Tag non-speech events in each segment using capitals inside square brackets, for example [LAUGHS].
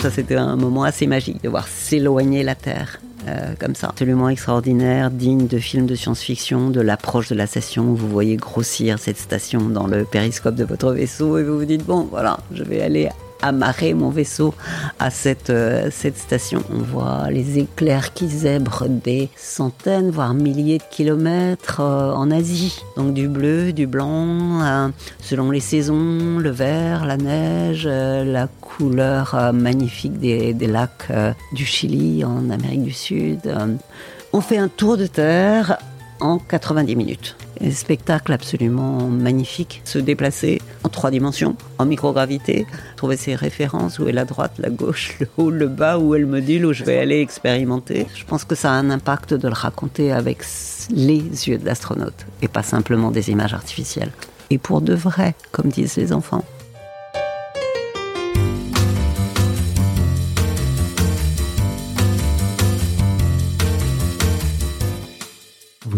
Ça, c'était un moment assez magique de voir s'éloigner la Terre. Euh, comme ça, absolument extraordinaire, digne de films de science-fiction, de l'approche de la station où vous voyez grossir cette station dans le périscope de votre vaisseau et vous vous dites bon voilà, je vais aller amarrer mon vaisseau à cette, euh, cette station. On voit les éclairs qui zèbrent des centaines, voire milliers de kilomètres euh, en Asie. Donc du bleu, du blanc, euh, selon les saisons, le vert, la neige, la couleur magnifique des, des lacs du Chili en Amérique du Sud. On fait un tour de terre en 90 minutes. Spectacle absolument magnifique, se déplacer en trois dimensions, en microgravité, trouver ses références, où est la droite, la gauche, le haut, le bas, où est le module, où je vais aller expérimenter. Je pense que ça a un impact de le raconter avec les yeux d'astronaute et pas simplement des images artificielles. Et pour de vrai, comme disent les enfants.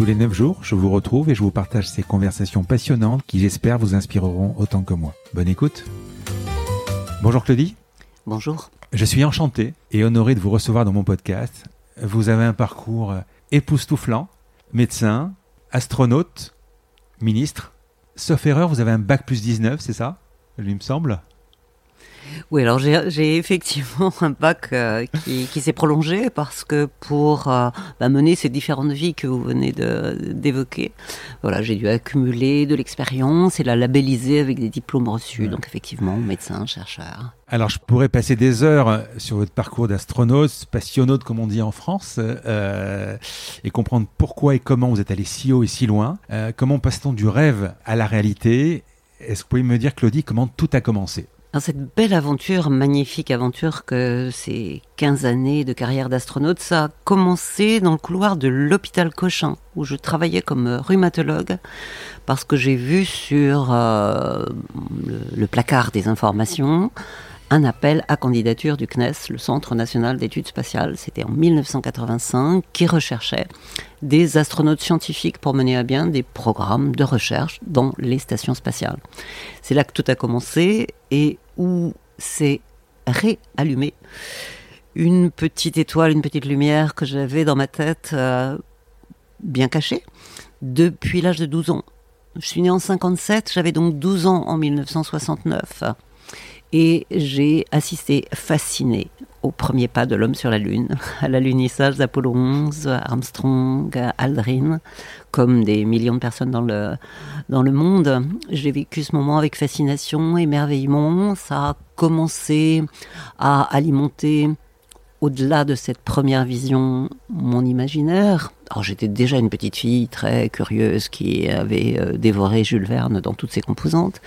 Tous les 9 jours, je vous retrouve et je vous partage ces conversations passionnantes qui j'espère vous inspireront autant que moi. Bonne écoute. Bonjour Claudie. Bonjour. Je suis enchanté et honoré de vous recevoir dans mon podcast. Vous avez un parcours époustouflant, médecin, astronaute, ministre. Sauf erreur, vous avez un bac plus 19, c'est ça? Il me semble. Oui, alors j'ai effectivement un bac euh, qui, s'est prolongé parce que pour euh, bah, mener ces différentes vies que vous venez d'évoquer, voilà, j'ai dû accumuler de l'expérience et la labelliser avec des diplômes reçus. Donc effectivement, médecin, chercheur. Alors je pourrais passer des heures sur votre parcours d'astronaute, passionnaute comme on dit en France, euh, et comprendre pourquoi et comment vous êtes allé si haut et si loin. comment passe-t-on du rêve à la réalité? Est-ce que vous pouvez me dire, Claudie, comment tout a commencé? Dans cette belle aventure, magnifique aventure que ces 15 années de carrière d'astronaute, ça a commencé dans le couloir de l'hôpital Cochin, où je travaillais comme rhumatologue, parce que j'ai vu sur euh, le, placard des informations un appel à candidature du CNES, le Centre national d'études spatiales, c'était en 1985, qui recherchait des astronautes scientifiques pour mener à bien des programmes de recherche dans les stations spatiales. C'est là que tout a commencé et où s'est réallumé une petite étoile, une petite lumière que j'avais dans ma tête euh, bien cachée depuis l'âge de 12 ans. Je suis né en 57, j'avais donc 12 ans en 1969 et j'ai assisté fasciné au premier pas de l'homme sur la Lune, à l'alunissage d'Apollo 11, Armstrong, Aldrin, comme des millions de personnes dans le, dans le monde. J'ai vécu ce moment avec fascination, émerveillement. Ça a commencé à alimenter, au-delà de cette première vision, mon imaginaire alors j'étais déjà une petite fille très curieuse qui avait euh, dévoré Jules Verne dans toutes ses composantes,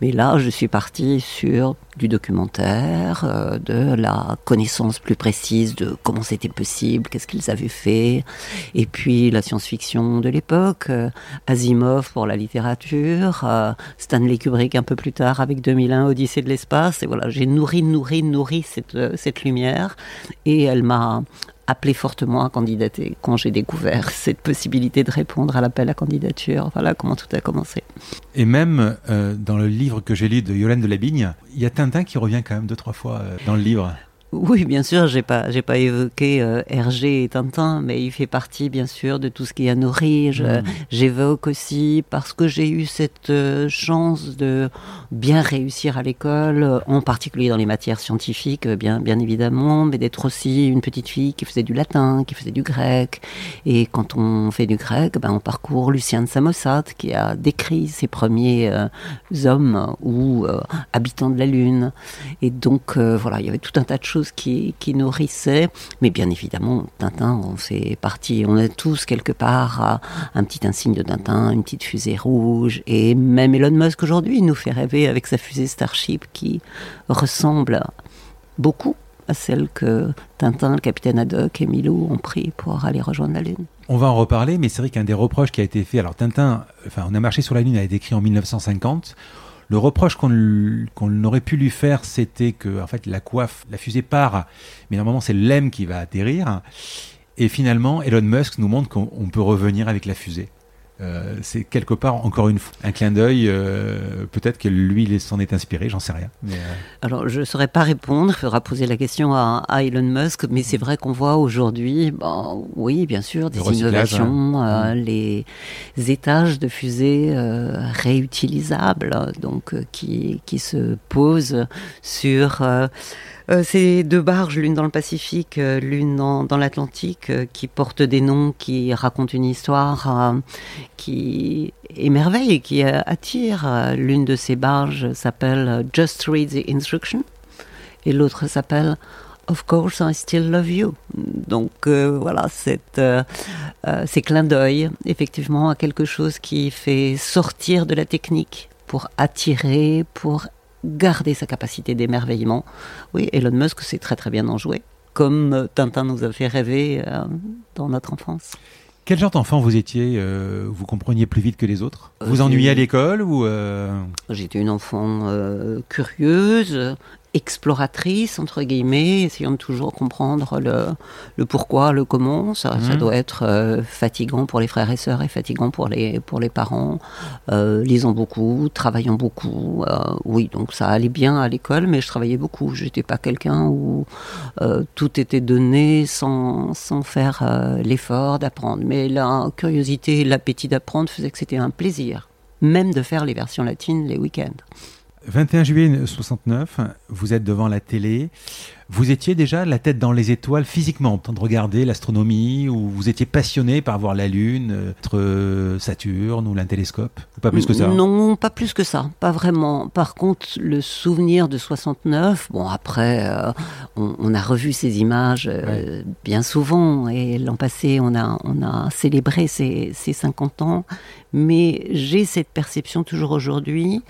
mais là je suis partie sur du documentaire, euh, de la connaissance plus précise de comment c'était possible, qu'est-ce qu'ils avaient fait, et puis la science-fiction de l'époque, euh, Asimov pour la littérature, Stanley Kubrick un peu plus tard avec 2001 Odyssée de l'espace, et voilà j'ai nourri, nourri, nourri cette, cette lumière, et elle m'a appelé fortement à candidater quand j'ai découvert [LAUGHS] cette possibilité de répondre à l'appel à candidature. Voilà comment tout a commencé. Et même euh, dans le livre que j'ai lu de Yolande de Labigne, il y a Tintin qui revient quand même deux, trois fois euh, dans le livre. Oui, bien sûr, j'ai pas, j'ai pas évoqué euh, Hergé et Tintin, mais il fait partie, bien sûr, de tout ce qui a nourri. Mm. J'évoque aussi parce que j'ai eu cette euh, chance de bien réussir à l'école, en particulier dans les matières scientifiques, euh, bien, bien évidemment, mais d'être aussi une petite fille qui faisait du latin, qui faisait du grec. Et quand on fait du grec, ben, on parcourt Lucien de Samosate, qui a décrit ses premiers hommes ou habitants de la Lune. Et donc, voilà, il y avait tout un tas de choses qui, nourrissait. Mais bien évidemment, Tintin, on fait partie, on a tous quelque part un petit insigne de Tintin, une petite fusée rouge. Et même Elon Musk aujourd'hui nous fait rêver avec sa fusée Starship qui ressemble beaucoup à celle que Tintin, le capitaine Haddock et Milou ont pris pour aller rejoindre la Lune. On va en reparler, mais c'est vrai qu'un des reproches qui a été fait, alors Tintin, enfin, on a marché sur la Lune, a été écrit en 1950. Le reproche qu'on aurait pu lui faire, c'était que en fait la coiffe, la fusée part, mais normalement c'est l'aime qui va atterrir. Et finalement, Elon Musk nous montre qu'on peut revenir avec la fusée. Euh, c'est quelque part encore une fois un clin d'œil. Euh, peut-être que lui s'en est inspiré, j'en sais rien. Euh, Alors je ne saurais pas répondre. Il faudra poser la question à, Elon Musk. Mais c'est vrai qu'on voit aujourd'hui, bon, oui, bien sûr, des innovations, hein. mm. les étages de fusées réutilisables, donc qui, qui se posent sur ces deux barges, l'une dans le Pacifique, euh, l'une dans, l'Atlantique, euh, qui portent des noms, qui racontent une histoire qui émerveille et qui attire. L'une de ces barges s'appelle Just Read the Instruction et l'autre s'appelle Of course I still love you. Donc voilà, cette, ces clins d'œil, effectivement, à quelque chose qui fait sortir de la technique pour attirer, pour garder sa capacité d'émerveillement. Oui, Elon Musk sait très très bien en jouer, comme euh, Tintin nous a fait rêver euh, dans notre enfance. Quel genre d'enfant vous étiez euh, Vous compreniez plus vite que les autres? Vous ennuyez à l'école ou J'étais une enfant curieuse, exploratrice, entre guillemets, essayant de toujours comprendre le, le pourquoi, le comment. Ça, ça mmh. doit être euh, fatigant pour les frères et sœurs et fatigant pour les, pour les parents. Euh, lisant beaucoup, travaillant beaucoup. Euh, oui, donc ça allait bien à l'école, mais je travaillais beaucoup. Je n'étais pas quelqu'un où euh, tout était donné sans, sans faire l'effort d'apprendre. Mais la curiosité, l'appétit d'apprendre faisait que c'était un plaisir, même de faire les versions latines les week-ends. 21 juillet 69, vous êtes devant la télé. Vous étiez déjà la tête dans les étoiles physiquement, en train de regarder l'astronomie, ou vous étiez passionné par voir la Lune, entre Saturne ou un télescope Pas plus que ça? Non, pas plus que ça, pas vraiment. Par contre, le souvenir de 69, bon après, euh, on, a revu ces images euh, bien souvent, et l'an passé, on a, on a célébré ces, ces 50 ans, mais j'ai cette perception toujours aujourd'hui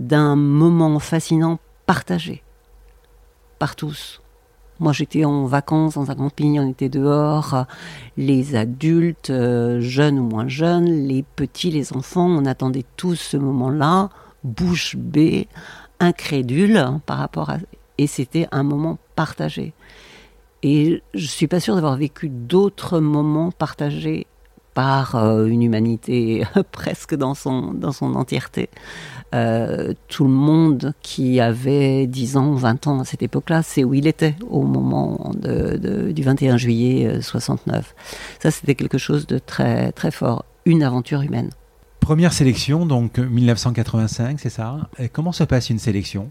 d'un moment fascinant partagé par tous. Moi, j'étais en vacances dans un camping, on était dehors, les adultes, euh, jeunes ou moins jeunes, les petits, les enfants, on attendait tous ce moment-là, bouche bée, incrédule par rapport à... Et c'était un moment partagé. Et je suis pas sûre d'avoir vécu d'autres moments partagés par euh, une humanité [LAUGHS] presque dans dans son entièreté. Euh, tout le monde qui avait 10 ans, 20 ans à cette époque-là, c'est où il était au moment du 21 juillet 69. Euh, Ça, c'était quelque chose de très, très fort. Une aventure humaine. Première sélection, donc 1985, c'est ça? Et comment se passe une sélection?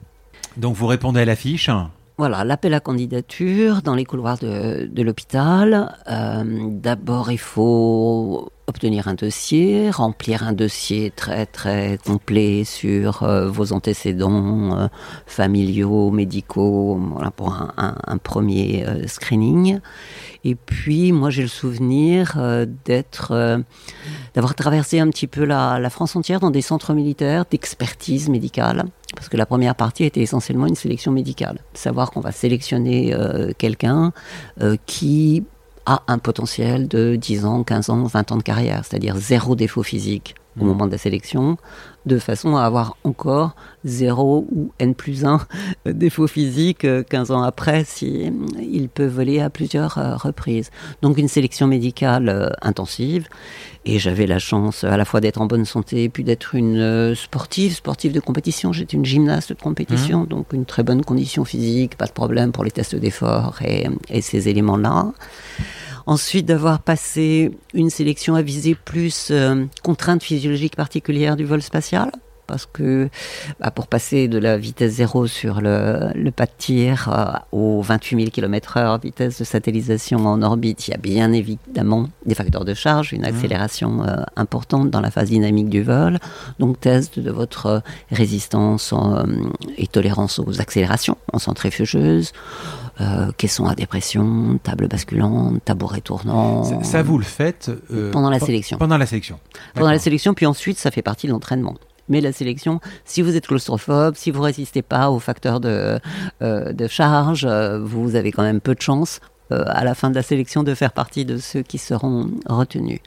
Donc vous répondez à l'affiche? Voilà, l'appel à candidature dans les couloirs de, l'hôpital. Euh, d'abord, il faut obtenir un dossier, remplir un dossier très très complet sur euh, vos antécédents euh, familiaux, médicaux, pour un, premier screening. Et puis, moi, j'ai le souvenir d'avoir traversé un petit peu la, la France entière dans des centres militaires d'expertise médicale parce que la première partie était essentiellement une sélection médicale. Savoir qu'on va sélectionner euh, quelqu'un euh, qui a un potentiel de 10 ans, 15 ans, 20 ans de carrière, c'est-à-dire zéro défaut physique. Au moment de la sélection, de façon à avoir encore 0 ou N plus 1 défaut physique 15 ans après si il peut voler à plusieurs reprises. Donc une sélection médicale intensive et j'avais la chance à la fois d'être en bonne santé, puis d'être une euh, sportive, sportive de compétition. J'étais une gymnaste de compétition, mmh. donc une très bonne condition physique, pas de problème pour les tests d'effort et, et ces éléments-là. Ensuite, d'avoir passé une sélection à viser plus euh, contraintes physiologiques particulières du vol spatial parce que bah, pour passer de la vitesse zéro sur le, le pas de tir euh, aux 28 000 km/h, vitesse de satellisation en orbite, il y a bien évidemment des facteurs de charge, une accélération euh, importante dans la phase dynamique du vol. Donc test de votre euh, résistance et tolérance aux accélérations en centrifugeuse. Euh, caisson à dépression, table basculante, tabouret tournant. Ça, vous le faites pendant la sélection. Pendant la sélection. Pendant la sélection, puis ensuite ça fait partie de l'entraînement mais la sélection, si vous êtes claustrophobe, si vous résistez pas aux facteurs de, euh, charge, euh, vous avez quand même peu de chance euh, à la fin de la sélection de faire partie de ceux qui seront retenus.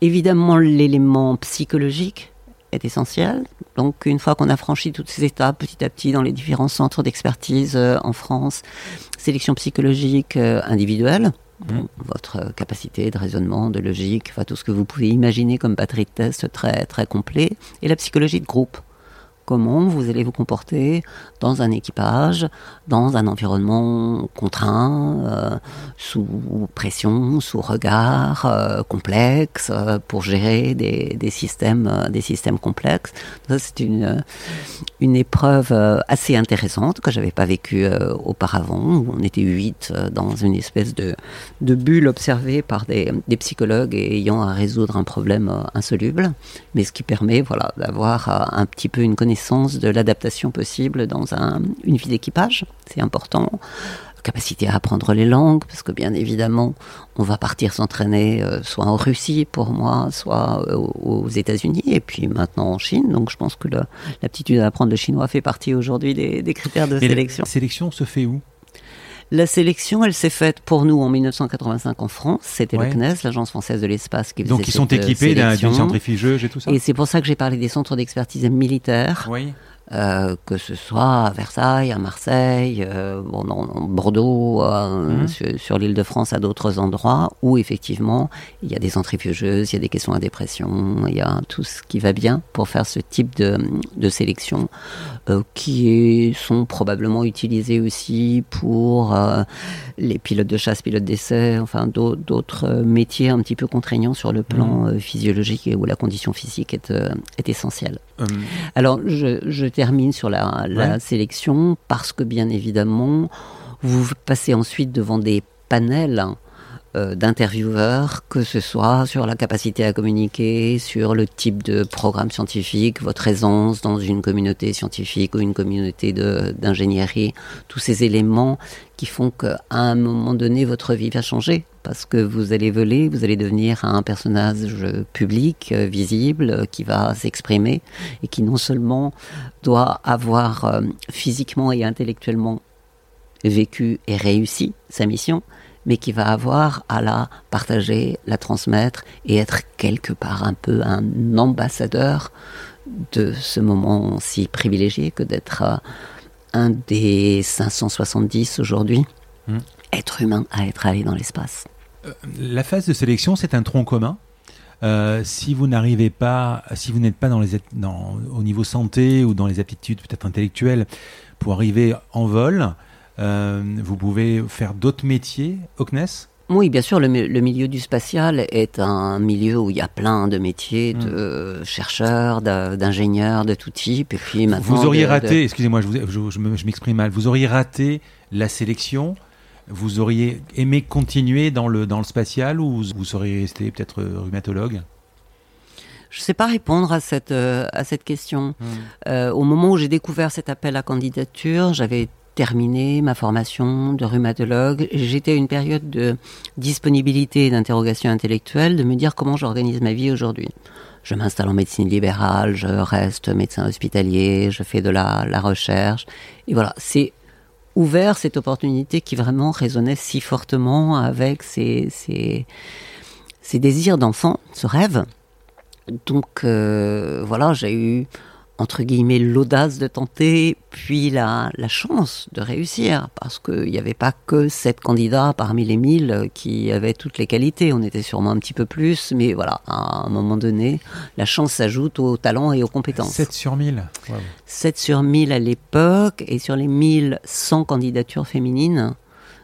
Évidemment, l'élément psychologique est essentiel. Donc, une fois qu'on a franchi toutes ces étapes, petit à petit, dans les différents centres d'expertise en France, sélection psychologique individuelle, Mmh. votre capacité de raisonnement, de logique, enfin, tout ce que vous pouvez imaginer comme batterie de test très, très complet, et la psychologie de groupe comment vous allez vous comporter dans un équipage, dans un environnement contraint, euh, sous pression, sous regard euh, complexe, euh, pour gérer des, systèmes, des systèmes complexes? c'est une une épreuve assez intéressante que j'avais pas vécue auparavant. Où on était huit dans une espèce de bulle observée par des, des psychologues et ayant à résoudre un problème insoluble, mais ce qui permet voilà d'avoir un petit peu une connaissance de l'adaptation possible dans une vie d'équipage, c'est important. Capacité à apprendre les langues, parce que bien évidemment, on va partir s'entraîner euh, soit en Russie pour moi, soit euh, aux États-Unis, et puis maintenant en Chine. Donc je pense que l'aptitude à apprendre le chinois fait partie aujourd'hui des, critères de sélection. La sélection se fait où? La sélection, elle s'est faite pour nous en 1985 en France. C'était le CNES, l'Agence française de l'espace, qui Donc ils sont euh, équipés d'une centrifugeuse et tout ça. Et c'est pour ça que j'ai parlé des centres d'expertise militaires. Oui. Euh, que ce soit à Versailles, à Marseille, euh, bon, Bordeaux, euh, mmh. sur, l'île de France, à d'autres endroits où effectivement il y a des centrifugeuses, il y a des questions à dépression, il y a tout ce qui va bien pour faire ce type de, de sélection qui sont probablement utilisés aussi pour les pilotes de chasse, pilotes d'essai, enfin d'autres métiers un petit peu contraignants sur le plan mmh. physiologique et où la condition physique est, est essentielle. Hum. Alors je, je termine sur la, la sélection parce que bien évidemment, vous passez ensuite devant des panels d'intervieweurs, que ce soit sur la capacité à communiquer, sur le type de programme scientifique, votre aisance dans une communauté scientifique ou une communauté d'ingénierie, tous ces éléments qui font qu'à un moment donné, votre vie va changer. Parce que vous allez voler, vous allez devenir un personnage public, euh, visible, euh, qui va s'exprimer et qui non seulement doit avoir physiquement et intellectuellement vécu et réussi sa mission, mais qui va avoir à la partager, la transmettre et être quelque part un peu un ambassadeur de ce moment si privilégié que d'être euh, un des 570 aujourd'hui hmm. êtres humains à être allé dans l'espace. Euh, la phase de sélection, c'est un tronc commun. Euh, si vous n'arrivez pas, si vous n'êtes pas dans les, dans, au niveau santé ou dans les aptitudes peut-être intellectuelles pour arriver en vol, vous pouvez faire d'autres métiers au CNES oui, bien sûr, le, milieu du spatial est un milieu où il y a plein de métiers de hmm. chercheurs, d'ingénieurs de tout type. Et puis maintenant, vous auriez raté, excusez-moi, je, je m'exprime mal, vous auriez raté la sélection vous auriez aimé continuer dans le, dans le spatial ou vous seriez resté peut-être rhumatologue? Je ne sais pas répondre à cette, euh, à cette question. Euh, au moment où j'ai découvert cet appel à candidature, j'avais terminé ma formation de rhumatologue. J'étais à une période de disponibilité et d'interrogation intellectuelle, de me dire comment j'organise ma vie aujourd'hui. Je m'installe en médecine libérale, je reste médecin hospitalier, je fais de la, la recherche. Et voilà, c'est ouvert cette opportunité qui vraiment résonnait si fortement avec ces, ces, ces désirs d'enfant, ce rêve Donc voilà, j'ai eu entre guillemets l'audace de tenter, puis la, la chance de réussir, parce qu'il n'y avait pas que sept candidats parmi les mille qui avaient toutes les qualités, on était sûrement un petit peu plus, mais voilà, à un moment donné, la chance s'ajoute au talent et aux compétences. 7 sur 1000 wow. 7 sur 1000 à l'époque, et sur les 1100 candidatures féminines,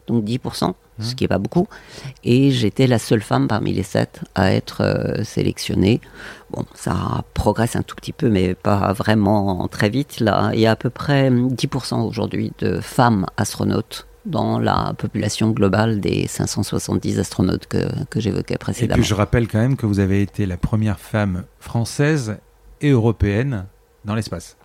donc 10%, ce qui n'est pas beaucoup. Et j'étais la seule femme parmi les sept à être euh, sélectionnée. Bon, ça progresse un tout petit peu, mais pas vraiment très vite. Là, il y a à peu près 10% aujourd'hui de femmes astronautes dans la population globale des 570 astronautes que, que j'évoquais précédemment. Et puis je rappelle quand même que vous avez été la première femme française et européenne dans l'espace.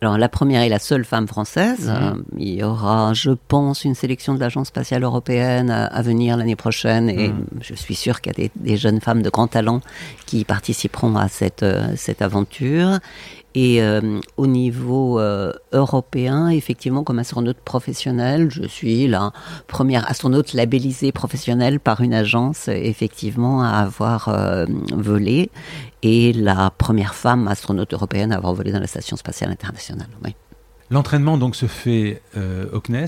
Alors la première est la seule femme française. Mmh. il y aura, je pense, une sélection de l'Agence spatiale européenne à, à venir l'année prochaine et Mmh. je suis sûre qu'il y a des, des, jeunes femmes de grand talent qui participeront à cette, euh, cette aventure. Et euh, au niveau euh, européen, effectivement, comme astronaute professionnel, je suis la première astronaute labellisée professionnelle par une agence, effectivement, à avoir euh, volé, et la première femme astronaute européenne à avoir volé dans la Station spatiale internationale. Oui. L'entraînement donc se fait euh, au CNES.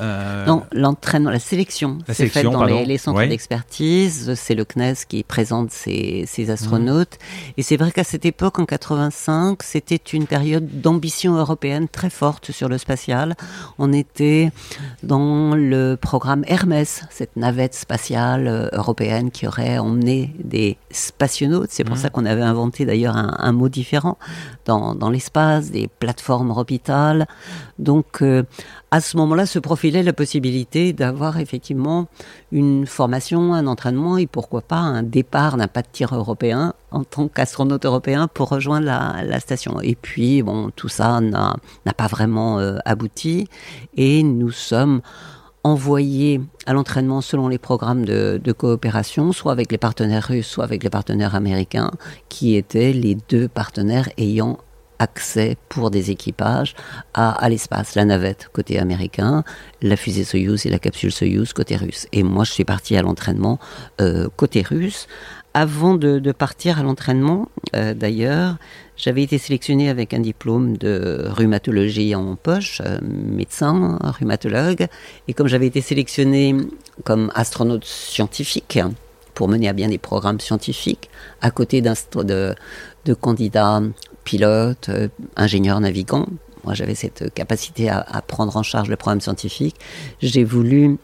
Euh... Non, l'entraînement, la sélection, La c'est faite dans les, les centres Ouais. d'expertise. C'est le CNES qui présente ces, ces astronautes. Et c'est vrai qu'à cette époque, en 85, c'était une période d'ambition européenne très forte sur le spatial. On était dans le programme Hermès, cette navette spatiale euh, européenne qui aurait emmené des spationautes. C'est pour Mhm. ça qu'on avait inventé d'ailleurs un, un mot différent dans, dans l'espace, des plateformes orbitales. Donc, euh, à ce moment-là, se profilait la possibilité d'avoir effectivement une formation, un entraînement et pourquoi pas un départ d'un pas de tir européen en tant qu'astronaute européen pour rejoindre la, station. Et puis, bon, tout ça n'a pas vraiment euh, abouti et nous sommes envoyés à l'entraînement selon les programmes de coopération, soit avec les partenaires russes, soit avec les partenaires américains, qui étaient les deux partenaires ayant accès pour des équipages à, l'espace, la navette côté américain, la fusée Soyuz et la capsule Soyuz côté russe. Et moi, je suis parti à l'entraînement euh, côté russe. Avant de, de partir à l'entraînement, euh, d'ailleurs, j'avais été sélectionné avec un diplôme de rhumatologie en poche, euh, médecin, rhumatologue, et comme j'avais été sélectionné comme astronaute scientifique pour mener à bien des programmes scientifiques, à côté d'un de, de candidats pilotes, euh, ingénieurs, navigants, moi j'avais cette capacité à, prendre en charge le programme scientifique, j'ai voulu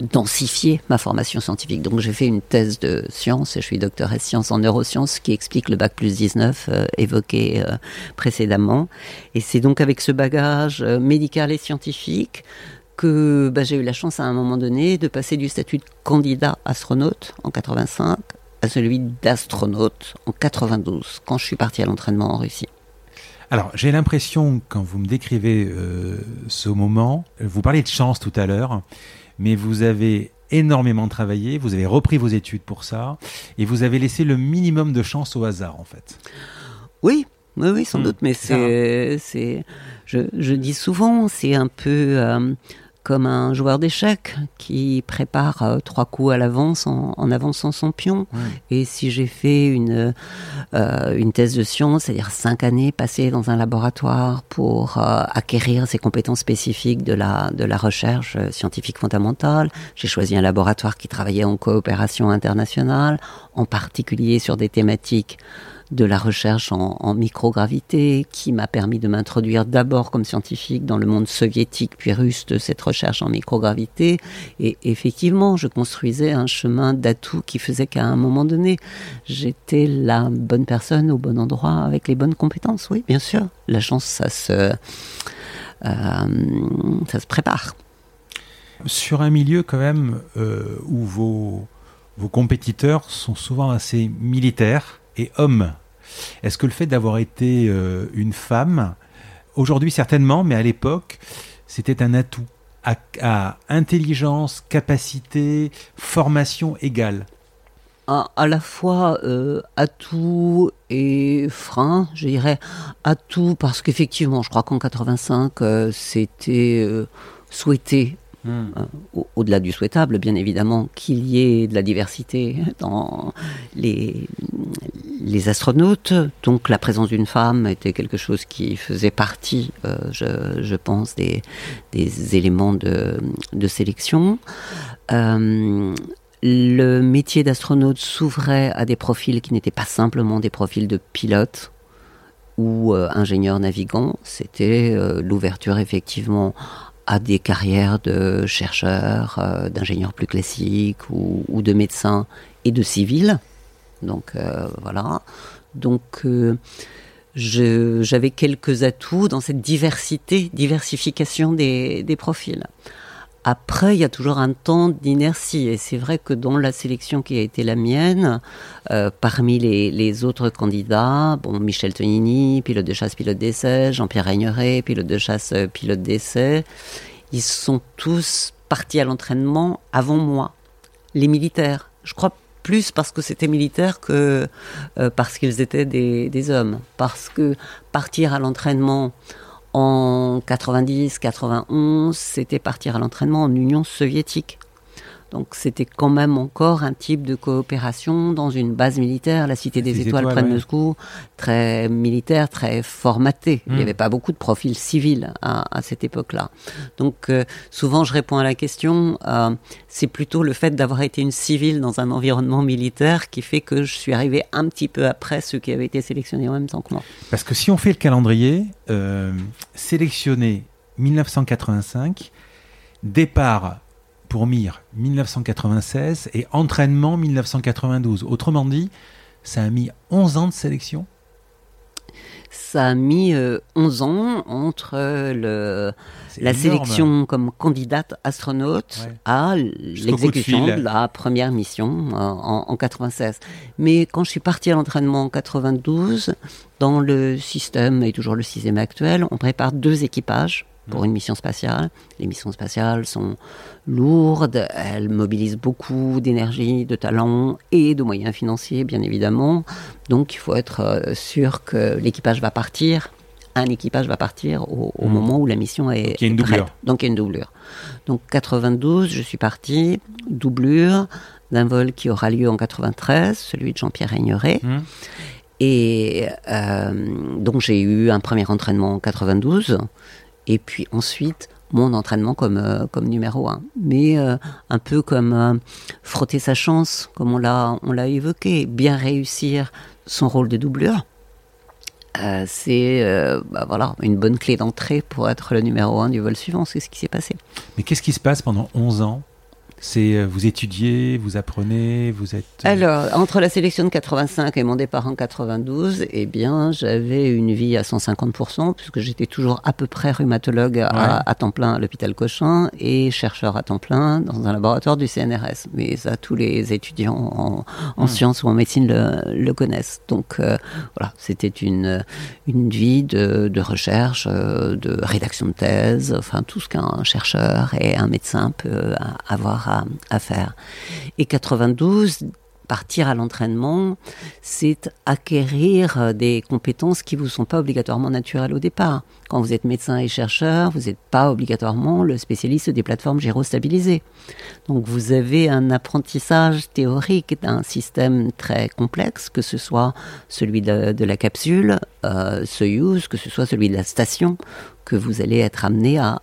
densifier ma formation scientifique. Donc j'ai fait une thèse de sciences, je suis docteur en sciences en neurosciences, qui explique le bac plus 19 euh, évoqué euh, précédemment. Et c'est donc avec ce bagage euh, médical et scientifique que bah, j'ai eu la chance à un moment donné de passer du statut de candidat astronaute en 85 à celui d'astronaute en 92, quand je suis parti à l'entraînement en Russie. Alors, j'ai l'impression, quand vous me décrivez euh, ce moment, vous parlez de chance tout à l'heure, mais vous avez énormément travaillé, vous avez repris vos études pour ça, et vous avez laissé le minimum de chance au hasard, en fait. Oui, oui, oui, sans Hmm, doute, mais c'est je, je dis souvent, c'est un peu euh, comme un joueur d'échecs qui prépare euh, trois coups à l'avance en, en avançant son pion. Ouais. Et si j'ai fait une, euh, une thèse de science, c'est-à-dire cinq années passées dans un laboratoire pour euh, acquérir ces compétences spécifiques de la, de la recherche scientifique fondamentale, j'ai choisi un laboratoire qui travaillait en coopération internationale, en particulier sur des thématiques de la recherche en, microgravité, qui m'a permis de m'introduire d'abord comme scientifique dans le monde soviétique puis russe de cette recherche en microgravité. Et effectivement, je construisais un chemin d'atout qui faisait qu'à un moment donné, j'étais la bonne personne au bon endroit avec les bonnes compétences. Oui, bien sûr. La chance, ça se, euh, ça se prépare. Sur un milieu quand même euh, où vos, vos compétiteurs sont souvent assez militaires et hommes, est-ce que le fait d'avoir été euh, une femme, aujourd'hui certainement, mais à l'époque, c'était un atout à, intelligence, capacité, formation égale? À, la fois euh, atout et frein, je dirais. Atout parce qu'effectivement, je crois qu'en 85, euh, c'était souhaité Hmm. euh, au- au-delà du souhaitable, bien évidemment, qu'il y ait de la diversité dans les, les astronautes. Donc la présence d'une femme était quelque chose qui faisait partie, euh, je, pense, des, éléments de, sélection. Euh, le métier d'astronaute s'ouvrait à des profils qui n'étaient pas simplement des profils de pilote ou ingénieur navigant. C'était l'ouverture effectivement à des carrières de chercheurs, d'ingénieurs plus classiques ou, ou de médecins et de civils. Donc euh, voilà. Donc euh, j'avais quelques atouts dans cette diversité, diversification des, profils. Après, il y a toujours un temps d'inertie. Et c'est vrai que dans la sélection qui a été la mienne, euh, parmi les, autres candidats, bon, Michel Tonini, pilote de chasse, pilote d'essai, Jean-Pierre Reigneret, pilote de chasse, pilote d'essai, ils sont tous partis à l'entraînement avant moi. Les militaires. Je crois plus parce que c'était militaire que euh, parce qu'ils étaient des, hommes. Parce que partir à l'entraînement en 90, 91, c'était partir à l'entraînement en Union soviétique. Donc c'était quand même encore un type de coopération dans une base militaire, la Cité des, Étoiles, près de Moscou, très militaire, très formaté. Il n'y hmm. avait pas beaucoup de profils civils à, cette époque-là. Donc euh, souvent je réponds à la question, euh, c'est plutôt le fait d'avoir été une civile dans un environnement militaire qui fait que je suis arrivé un petit peu après ceux qui avaient été sélectionnés en même temps que moi. Parce que si on fait le calendrier, euh, sélectionné 1985, départ pour Mir 1996 et entraînement 1992. Autrement dit, ça a mis 11 ans de sélection. Ça a mis 11 euh, ans entre le, la sélection comme candidate astronaute à l'exécution de, la première mission euh, en, en, 96. Mais quand je suis partie à l'entraînement en 92, dans le système, et toujours le système actuel, on prépare deux équipages pour une mission spatiale. Les missions spatiales sont lourdes, elles mobilisent beaucoup d'énergie, de talent et de moyens financiers, bien évidemment. Donc il faut être euh, sûr que l'équipage va partir. Un équipage va partir au, mmh. moment où la mission est, Donc, il y a une doublure. Donc il y a une doublure. Donc 92, je suis parti, doublure d'un vol qui aura lieu en 93, celui de Jean-Pierre Reigneret. Mmh. Et euh, donc j'ai eu un premier entraînement en 92 et puis ensuite mon entraînement comme, euh, comme numéro un. Mais euh, un peu comme euh, frotter sa chance, comme on l'a, on l'a évoqué, bien réussir son rôle de doublure. c'est bah voilà, une bonne clé d'entrée pour être le numéro un du vol suivant. C'est ce qui s'est passé. Mais qu'est-ce qui se passe pendant 11 ans c'est euh, vous étudiez, vous apprenez, vous êtes. Euh, Alors entre la sélection de 85 et mon départ en 92, eh bien j'avais une vie à 150 puisque j'étais toujours à peu près rhumatologue à, temps plein à l'hôpital Cochin et chercheur à temps plein dans un laboratoire du CNRS. Mais ça tous les étudiants en, hmm. sciences ou en médecine le, connaissent. Donc euh, voilà, c'était une une vie de, de recherche, de rédaction de thèse, enfin tout ce qu'un chercheur et un médecin peut avoir à, faire. Et 92, partir à l'entraînement, c'est acquérir des compétences qui vous sont pas obligatoirement naturelles au départ. Quand vous êtes médecin et chercheur, vous n'êtes pas obligatoirement le spécialiste des plateformes gyrostabilisées. Donc vous avez un apprentissage théorique d'un système très complexe, que ce soit celui de, la capsule euh, Soyuz, que ce soit celui de la station, que vous allez être amené à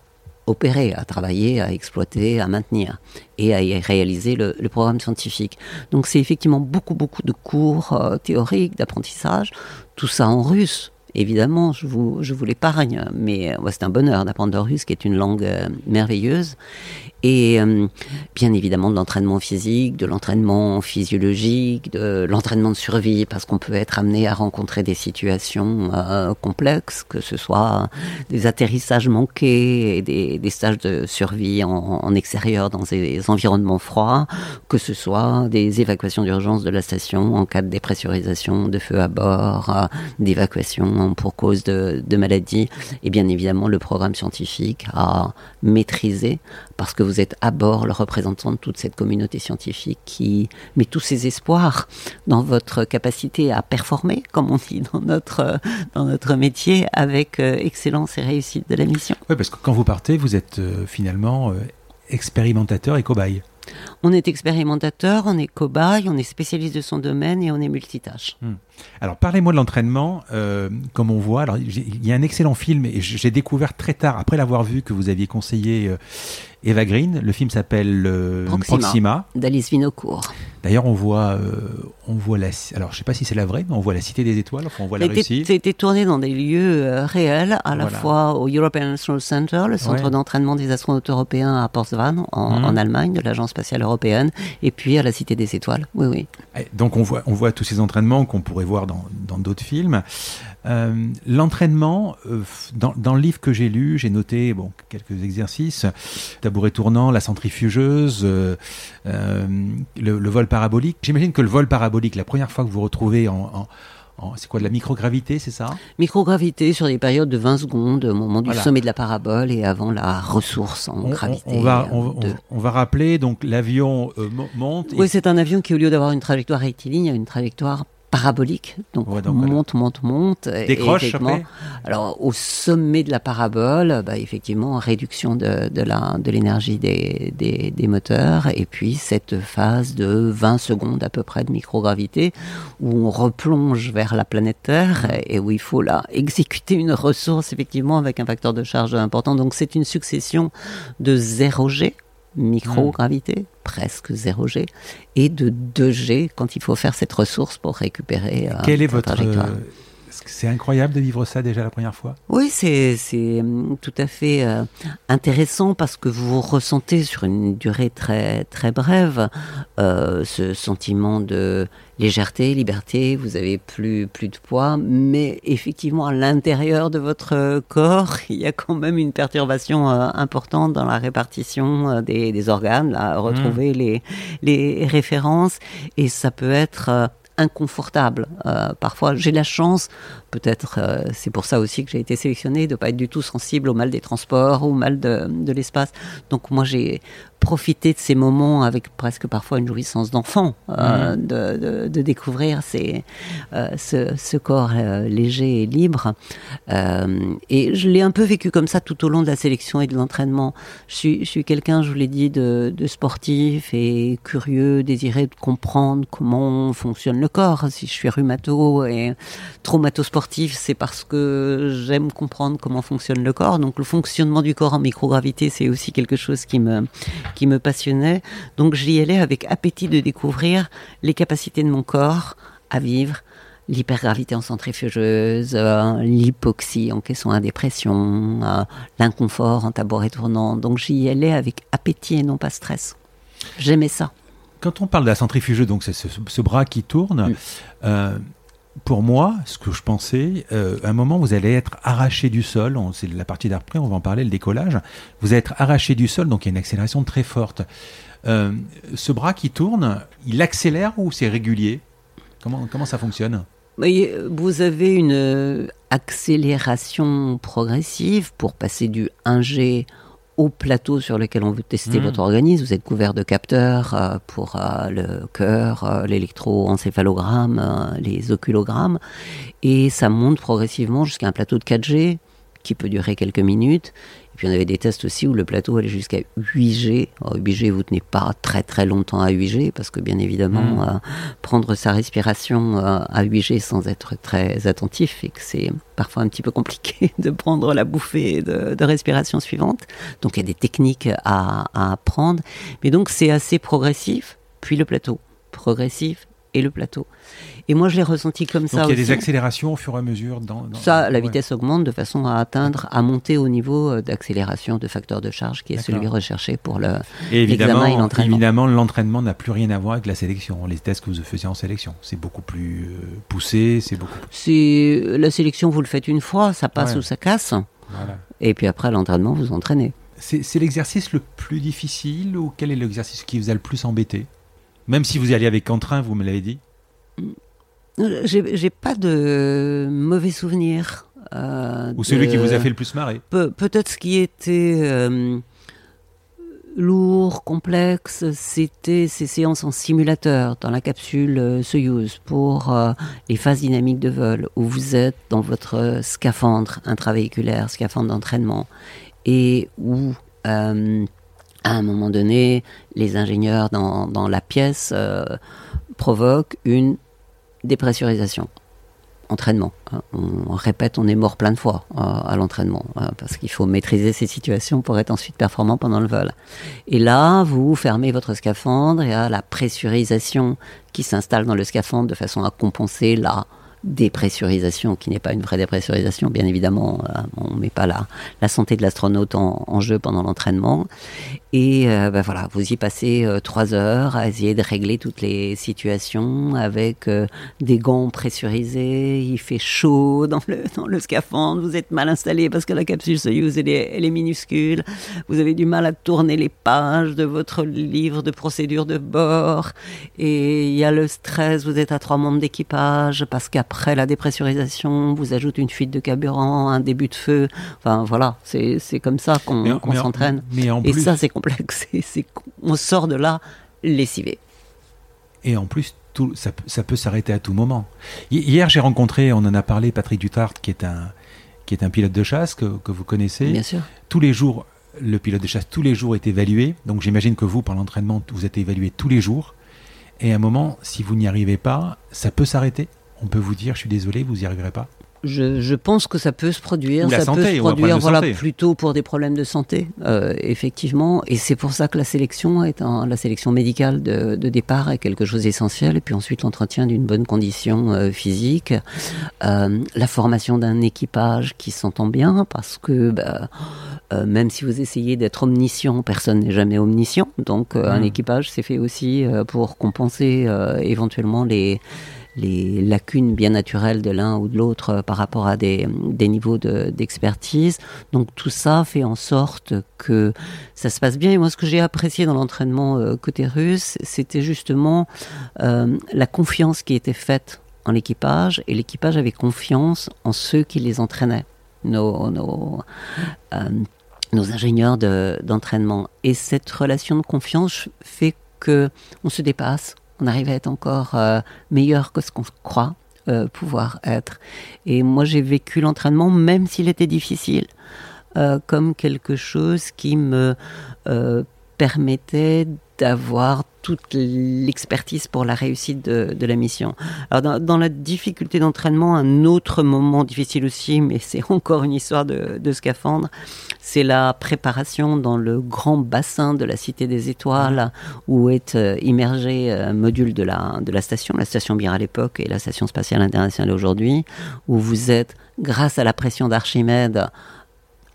opérer, à travailler, à exploiter, à maintenir et à réaliser le, programme scientifique. Donc c'est effectivement beaucoup, beaucoup de cours euh, théoriques, d'apprentissage, tout ça en russe. Évidemment, je vous, je vous l'épargne, mais euh, c'est un bonheur d'apprendre le russe, qui est une langue euh, merveilleuse. Et euh, bien évidemment de l'entraînement physique, de l'entraînement physiologique, de l'entraînement de survie, parce qu'on peut être amené à rencontrer des situations euh, complexes, que ce soit des atterrissages manqués et des, stages de survie en, en, extérieur dans des environnements froids, que ce soit des évacuations d'urgence de la station en cas de dépressurisation, de feu à bord, euh, d'évacuation pour cause de, de maladie. Et bien évidemment le programme scientifique à maîtriser parce que vous êtes à bord le représentant de toute cette communauté scientifique qui met tous ses espoirs dans votre capacité à performer, comme on dit dans notre, dans notre métier, avec euh, excellence et réussite de la mission. Oui, parce que quand vous partez, vous êtes euh, finalement euh, expérimentateur et cobaye. On est expérimentateur, on est cobaye, on est spécialiste de son domaine et on est multitâche. Hmm. Alors parlez-moi de l'entraînement, euh, comme on voit. Alors il y a un excellent film et j'ai découvert très tard, après l'avoir vu, que vous aviez conseillé euh, Eva Green. Le film s'appelle euh, Proxima, d'Alice Vinocourt. D'ailleurs, on voit, on voit la. Alors, je sais pas si c'est la vraie, mais on voit la Cité des Étoiles. Enfin, on voit la Russie. C'était tourné dans des lieux réels, à la fois au European Astronaut Center, le centre d'entraînement des astronautes européens à Potsdam, en, mhm. en Allemagne, de l'agence spatiale européenne, et puis à la Cité des Étoiles. Oui, oui. Donc, on voit, on voit tous ces entraînements qu'on pourrait voir dans d'autres films. Euh, l'entraînement, euh, dans, le livre que j'ai lu, j'ai noté bon, quelques exercices, tabouret tournant, la centrifugeuse, euh, le, vol parabolique. J'imagine que le vol parabolique, la première fois que vous vous retrouvez en, c'est quoi de la microgravité, c'est ça? Microgravité sur des périodes de 20 secondes au moment du sommet de la parabole et avant la ressource en gravité. On, va, on, va rappeler, donc l'avion monte. Oui, c'est un avion qui, au lieu d'avoir une trajectoire rectiligne, a une trajectoire parabolique, donc, monte, monte, monte, Décroche Alors au sommet de la parabole, bah, effectivement, réduction de, de la de l'énergie des, des, des, moteurs, et puis cette phase de 20 secondes à peu près de microgravité où on replonge vers la planète Terre et où il faut là exécuter une ressource effectivement avec un facteur de charge important. Donc c'est une succession de 0 Microgravité, presque 0 G, et de 2 G quand il faut faire cette ressource pour récupérer. Euh, Quelle est votre trajectoire. C'est incroyable de vivre ça déjà la première fois? Oui, c'est hum, tout à fait euh, intéressant parce que vous ressentez sur une durée très très brève euh, ce sentiment de légèreté, liberté. Vous avez plus plus de poids, mais effectivement à l'intérieur de votre corps, [LAUGHS] il y a quand même une perturbation euh, importante dans la répartition des, des organes. Là, retrouver mmh. les les références et ça peut être inconfortable. Euh, parfois, j'ai la chance, peut-être euh, c'est pour ça aussi que j'ai été sélectionnée, de ne pas être du tout sensible au mal des transports, au mal de, de l'espace. Donc moi, j'ai profiter de ces moments avec presque parfois une jouissance d'enfant, euh, mmh. de, de, découvrir ces, euh, ce, ce, corps léger et libre. et je l'ai un peu vécu comme ça tout au long de la sélection et de l'entraînement. Je suis, je suis quelqu'un, je vous l'ai dit, de, de, sportif et curieux, désiré de comprendre comment fonctionne le corps. Si je suis rhumato et traumato-sportif, c'est parce que j'aime comprendre comment fonctionne le corps. Donc le fonctionnement du corps en microgravité, c'est aussi quelque chose qui me qui me passionnait. Donc j'y allais avec appétit de découvrir les capacités de mon corps à vivre l'hypergravité en centrifugeuse, euh, l'hypoxie en caisson à dépression, euh, l'inconfort en tabouret tournant. Donc j'y allais avec appétit et non pas stress. J'aimais ça. Quand on parle de la centrifugeuse, donc c'est ce, bras qui tourne, mm. euh, pour moi, ce que je pensais, euh, à un moment, vous allez être arraché du sol. C'est la partie d'après, on va en parler, le décollage. Vous allez être arraché du sol, donc il y a une accélération très forte. Euh, ce bras qui tourne, il accélère ou c'est régulier? Comment, comment ça fonctionne? Vous avez une accélération progressive pour passer du 1G au plateau sur lequel on veut tester hmm. votre organisme. Vous êtes couvert de capteurs euh, pour euh, le cœur, euh, l'électroencéphalogramme, les oculogrammes. Et ça monte progressivement jusqu'à un plateau de 4G qui peut durer quelques minutes. Et puis on avait des tests aussi où le plateau allait jusqu'à 8G. 8G, vous tenez pas très très longtemps à 8G parce que bien évidemment, hmm. euh, prendre sa respiration euh, à 8G sans être très attentif et que c'est parfois un petit peu compliqué [LAUGHS] de prendre la bouffée de, respiration suivante. Donc il y a des techniques à, à apprendre. Mais donc c'est assez progressif, puis le plateau. Progressif et le plateau. Et moi, je l'ai ressenti comme ça. Donc, il y a des accélérations au fur et à mesure dans. ça, la vitesse augmente de façon à atteindre, à monter au niveau euh, d'accélération de facteur de charge qui est celui recherché pour le. Et évidemment, évidemment, l'entraînement n'a plus rien à voir avec la sélection. Les tests que vous faisiez en sélection, c'est beaucoup plus euh, poussé, c'est beaucoup. C'est la sélection, vous le faites une fois, ça passe ou ça casse. Et puis après l'entraînement, vous entraînez. C'est l'exercice le plus difficile ou quel est l'exercice qui vous a le plus embêté? Même si vous y alliez avec entrain, vous me l'avez dit? J'ai pas de mauvais souvenirs. Euh, Ou celui qui vous a fait le plus marrer Peut-être ce qui était euh, lourd, complexe, c'était ces séances en simulateur dans la capsule euh, Soyuz pour euh, les phases dynamiques de vol où vous êtes dans votre scaphandre intravéhiculaire, scaphandre d'entraînement, et où À un moment donné, les ingénieurs dans, dans la pièce provoquent une dépressurisation entraînement. Hein. On répète, on est mort plein de fois euh, à l'entraînement, hein, parce qu'il faut maîtriser ces situations pour être ensuite performant pendant le vol. Et là, vous fermez votre scaphandre et à la pressurisation qui s'installe dans le scaphandre de façon à compenser la dépressurisation, qui n'est pas une vraie dépressurisation, bien évidemment, euh, on ne met pas la, la santé de l'astronaute en, jeu pendant l'entraînement. Et euh, ben voilà, vous y passez euh, trois heures à essayer de régler toutes les situations avec des gants pressurisés, il fait chaud dans le, dans le scaphandre, vous êtes mal installé parce que la capsule Soyuz, elle est, elle est minuscule, vous avez du mal à tourner les pages de votre livre de procédure de bord, et il y a le stress, vous êtes à trois membres d'équipage parce qu'après après la dépressurisation, vous ajoute une fuite de carburant, un début de feu. Enfin voilà, c'est comme ça qu'on s'entraîne. Et ça, c'est complexe. [LAUGHS] on sort de là lessivé. Et en plus, tout, ça, peut s'arrêter à tout moment. Hier, j'ai rencontré, on en a parlé, Patrick Dutart, qui est un, qui est un pilote de chasse que, que vous connaissez. Bien sûr. Tous les jours, le pilote de chasse, tous les jours est évalué. Donc j'imagine que vous, par l'entraînement, vous êtes évalué tous les jours. Et à un moment, si vous n'y arrivez pas, ça peut s'arrêter on peut vous dire, je suis désolé, vous n'y arriverez pas je, pense que ça peut se produire. ça peut se produire voilà, plutôt pour des problèmes de santé, euh, effectivement. Et c'est pour ça que la sélection, est la sélection médicale de, départ est quelque chose d'essentiel. Et puis ensuite, l'entretien d'une bonne condition euh, physique. Euh, la formation d'un équipage qui s'entend bien, parce que bah, même si vous essayez d'être omniscient, personne n'est jamais omniscient. Donc un mmh. équipage, c'est fait aussi pour compenser éventuellement les les lacunes bien naturelles de l'un ou de l'autre euh, par rapport à des, niveaux d'expertise. Donc tout ça fait en sorte que ça se passe bien. Et moi, ce que j'ai apprécié dans l'entraînement euh, côté russe, c'était justement euh, la confiance qui était faite en l'équipage, et l'équipage avait confiance en ceux qui les entraînaient, nos, nos, nos ingénieurs d'entraînement. et cette relation de confiance fait que on se dépasse, on arrive à être encore euh, meilleur que ce qu'on croit euh, pouvoir être. Et moi, j'ai vécu l'entraînement, même s'il était difficile, euh, comme quelque chose qui me permettait d'avoir toute l'expertise pour la réussite de, la mission. Alors dans, la difficulté d'entraînement, un autre moment difficile aussi, mais c'est [LAUGHS] encore une histoire de, scaphandre, c'est la préparation dans le grand bassin de la Cité des Étoiles où est euh, immergé un module de la, de station, la station Mir à l'époque et la station spatiale internationale aujourd'hui, où vous êtes, grâce à la pression d'Archimède,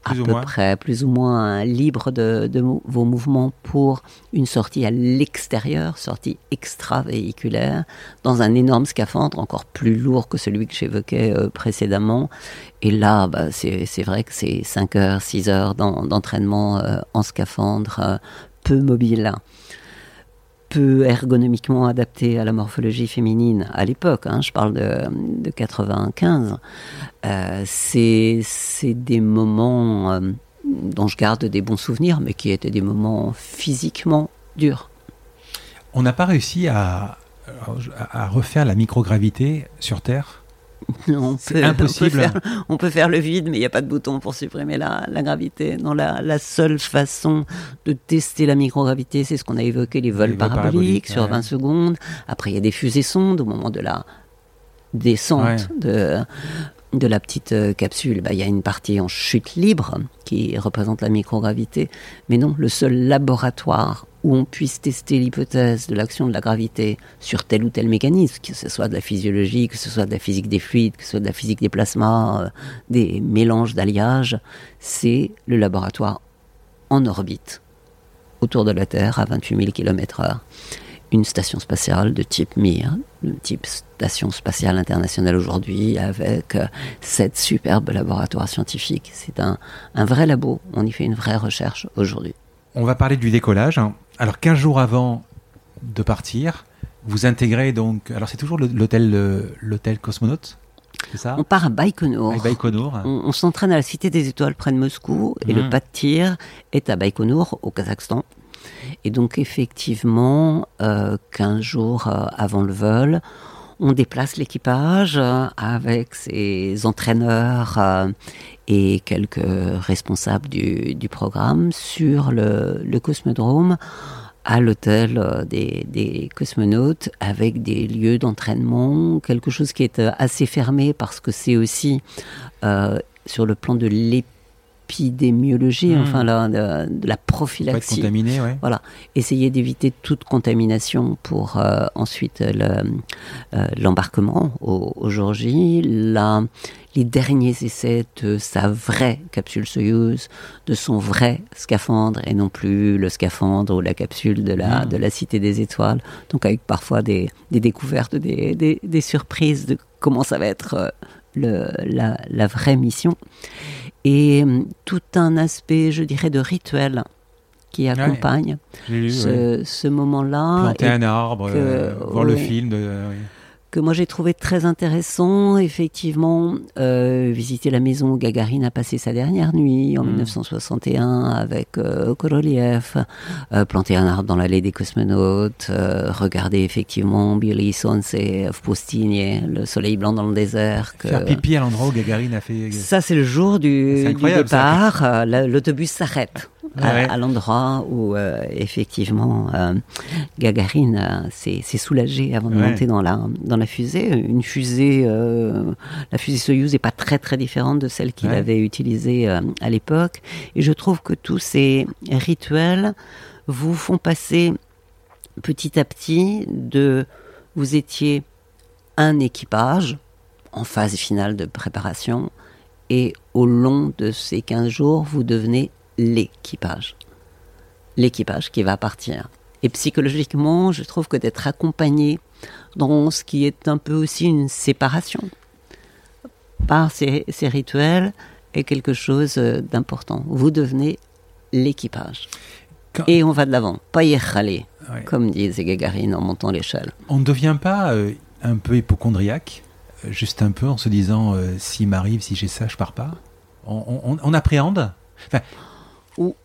à peu près, plus ou moins libre de, vos mouvements pour une sortie à l'extérieur, sortie extravéhiculaire, dans un énorme scaphandre, encore plus lourd que celui que j'évoquais euh, précédemment. Et là, bah, c'est vrai que c'est 5 heures, 6 heures d'entraînement euh, en scaphandre, euh, peu mobile peu ergonomiquement adapté à la morphologie féminine à l'époque, hein, je parle de, de 95, euh, c'est des moments euh, dont je garde des bons souvenirs, mais qui étaient des moments physiquement durs. On n'a pas réussi à, à refaire la microgravité sur Terre? [LAUGHS] non, c'est impossible. On peut, faire, le vide, mais il n'y a pas de bouton pour supprimer la, gravité. Non, la, seule façon de tester la microgravité, c'est ce qu'on a évoqué, les vols paraboliques, sur 20 secondes. Après, il y a des fusées sondes au moment de la descente de, de la petite euh, capsule, bah, il y a une partie en chute libre qui représente la microgravité. Mais non, le seul laboratoire où on puisse tester l'hypothèse de l'action de la gravité sur tel ou tel mécanisme, que ce soit de la physiologie, que ce soit de la physique des fluides, que ce soit de la physique des plasmas, euh, des mélanges d'alliages, c'est le laboratoire en orbite autour de la Terre à 28 000 km/h une station spatiale de type Mir, de type station spatiale internationale aujourd'hui, avec euh, sept superbes laboratoires scientifiques. C'est un, un, vrai labo, on y fait une vraie recherche aujourd'hui. On va parler du décollage. Alors 15 jours avant de partir, vous intégrez donc, alors c'est toujours l'hôtel l'hôtel cosmonaute ça? On part à Baïkonour. On, s'entraîne à la Cité des Étoiles près de Moscou et le mmh. pas de tir est à Baïkonour au Kazakhstan. Et donc effectivement, euh, 15 jours euh, avant le vol, on déplace l'équipage euh, avec ses entraîneurs euh, et quelques responsables du, programme sur le, cosmodrome à l'hôtel euh, des, cosmonautes avec des lieux d'entraînement, quelque chose qui est assez fermé parce que c'est aussi sur le plan de l'épidémie épidémiologie, hmm. enfin la, de, la prophylaxie. contaminé, ouais. Voilà, essayer d'éviter toute contamination pour euh, ensuite euh, l'embarquement au, au, jour J. La, les derniers essais de sa vraie capsule Soyuz, de son vrai scaphandre et non plus le scaphandre ou la capsule de la, hmm. de la Cité des Étoiles. Donc avec parfois des, des découvertes, des, des, des, surprises de comment ça va être euh, le, la, la vraie mission et hum, tout un aspect, je dirais, de rituel qui accompagne ce, ce moment-là. Planter un arbre, euh, voir le film. De, que moi j'ai trouvé très intéressant. Effectivement, euh, visiter la maison où Gagarine a passé sa dernière nuit en 1961 hmm. avec euh, Korolev, euh, planter un arbre dans l'allée des cosmonautes, euh, regarder effectivement Billy Sonce Postini, le soleil blanc dans le désert. Que... Faire pipi à l'endroit où Gagarine a fait. Ça, c'est le jour du, du départ. Euh, l'autobus s'arrête à, l'endroit où euh, effectivement euh, Gagarine euh, s'est soulagé avant de monter dans la dans la fusée. Une fusée, la fusée Soyuz n'est pas très très différente de celle qu'il avait utilisée à l'époque. Et je trouve que tous ces rituels vous font passer petit à petit de vous étiez un équipage en phase finale de préparation et au long de ces 15 jours, vous devenez l'équipage. L'équipage qui va partir. Et psychologiquement, je trouve que d'être accompagné dans ce qui est un peu aussi une séparation par ces, rituels est quelque chose euh, d'important. Vous devenez l'équipage. Et on va de l'avant, pas y aller, comme disait Gagarine en montant l'échelle. On ne devient pas euh, un peu hypochondriaque, euh, juste un peu en se disant s'il m'arrive, si j'ai ça, je pars pas? On, on, appréhende?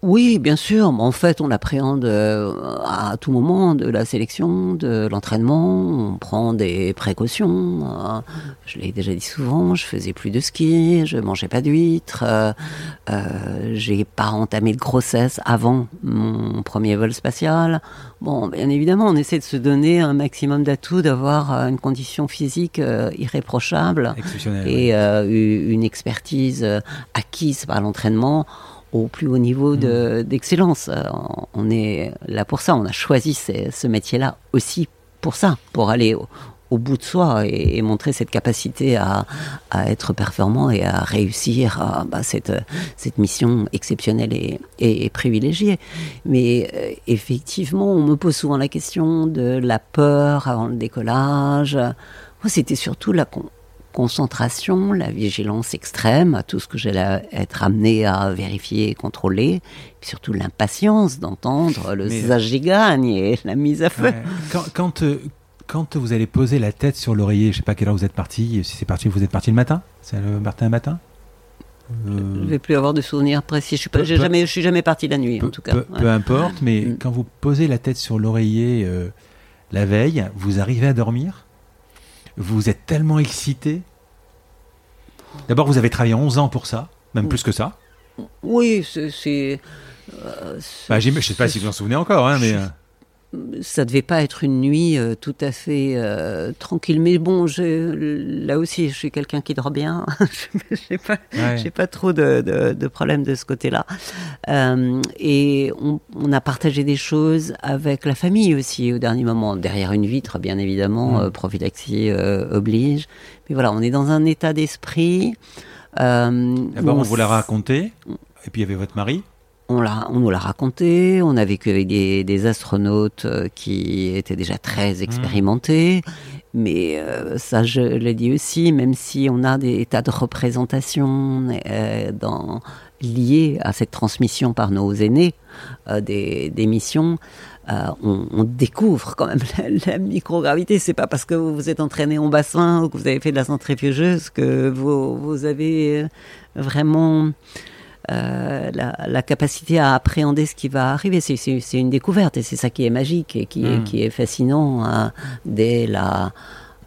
Oui, bien sûr. En fait, on appréhende euh, à tout moment de la sélection, de l'entraînement. On prend des précautions. Euh, je l'ai déjà dit souvent. Je faisais plus de ski. Je mangeais pas d'huîtres. Euh, euh, J'ai pas entamé de grossesse avant mon premier vol spatial. Bon, bien évidemment, on essaie de se donner un maximum d'atouts, d'avoir une condition physique irréprochable et une expertise acquise par l'entraînement au plus haut niveau mm. d'excellence. Euh, on est là pour ça, on a choisi ce, métier-là aussi pour ça, pour aller au, bout de soi et, montrer cette capacité à, être performant et à réussir bah, cette, cette mission exceptionnelle et, et, privilégiée. Mais euh, effectivement, on me pose souvent la question de la peur avant le décollage. Moi, c'était surtout la, concentration, la vigilance extrême, tout ce que j'allais être amené à vérifier et contrôler, et surtout l'impatience d'entendre le zagigagne et la mise à feu. Quand, euh, quand, vous allez poser la tête sur l'oreiller, je sais pas à quelle heure vous êtes parti, si c'est parti, vous êtes parti le matin? C'est le matin matin? Euh... Je ne vais plus avoir de souvenirs précis. Je suis, pas, jamais, suis jamais parti la nuit, en tout cas. Peu, importe, mais mm. quand vous posez la tête sur l'oreiller euh, la veille, vous arrivez à dormir? Vous êtes tellement excité. D'abord, vous avez travaillé 11 ans pour ça, même plus que ça. Oui, c'est. Euh, bah, je ne sais pas si vous en souvenez encore, hein, mais. Ça devait pas être une nuit euh, tout à fait euh, tranquille. Mais bon, là aussi, je suis quelqu'un qui dort bien. [LAUGHS] j'ai pas, pas trop de, de, de problèmes de ce côté-là. Euh, et on, on, a partagé des choses avec la famille aussi au dernier moment, derrière une vitre, bien évidemment, mm. prophylaxie oblige. Mais voilà, on est dans un état d'esprit. D'abord, on vous l'a raconté, et puis il y avait votre mari on, on nous l'a raconté, on a vécu avec des, astronautes euh, qui étaient déjà très mmh. expérimentés, mais euh, ça je l'ai dit aussi, même si on a des tas de représentations euh, dans, liées à cette transmission par nos aînés des, missions, on, découvre quand même [LAUGHS] la, la microgravité. C'est pas parce que vous vous êtes entraîné en bassin ou que vous avez fait de la centrifugeuse que vous, vous avez vraiment euh, la, capacité à appréhender ce qui va arriver. C'est une découverte et c'est ça qui est magique et qui, est, qui est fascinant hein, dès la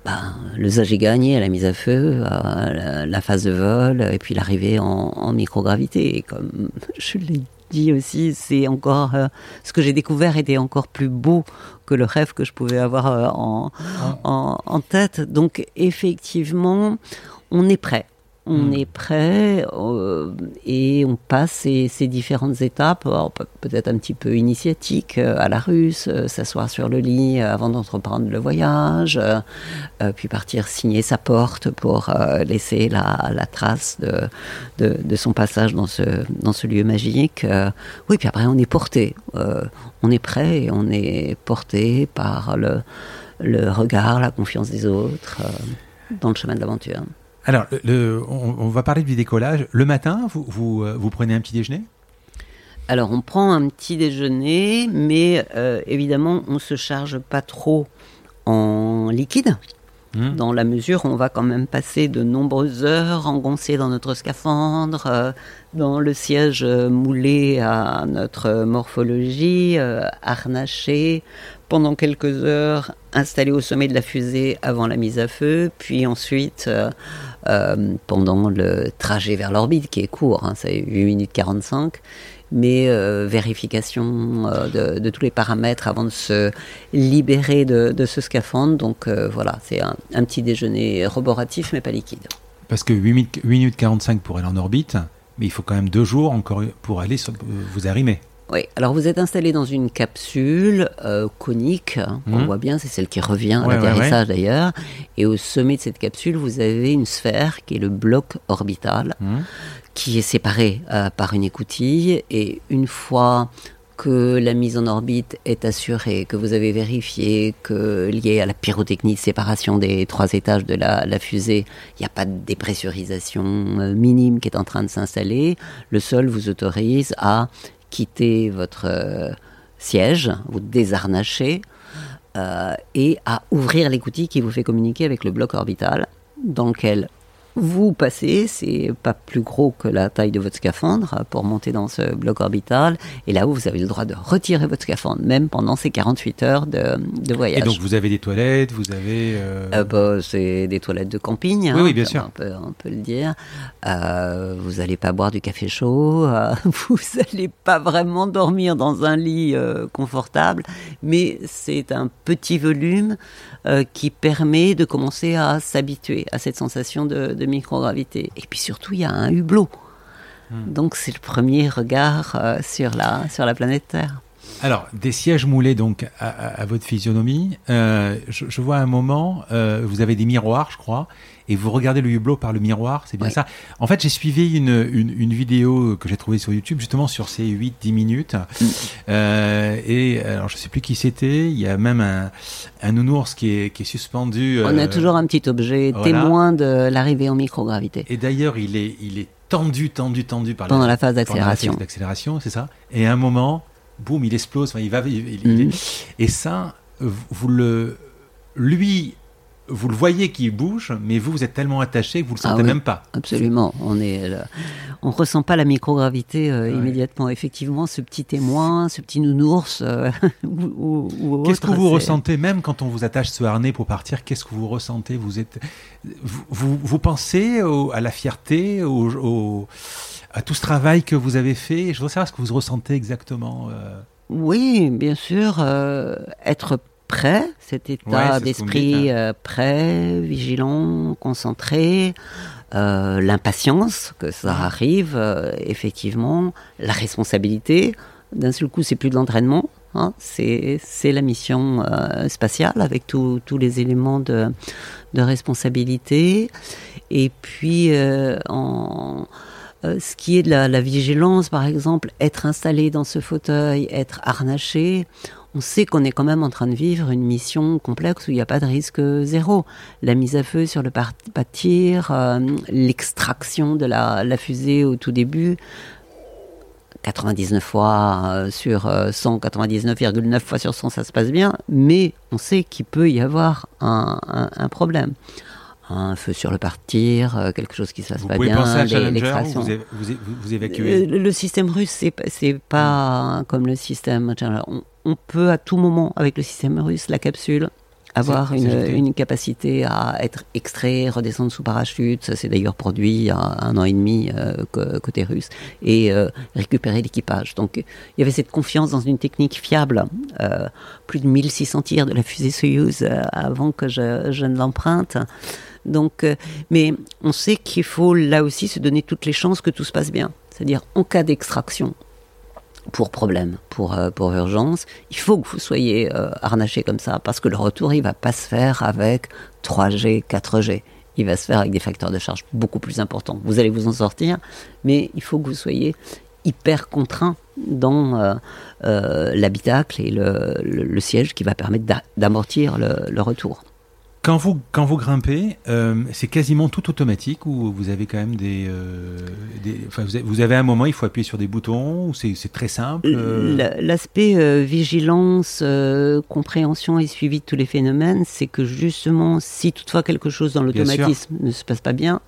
ben, le ZAG est gagné à la mise à feu, à la, phase de vol, et puis l'arrivée en, microgravité. Et comme [LAUGHS] je l'ai dit aussi, c'est encore euh, ce que j'ai découvert était encore plus beau que le rêve que je pouvais avoir euh, en, en, en, tête. Donc effectivement, on est prêt on hmm. est prêt euh, et on passe ces, différentes étapes, peut-être un petit peu initiatiques, euh, à la russe, euh, s'asseoir sur le lit avant d'entreprendre le voyage, puis partir signer sa porte pour laisser la, trace de, de, son passage dans ce, dans ce lieu magique. oui, puis après on est porté, on est prêt et on est porté par le, le regard, la confiance des autres dans le chemin de l'aventure. Alors, on, va parler du décollage. Le matin, vous, euh, vous, prenez un petit déjeuner? Alors on prend un petit déjeuner, mais euh, évidemment on ne se charge pas trop en liquide, hmm. dans la mesure où on va quand même passer de nombreuses heures engoncés dans notre scaphandre, euh, dans le siège moulé à notre morphologie, harnaché, pendant quelques heures installé au sommet de la fusée avant la mise à feu, puis ensuite euh, pendant le trajet vers l'orbite, qui est court, hein, c'est 8 minutes 45 mais euh, vérification euh, de, tous les paramètres avant de se libérer de, ce scaphandre. Donc voilà, c'est un, petit déjeuner roboratif mais pas liquide. Parce que 8 minutes 45 pour aller en orbite, mais il faut quand même deux jours encore pour aller vous arrimer. Oui, alors vous êtes installé dans une capsule euh, conique, hein, on mmh. voit bien, c'est celle qui revient à l'atterrissage d'ailleurs, et au sommet de cette capsule, vous avez une sphère qui est le bloc orbital, mmh. qui est séparé euh, par une écoutille, et une fois que la mise en orbite est assurée, que vous avez vérifié que lié à la pyrotechnie de séparation des trois étages de la, fusée, il n'y a pas de dépressurisation euh, minime qui est en train de s'installer, le sol vous autorise à quitter votre euh, siège, vous désarnacher euh, et à ouvrir l'écoutille qui vous fait communiquer avec le bloc orbital dans lequel vous passez, c'est pas plus gros que la taille de votre scaphandre pour monter dans ce bloc orbital. Et là où vous avez le droit de retirer votre scaphandre, même pendant ces 48 heures de, voyage. Et donc vous avez des toilettes, vous avez. Euh... euh bah, c'est des toilettes de camping. oui, oui, bien sûr. On peut, on peut, le dire. Euh, vous n'allez pas boire du café chaud. Euh, [LAUGHS] vous n'allez pas vraiment dormir dans un lit confortable. Mais c'est un petit volume qui permet de commencer à s'habituer à cette sensation de, de microgravité. Et puis surtout, il y a un hublot. Hmm. Donc c'est le premier regard euh, sur, la, sur la planète Terre. Alors, des sièges moulés donc à, votre physionomie. Euh, je, vois un moment, euh, vous avez des miroirs, je crois, et vous regardez le hublot par le miroir, c'est bien ça En fait, j'ai suivi une, une, vidéo que j'ai trouvée sur YouTube, justement sur ces 8-10 minutes. Mm. Euh, et alors, je ne sais plus qui c'était, il y a même un, un nounours qui est, qui est suspendu. On a toujours un petit objet témoin de l'arrivée en microgravité. Et d'ailleurs, il est, il est tendu, tendu, tendu par pendant la, phase d'accélération. D'accélération, c'est ça. Et à un moment, boum, il explose. il va, mm. et ça, vous le, lui, vous le voyez qui bouge, mais vous, vous êtes tellement attaché que vous le sentez ah même pas. Absolument. On est, on ressent pas la microgravité euh, immédiatement. Effectivement, ce petit témoin, ce petit nounours euh, [LAUGHS] Qu'est-ce que vous ressentez même quand on vous attache ce harnais pour partir Qu'est-ce que vous ressentez? Vous êtes, vous, vous, pensez à la fierté, au à tout ce travail que vous avez fait? Je voudrais savoir ce que vous ressentez exactement. Euh. Oui, bien sûr, euh, être prêt, cet état d'esprit hein. euh, prêt, vigilant, concentré, l'impatience que ça arrive, effectivement, la responsabilité. D'un seul coup, c'est plus de l'entraînement, hein, c'est la mission spatiale avec tous les éléments de, de, responsabilité. Et puis, en euh, ce qui est de la, vigilance, par exemple, être installé dans ce fauteuil, être harnaché, on sait qu'on est quand même en train de vivre une mission complexe où il n'y a pas de risque zéro. La mise à feu sur le pas de tir, euh, l'extraction de la, fusée au tout début, 99 fois euh, sur 199,9 fois sur 100, ça se passe bien, mais on sait qu'il peut y avoir un problème un feu sur le partir, euh, quelque chose qui se passe pas bien, l'extraction. Vous, vous, vous, évacuez. Le, le, système russe, c'est c'est pas comme le système. On, on, peut à tout moment avec le système russe, la capsule avoir C'est- une, c'est capacité à être extrait, redescendre sous parachute. Ça s'est d'ailleurs produit il y a un an et demi euh, côté russe. Et euh, récupérer l'équipage. Donc il y avait cette confiance dans une technique fiable. Euh, plus de 1600 tirs de la fusée Soyuz avant que je, je ne l'emprunte. Donc, mais on sait qu'il faut là aussi se donner toutes les chances que tout se passe bien. C'est-à-dire en cas d'extraction, pour problème, pour, euh, pour urgence, il faut que vous soyez euh, harnaché comme ça, parce que le retour, il va pas se faire avec 3G, 4G. Il va se faire avec des facteurs de charge beaucoup plus importants. Vous allez vous en sortir, mais il faut que vous soyez hyper contraint dans euh, euh, l'habitacle et le, le- siège qui va permettre d'a- d'amortir le retour. Quand vous, quand vous grimpez, euh, c'est quasiment tout automatique ou vous avez quand même des. euh, des- enfin, vous avez, vous avez un moment, il faut appuyer sur des boutons ou c'est très simple euh, L'aspect vigilance, compréhension et suivi de tous les phénomènes, c'est que justement, si toutefois quelque chose dans l'automatisme ne se passe pas bien,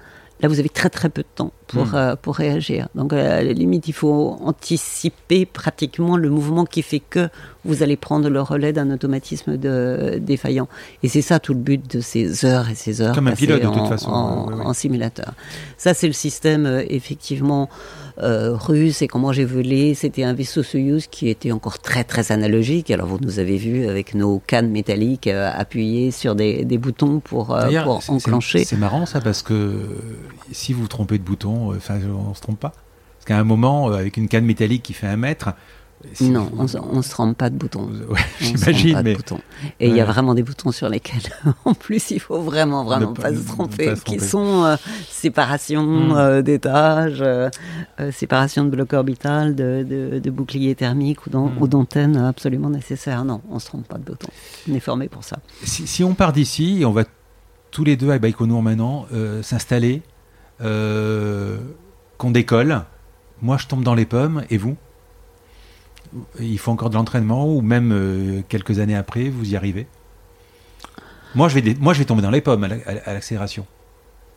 là vous avez très très peu de temps pour, Mm. euh, pour réagir. Donc euh, à la limite, il faut anticiper pratiquement le mouvement qui fait que vous allez prendre le relais d'un automatisme de, défaillant. Et c'est ça tout le but de ces heures et ces heures Comme un pilote, de toute en, façon. en- ouais. en simulateur. Ça, c'est le système euh, effectivement euh, russe. Et moi j'ai volé, c'était un vaisseau Soyuz qui était encore très très analogique. Alors vous nous avez vu avec nos cannes métalliques euh, appuyées sur des, des boutons pour, euh, pour enclencher. C'est marrant ça parce que euh, si vous vous trompez de bouton, enfin, on se trompe pas. Parce qu'à un moment, avec une canne métallique qui fait un mètre. Si Non, vous- on, on se trompe pas de boutons. ouais, [LAUGHS] J'imagine, mais boutons. Et il y a vraiment des boutons sur lesquels, [LAUGHS] en plus, il faut vraiment, vraiment Ne pas, pas- se ne tromper, pas se qui sont euh, séparation Mm. euh, d'étages, euh, euh, séparation de bloc orbital, de, de, de bouclier thermique ou Mm. ou d'antenne absolument nécessaire. Non, on se trompe pas de boutons. On est formé pour ça. si, si on part d'ici, on va tous les deux à Baïkonour maintenant s'installer, qu'on décolle. Moi, je tombe dans les pommes, et vous? Il faut encore de l'entraînement, ou même euh, quelques années après, vous y arrivez? Moi je, vais dé- moi, je vais tomber dans les pommes à la- à l'accélération.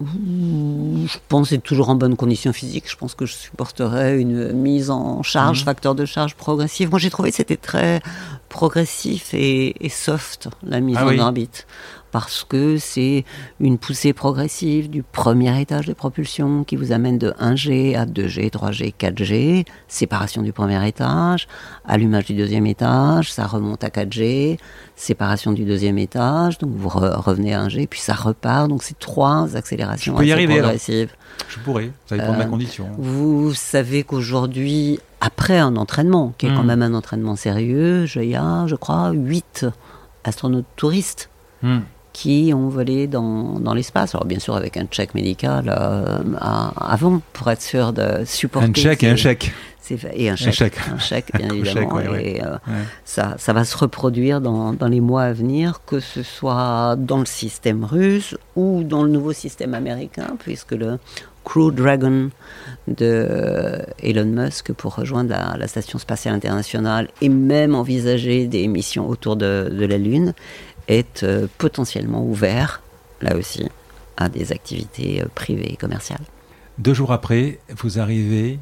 Je pense être toujours en bonne condition physique. Je pense que je supporterais une mise en charge, Mhm. facteur de charge progressive. Moi, j'ai trouvé que c'était très progressif et, et soft, la mise Ah en oui. orbite. Parce que c'est une poussée progressive du premier étage de propulsion qui vous amène de 1G à 2G, 3G, 4G, séparation du premier étage, allumage du deuxième étage, ça remonte à 4G, séparation du deuxième étage, donc vous re- revenez à 1G, puis ça repart. Donc c'est trois accélérations Je peux y assez arriver, alors. progressives. Je pourrais, ça dépend de ma Euh, condition. Vous savez qu'aujourd'hui, après un entraînement, qui est quand Mm. même un entraînement sérieux, il y a, je crois, huit astronautes touristes Hmm. Qui ont volé dans, dans l'espace. Alors bien sûr avec un check médical euh, à- avant pour être sûr de supporter. Un chèque et un chèque. ces- et un chèque. chèque. Un chèque, bien [LAUGHS] Un évidemment. chèque, ouais, ouais. Et, euh, Ouais. ça, ça va se reproduire dans, dans les mois à venir, que ce soit dans le système russe ou dans le nouveau système américain, puisque le Crew Dragon de Elon Musk pour rejoindre la, la Station spatiale internationale et même envisager des missions autour de, de la Lune est euh, potentiellement ouvert, là aussi, à des activités euh, privées et commerciales. Deux jours après, vous arrivez.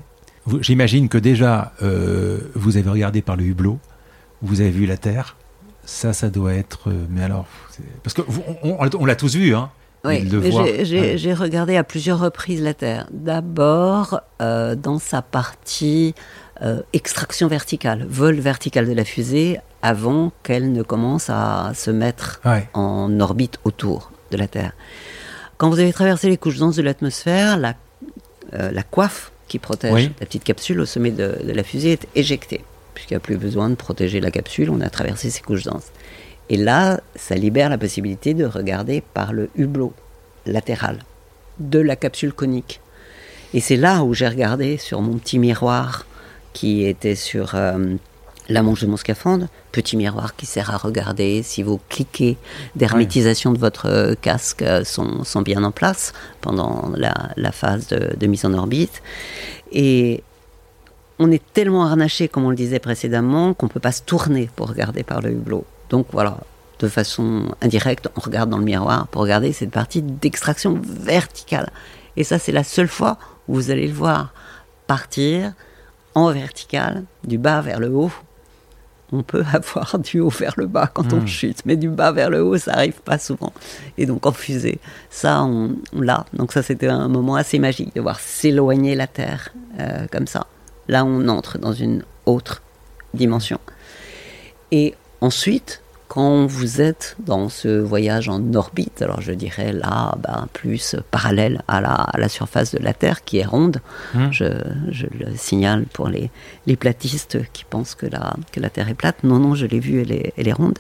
J'imagine que déjà, euh, vous avez regardé par le hublot, vous avez vu la Terre. Ça, ça doit être. mais alors. Parce que vous- on, on- on l'a tous vu, hein Oui, j'ai- Ouais. regardé à plusieurs reprises la Terre. D'abord, euh, dans sa partie euh, extraction verticale, vol vertical de la fusée, avant qu'elle ne commence à se mettre Ouais. en orbite autour de la Terre. Quand vous avez traversé les couches denses de l'atmosphère, la, euh, la coiffe qui protège Oui. la petite capsule au sommet de, de la fusée est éjectée. Puisqu'il n'y a plus besoin de protéger la capsule, on a traversé ces couches denses. Et là, ça libère la possibilité de regarder par le hublot latéral de la capsule conique. Et c'est là où j'ai regardé sur mon petit miroir qui était sur euh, la manche de mon scaphandre, petit miroir qui sert à regarder si vos cliquets d'hermétisation de votre euh, casque euh, sont, sont bien en place pendant la, la phase de, de mise en orbite. Et on est tellement harnaché, comme on le disait précédemment, qu'on ne peut pas se tourner pour regarder par le hublot. Donc voilà, de façon indirecte, on regarde dans le miroir pour regarder cette partie d'extraction verticale. Et ça, c'est la seule fois où vous allez le voir partir en vertical, du bas vers le haut, on peut [LAUGHS] avoir du haut vers le bas quand on chute, mais du bas vers le haut, ça arrive pas souvent. Et donc en fusée, ça, on, l'a. Donc ça, c'était un moment assez magique de voir s'éloigner la Terre euh, comme ça. Là, on entre dans une autre dimension. Et ensuite, quand vous êtes dans ce voyage en orbite, alors je dirais là, ben, plus parallèle à la, à la, surface de la Terre qui est ronde, hmm. je, je, le signale pour les, les, platistes qui pensent que la, que la Terre est plate. Non, non, je l'ai vue, elle est, elle est ronde.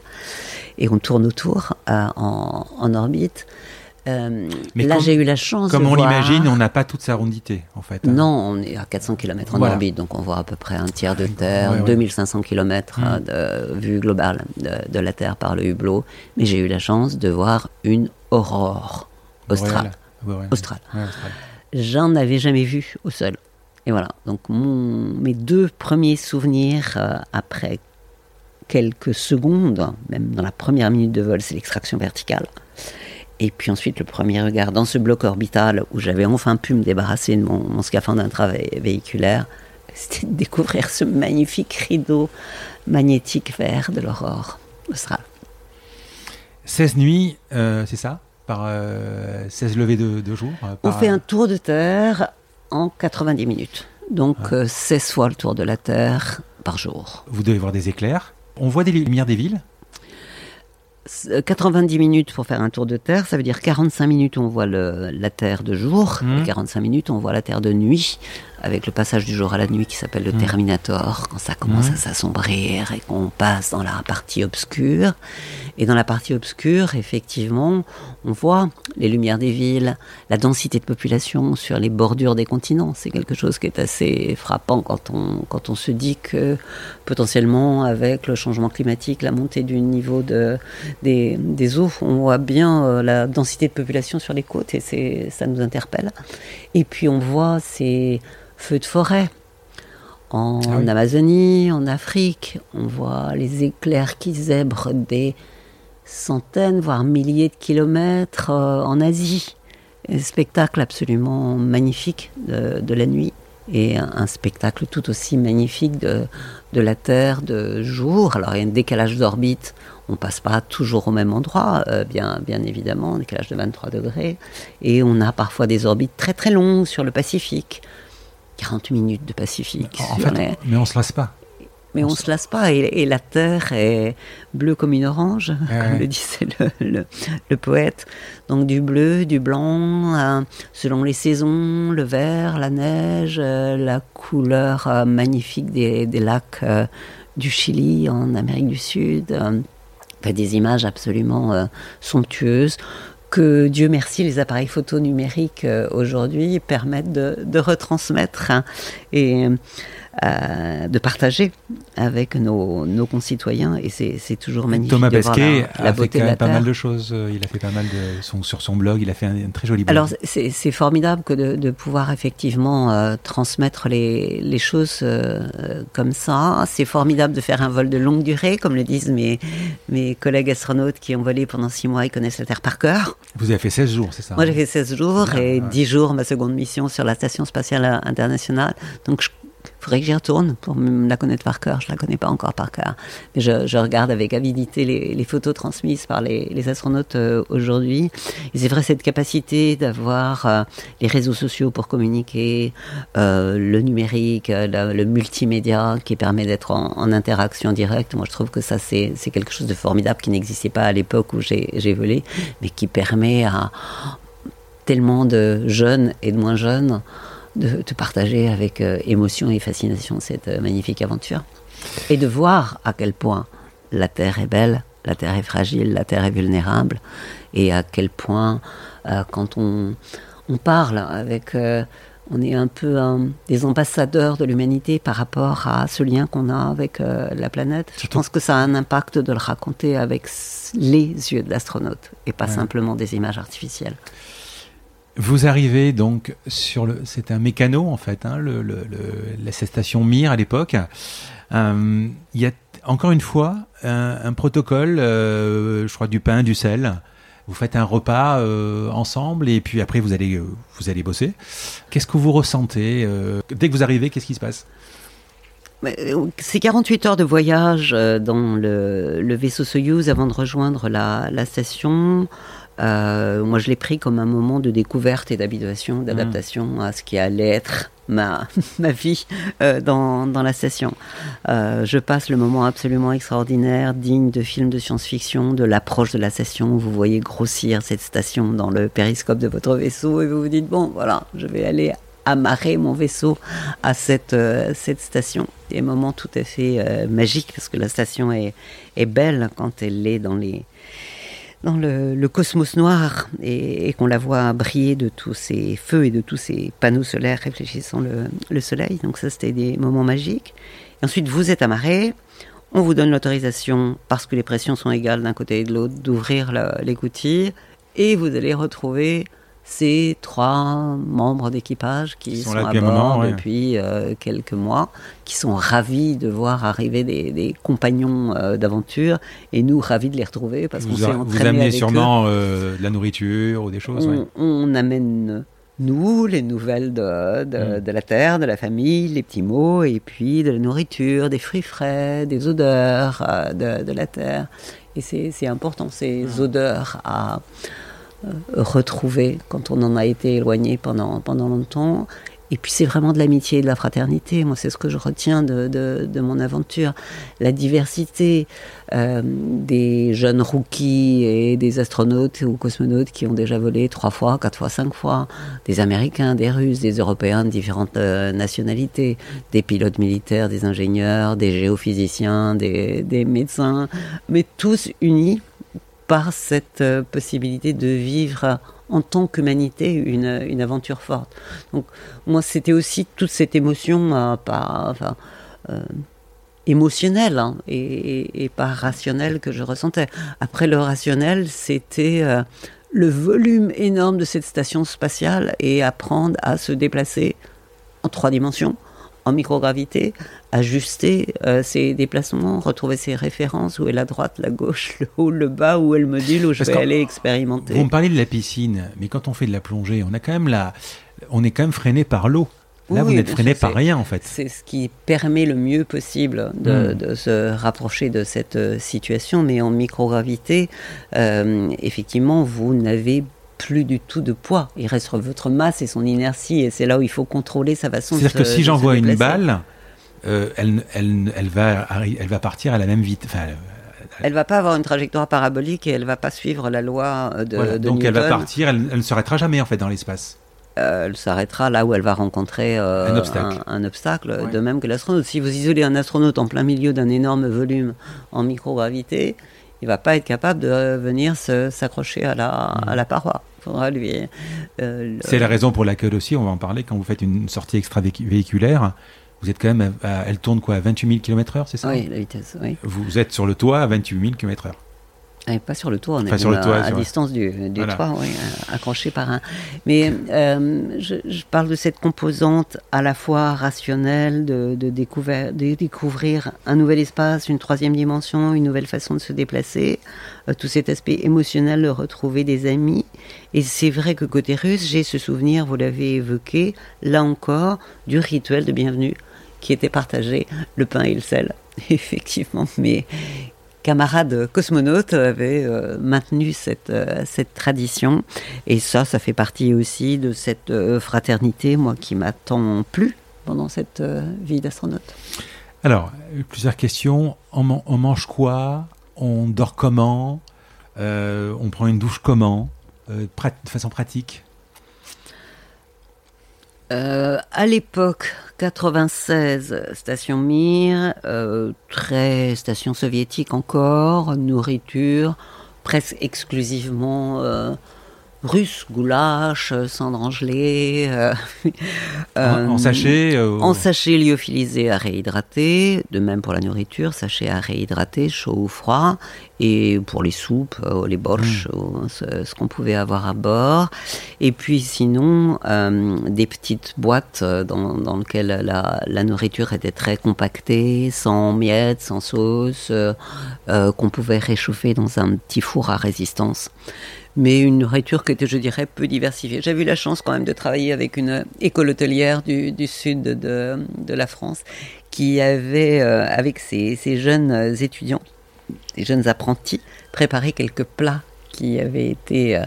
Et on tourne autour euh, en, en, orbite. Euh, là, j'ai eu la chance. Comme on l'imagine, on n'a pas toute sa rondité, en fait. Hein. Non, on est à 400 km en orbite, donc on voit à peu près un tiers de Terre, 2500 km mmh. de vue globale de, la Terre par le hublot. Mais j'ai eu la chance de voir une aurore australe. australe. J'en avais jamais vu au sol. Et voilà, donc mon, mes deux premiers souvenirs euh, après quelques secondes, même dans la première minute de vol, c'est l'extraction verticale. Et puis ensuite, le premier regard dans ce bloc orbital où j'avais enfin pu me débarrasser de mon, scaphandre intravéhiculaire, c'était de découvrir ce magnifique rideau magnétique vert de l'aurore australe. 16 nuits, euh, c'est ça? Par 16 euh, levées de, jour euh, On fait un tour de Terre en 90 minutes. Donc 16 fois le tour de la Terre par jour. Vous devez voir des éclairs. On voit des lumières des villes 90 minutes pour faire un tour de Terre, ça veut dire 45 minutes on voit la Terre de jour, mmh. et 45 minutes on voit la Terre de nuit avec le passage du jour à la nuit qui s'appelle le mmh. Terminator, quand ça commence mmh. à s'assombrir et qu'on passe dans la partie obscure. Et dans la partie obscure, effectivement, on voit les lumières des villes, la densité de population sur les bordures des continents. C'est quelque chose qui est assez frappant quand on, quand on se dit que potentiellement, avec le changement climatique, la montée du niveau de, des, des eaux, on voit bien euh, la densité de population sur les côtes et ça nous interpelle. Et puis on voit ces feux de forêt. En ah Amazonie, en Afrique, on voit les éclairs qui zèbrent des centaines, voire milliers de kilomètres euh, en Asie. Un spectacle absolument magnifique de, la nuit et un, spectacle tout aussi magnifique de, de, la Terre de jour. Alors il y a un décalage d'orbite, on passe pas toujours au même endroit, euh, bien, bien évidemment, un décalage de 23 degrés, et on a parfois des orbites très très longues sur le Pacifique. 40 minutes de Pacifique. Mais on se lasse pas. Mais on, ne se lasse pas. Et, la terre est bleue comme une orange, comme le disait le, poète. Donc du bleu, du blanc, euh, selon les saisons, le vert, la neige, euh, la couleur euh, magnifique des, lacs du Chili en Amérique du Sud. des images absolument somptueuses que Dieu merci, les appareils photo numériques euh, aujourd'hui permettent de, retransmettre. Et euh, de partager avec nos, concitoyens et c'est toujours magnifique. Thomas Pesquet a fait quand même pas mal de choses. Euh, il a fait pas mal de son, sur son blog. Il a fait un, très joli blog. Alors c'est formidable que de, pouvoir effectivement transmettre les, les choses comme ça. C'est formidable de faire un vol de longue durée, comme le disent mes, mes collègues astronautes qui ont volé pendant six mois. Ils connaissent la Terre par cœur. Vous avez fait 16 jours, c'est ça Moi, j'ai fait 16 jours et 10 jours ma seconde mission sur la Station spatiale internationale. Donc, il faudrait que j'y retourne pour me la connaître par cœur. Je la connais pas encore par cœur. Mais je, regarde avec avidité les, photos transmises par les, astronautes euh, aujourd'hui. Et c'est vrai, cette capacité d'avoir euh, les réseaux sociaux pour communiquer, euh, le numérique, le, multimédia qui permet d'être en, interaction directe. Moi, je trouve que ça, c'est quelque chose de formidable qui n'existait pas à l'époque où j'ai volé, mais qui permet à tellement de jeunes et de moins jeunes de, te partager avec euh, émotion et fascination cette euh, magnifique aventure. Et de voir à quel point la Terre est belle, la Terre est fragile, la Terre est vulnérable, et à quel point euh, quand on, on, parle avec... on est un peu des ambassadeurs de l'humanité par rapport à ce lien qu'on a avec la planète. Je pense que ça a un impact de le raconter avec les yeux de l'astronaute et pas simplement des images artificielles. Vous arrivez donc sur le. C'est un mécano en fait, hein, la station Mir à l'époque. Euh, il y a encore une fois un, protocole, euh, je crois du pain, du sel. Vous faites un repas euh, ensemble et puis après vous allez vous allez bosser. Qu'est-ce que vous ressentez dès que vous arrivez Qu'est-ce qui se passe? C'est 48 heures de voyage dans le, vaisseau Soyuz avant de rejoindre la station. Euh, moi, je l'ai pris comme un moment de découverte et d'habituation, d'adaptation à ce qui allait être ma, [LAUGHS] ma vie euh, dans, dans, la station. Euh, je passe le moment absolument extraordinaire, digne de films de science-fiction, de l'approche de la station. Vous voyez grossir cette station dans le périscope de votre vaisseau et vous vous dites, bon, voilà, je vais aller amarrer mon vaisseau à cette, cette station. Des moments tout à fait magiques parce que la station est, est belle quand elle est dans les dans le, cosmos noir et, qu'on la voit briller de tous ces feux et de tous ces panneaux solaires réfléchissant le, soleil. Donc ça, c'était des moments magiques. ensuite, vous êtes amarré. On vous donne l'autorisation, parce que les pressions sont égales d'un côté et de l'autre, d'ouvrir l'écoutille. Et vous allez retrouver ces trois membres d'équipage qui, sont, à bord depuis euh, quelques mois, qui sont ravis de voir arriver des, compagnons euh, d'aventure et nous ravis de les retrouver parce qu'on s'est entraîné Vous amenez sûrement euh, de la nourriture ou des choses. On, amène nous les nouvelles de, mm. de, la terre, de la famille, les petits mots et puis de la nourriture, des fruits frais, des odeurs de, de, la terre. Et c'est important ces mm. odeurs à retrouver quand on en a été éloigné pendant, pendant longtemps. Et puis c'est vraiment de l'amitié et de la fraternité. Moi, c'est ce que je retiens de, de, mon aventure. La diversité euh, des jeunes rookies et des astronautes ou cosmonautes qui ont déjà volé trois fois, quatre fois, cinq fois. Des Américains, des Russes, des Européens de différentes euh, nationalités. Des pilotes militaires, des ingénieurs, des géophysiciens, des, des médecins. Mais tous unis par cette euh, possibilité de vivre en tant qu'humanité une, une, aventure forte. Donc moi c'était aussi toute cette émotion euh, pas, enfin, euh, émotionnelle hein, et, et, pas rationnelle que je ressentais. Après le rationnel c'était le volume énorme de cette station spatiale et apprendre à se déplacer en trois dimensions en microgravité, ajuster euh, ses déplacements, retrouver ses références, où est la droite, la gauche, le haut, le bas, où est le module, où je vais aller expérimenter. Vous me parlez de la piscine, mais quand on fait de la plongée, on a quand même la, on est quand même freiné par l'eau. Là, vous n'êtes freiné par rien, en fait. C'est ce qui permet le mieux possible de, hmm. se rapprocher de cette euh, situation. Mais en microgravité, euh, effectivement, vous n'avez plus du tout de poids. Il reste votre masse et son inertie, et c'est là où il faut contrôler sa façon de C'est-à-dire que si j'envoie une balle, euh, elle, elle, elle, va, elle va partir à la même vitesse. Enfin, elle va pas avoir une trajectoire parabolique et elle va pas suivre la loi de, voilà, donc elle va partir, elle, ne s'arrêtera jamais en fait dans l'espace. Euh, elle s'arrêtera là où elle va rencontrer euh, un obstacle, un, obstacle de même que l'astronaute. Si vous isolez un astronaute en plein milieu d'un énorme volume en microgravité, il va pas être capable de venir s'accrocher à la, à la paroi. Euh, c'est la raison pour laquelle aussi, on va en parler, quand vous faites une sortie extravéhiculaire, vous êtes quand même, elle tourne quoi, à 28 000 km/h, c'est ça Oui, la vitesse, oui. Vous êtes sur le toit à 28 000 km/h pas sur le toit, on est sur le toit, à, distance du, toit, oui, euh, accroché par un. Mais euh, je, parle de cette composante à la fois rationnelle, de, de, découvrir, de découvrir un nouvel espace, une troisième dimension, une nouvelle façon de se déplacer, euh, tout cet aspect émotionnel de retrouver des amis. Et c'est vrai que côté russe, j'ai ce souvenir, vous l'avez évoqué, là encore, du rituel de bienvenue qui était partagé, le pain et le sel, [LAUGHS] effectivement, mais camarades cosmonautes avaient euh, maintenu cette, euh, cette tradition. Et ça, ça fait partie aussi de cette euh, fraternité, moi, qui m'attend plus pendant cette vie d'astronaute. Alors, plusieurs questions. On, on, mange quoi? On dort comment? On prend une douche comment? De façon pratique? À l'époque, 96, station Mir, euh, très station soviétique encore, nourriture presque exclusivement euh, russe, goulash, cendre gelée. Euh, en, sachet En sachet lyophilisé à réhydrater, de même pour la nourriture, sachet à réhydrater, chaud ou froid, et pour les soupes, les borsch, hmm. ce, qu'on pouvait avoir à bord. Et puis sinon, des petites boîtes dans, dans lesquelles la, la, nourriture était très compactée, sans miettes, sans sauce, qu'on pouvait réchauffer dans un petit four à résistance mais une nourriture qui était, je dirais, peu diversifiée. J'ai eu la chance quand même de travailler avec une école hôtelière du, sud de, la France qui avait, avec ses, jeunes étudiants, des jeunes apprentis, préparé quelques plats qui avaient été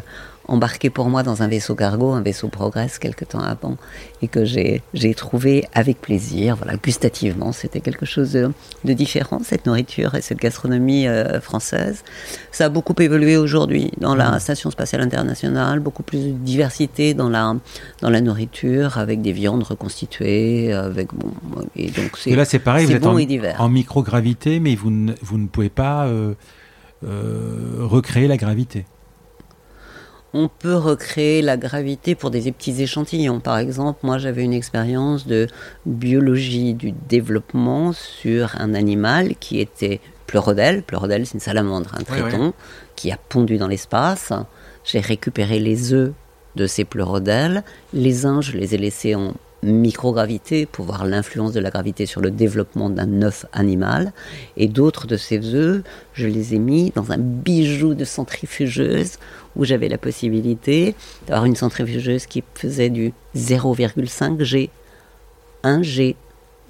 embarqué pour moi dans un vaisseau cargo, un vaisseau Progress quelque temps avant, et que j'ai trouvé avec plaisir. Voilà, gustativement, c'était quelque chose de, différent, cette nourriture et cette gastronomie euh, française. Ça a beaucoup évolué aujourd'hui dans la mmh. Station spatiale internationale, beaucoup plus de diversité dans la, dans la nourriture, avec des viandes reconstituées, avec bon, et donc c'est. là, c'est pareil, vous êtes en, en, microgravité, mais vous ne, vous ne pouvez pas euh, euh, recréer la gravité on peut recréer la gravité pour des petits échantillons. Par exemple, moi j'avais une expérience de biologie du développement sur un animal qui était pleurodelle. Pleurodelle, c'est une salamandre, un triton, qui a pondu dans l'espace. J'ai récupéré les œufs de ces pleurodelles. Les uns, je les ai laissés en microgravité pour voir l'influence de la gravité sur le développement d'un œuf animal. Et d'autres de ces œufs, je les ai mis dans un bijou de centrifugeuse où j'avais la possibilité d'avoir une centrifugeuse qui faisait du 0,5 G, 1 G,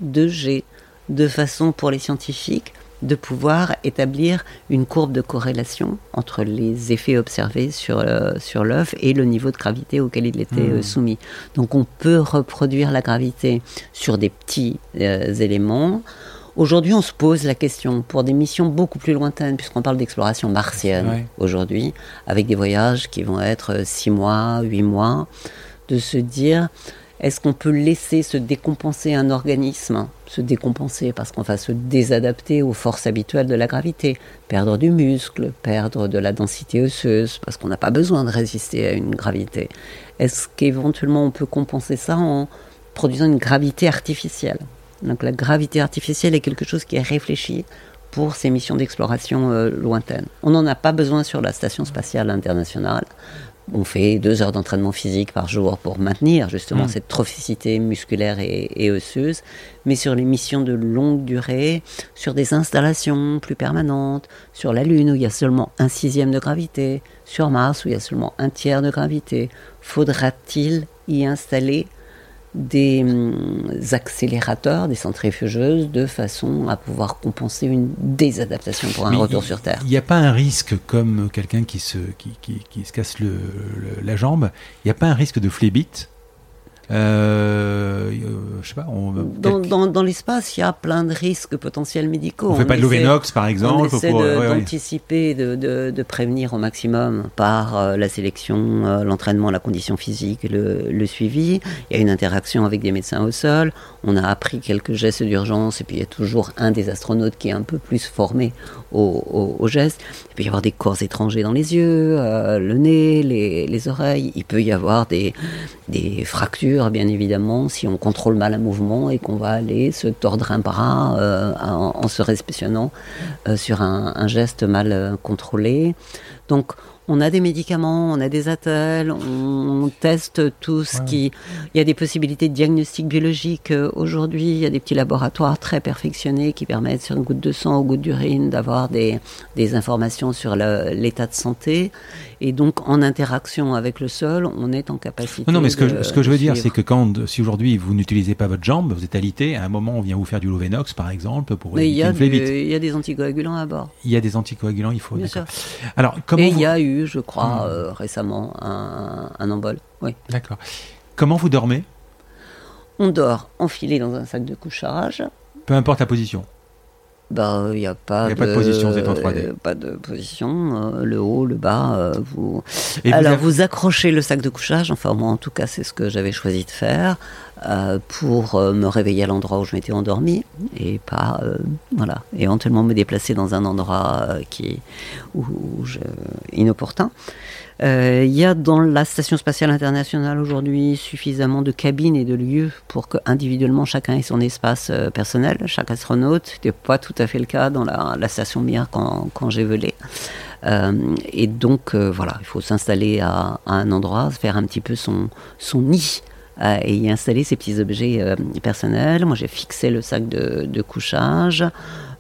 2 G, de façon pour les scientifiques de pouvoir établir une courbe de corrélation entre les effets observés sur, euh, sur l'œuf et le niveau de gravité auquel il était euh, mmh. soumis. Donc on peut reproduire la gravité sur des petits euh, éléments. Aujourd'hui, on se pose la question pour des missions beaucoup plus lointaines, puisqu'on parle d'exploration martienne aujourd'hui, avec des voyages qui vont être 6 mois, 8 mois, de se dire est-ce qu'on peut laisser se décompenser un organisme Se décompenser parce qu'on va se désadapter aux forces habituelles de la gravité, perdre du muscle, perdre de la densité osseuse, parce qu'on n'a pas besoin de résister à une gravité? Est-ce qu'éventuellement on peut compenser ça en produisant une gravité artificielle? Donc la gravité artificielle est quelque chose qui est réfléchi pour ces missions d'exploration euh, lointaines. On n'en a pas besoin sur la Station spatiale internationale on fait deux heures d'entraînement physique par jour pour maintenir justement mm. cette trophicité musculaire et, osseuse, mais sur les missions de longue durée, sur des installations plus permanentes, sur la Lune où il y a seulement un sixième de gravité, sur Mars où il y a seulement un tiers de gravité, faudra-t-il y installer des hum, accélérateurs, des centrifugeuses, de façon à pouvoir compenser une désadaptation pour un retour sur Terre. Il n'y a pas un risque, comme quelqu'un qui se, qui, se casse la jambe, il n'y a pas un risque de flébite euh, euh, je sais pas. dans, l'espace, il y a plein de risques potentiels médicaux. On, ne fait pas de l'ovenox, par exemple. On essaie d'anticiper, de, de, prévenir au maximum par euh, la sélection, l'entraînement, la condition physique, le, le, suivi. Il y a une interaction avec des médecins au sol. On a appris quelques gestes d'urgence et puis il y a toujours un des astronautes qui est un peu plus formé aux, gestes. Il peut y avoir des corps étrangers dans les yeux, le nez, les, les, oreilles. Il peut y avoir des, des fractures bien évidemment, si on contrôle mal un mouvement et qu'on va aller se tordre un bras euh, en, se réceptionnant euh, sur un, geste mal euh, contrôlé. Donc, on a des médicaments, on a des attelles, on, teste tout ce qui. Il y a des possibilités de diagnostic biologique aujourd'hui. Il y a des petits laboratoires très perfectionnés qui permettent, sur une goutte de sang ou goutte d'urine, d'avoir des, des informations sur l'état de santé. Et donc, en interaction avec le sol, on est en capacité. Non, non mais ce que, ce que je veux dire, c'est que quand, si aujourd'hui vous n'utilisez pas votre jambe, vous êtes alité, à un moment, on vient vous faire du Lovenox, par exemple, pour mais il y, a il y a des anticoagulants à bord. Il y a des anticoagulants, il faut. Bien sûr. Alors, comment Et il y a eu, je crois, hmm. euh, récemment, un, un embol. Oui. D'accord. Comment vous dormez? On dort enfilé dans un sac de couchage. Peu importe la position. Bah, il n'y a pas, de, pas de position, c'est en 3D. Pas de position, euh, le haut, le bas. Euh, vous... Alors, vous, accrochez le sac de couchage, enfin, moi en tout cas, c'est ce que j'avais choisi de faire, euh, pour me réveiller à l'endroit où je m'étais endormi, et pas, voilà, éventuellement me déplacer dans un endroit qui, où, je, inopportun. Euh, il y a dans la Station spatiale internationale aujourd'hui suffisamment de cabines et de lieux pour que individuellement chacun ait son espace euh, personnel, chaque astronaute. C'était pas tout à fait le cas dans la, station Mir quand, j'ai volé. Euh, et donc voilà, il faut s'installer à, un endroit, faire un petit peu son, son nid et y installer ses petits objets personnels. Moi j'ai fixé le sac de couchage.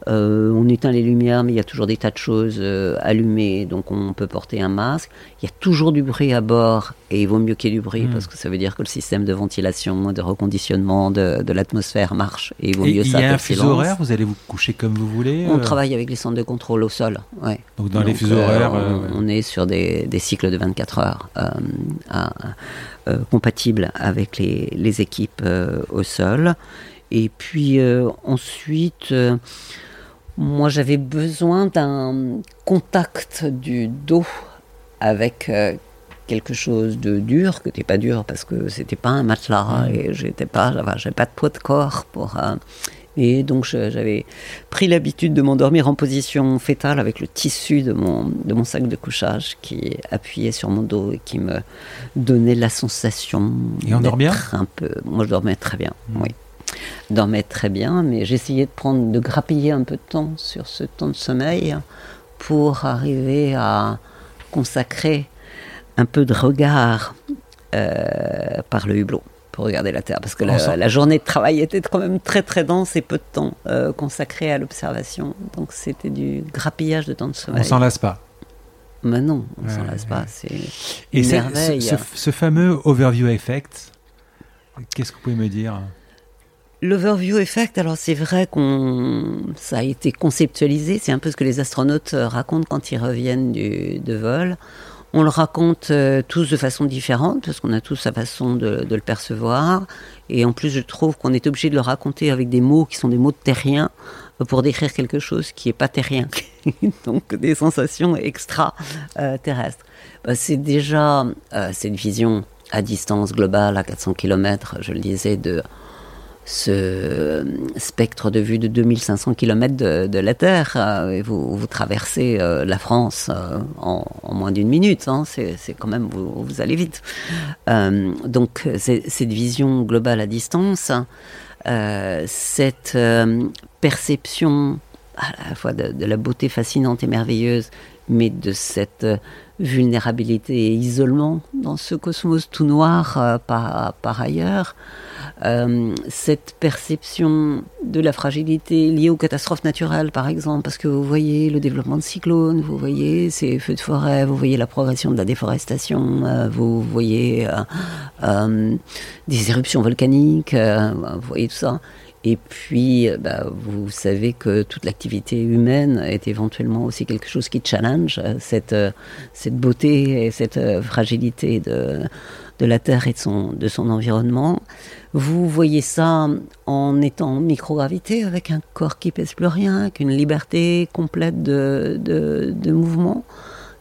Euh, on éteint les lumières, mais il y a toujours des tas de choses euh, allumées, donc on peut porter un masque. Il y a toujours du bruit à bord, et il vaut mieux qu'il y ait du bruit, Mm. parce que ça veut dire que le système de ventilation, de reconditionnement de, de l'atmosphère marche, et il vaut Et mieux il ça y a un fuseau horaire, vous allez vous coucher comme vous voulez On euh, travaille avec les centres de contrôle au sol, ouais. Donc dans les Donc, fuseaux euh, horaires. on, est sur des, des cycles de 24 heures compatibles avec les, les équipes au sol. Et puis ensuite, moi j'avais besoin d'un contact du dos avec euh, quelque chose de dur, que n'était pas dur parce que c'était pas un matelas et j'étais pas, j'avais pas de poids de corps pour. euh, et donc j'avais pris l'habitude de m'endormir en position fétale avec le tissu de mon, de mon sac de couchage qui appuyait sur mon dos et qui me donnait la sensation. Et on dort bien? d'être un peu. Moi je dormais très bien, Mm. oui. Dormais très bien, mais j'essayais de prendre, de grappiller un peu de temps sur ce temps de sommeil pour arriver à consacrer un peu de regard euh, par le hublot pour regarder la Terre. Parce que la, journée de travail était quand même très très dense et peu de temps euh, consacré à l'observation. Donc c'était du grappillage de temps de On sommeil. s'en lasse pas. Mais non, on s'en Ouais, lasse ouais. pas. C'est Et une c'est- merveille. ce, ce- ce fameux overview effect, qu'est-ce que vous pouvez me dire? L'overview effect, alors c'est vrai qu'on ça a été conceptualisé, c'est un peu ce que les astronautes euh, racontent quand ils reviennent du, de vol. On le raconte euh, tous de façon différente, parce qu'on a tous sa façon de, de le percevoir. Et en plus, je trouve qu'on est obligé de le raconter avec des mots qui sont des mots terriens euh, pour décrire quelque chose qui n'est pas terrien. [LAUGHS] Donc des sensations extra-terrestres. Euh, c'est déjà cette vision à distance globale, à 400 km, je le disais, de ce euh, spectre de vue de 2500 km de, de la Terre. euh, vous, traversez euh, la France en, moins d'une minute. hein, c'est quand même, vous, allez vite. Donc, cette vision globale à distance, cette perception à la fois de, la beauté fascinante et merveilleuse, mais de cette vulnérabilité et isolement dans ce cosmos tout noir euh, par, ailleurs, euh, cette perception de la fragilité liée aux catastrophes naturelles, par exemple, parce que vous voyez le développement de cyclones, vous voyez ces feux de forêt, vous voyez la progression de la déforestation, euh, vous voyez des éruptions volcaniques, vous voyez tout ça. Et puis, euh, bah, vous savez que toute l'activité humaine est éventuellement aussi quelque chose qui challenge euh, cette, euh, cette beauté et cette fragilité de, la Terre et de son, environnement. Vous voyez ça en étant en microgravité, avec un corps qui pèse plus rien, avec une liberté complète de, mouvement,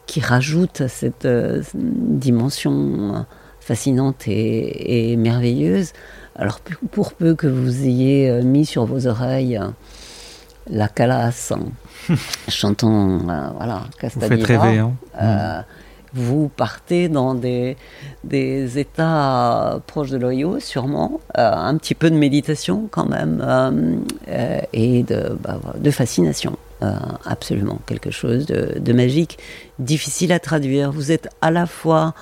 qui rajoute cette dimension fascinante et merveilleuse. Alors, pour peu que vous ayez euh, mis sur vos oreilles euh, la calasse, [LAUGHS] chantant, euh, voilà, Vous faites rêver. Hein euh, vous partez dans des, des états proches de l'oyo, sûrement, euh, un petit peu de méditation quand même, et de, bah, de fascination. Absolument, quelque chose de, de magique, difficile à traduire. Vous êtes à la fois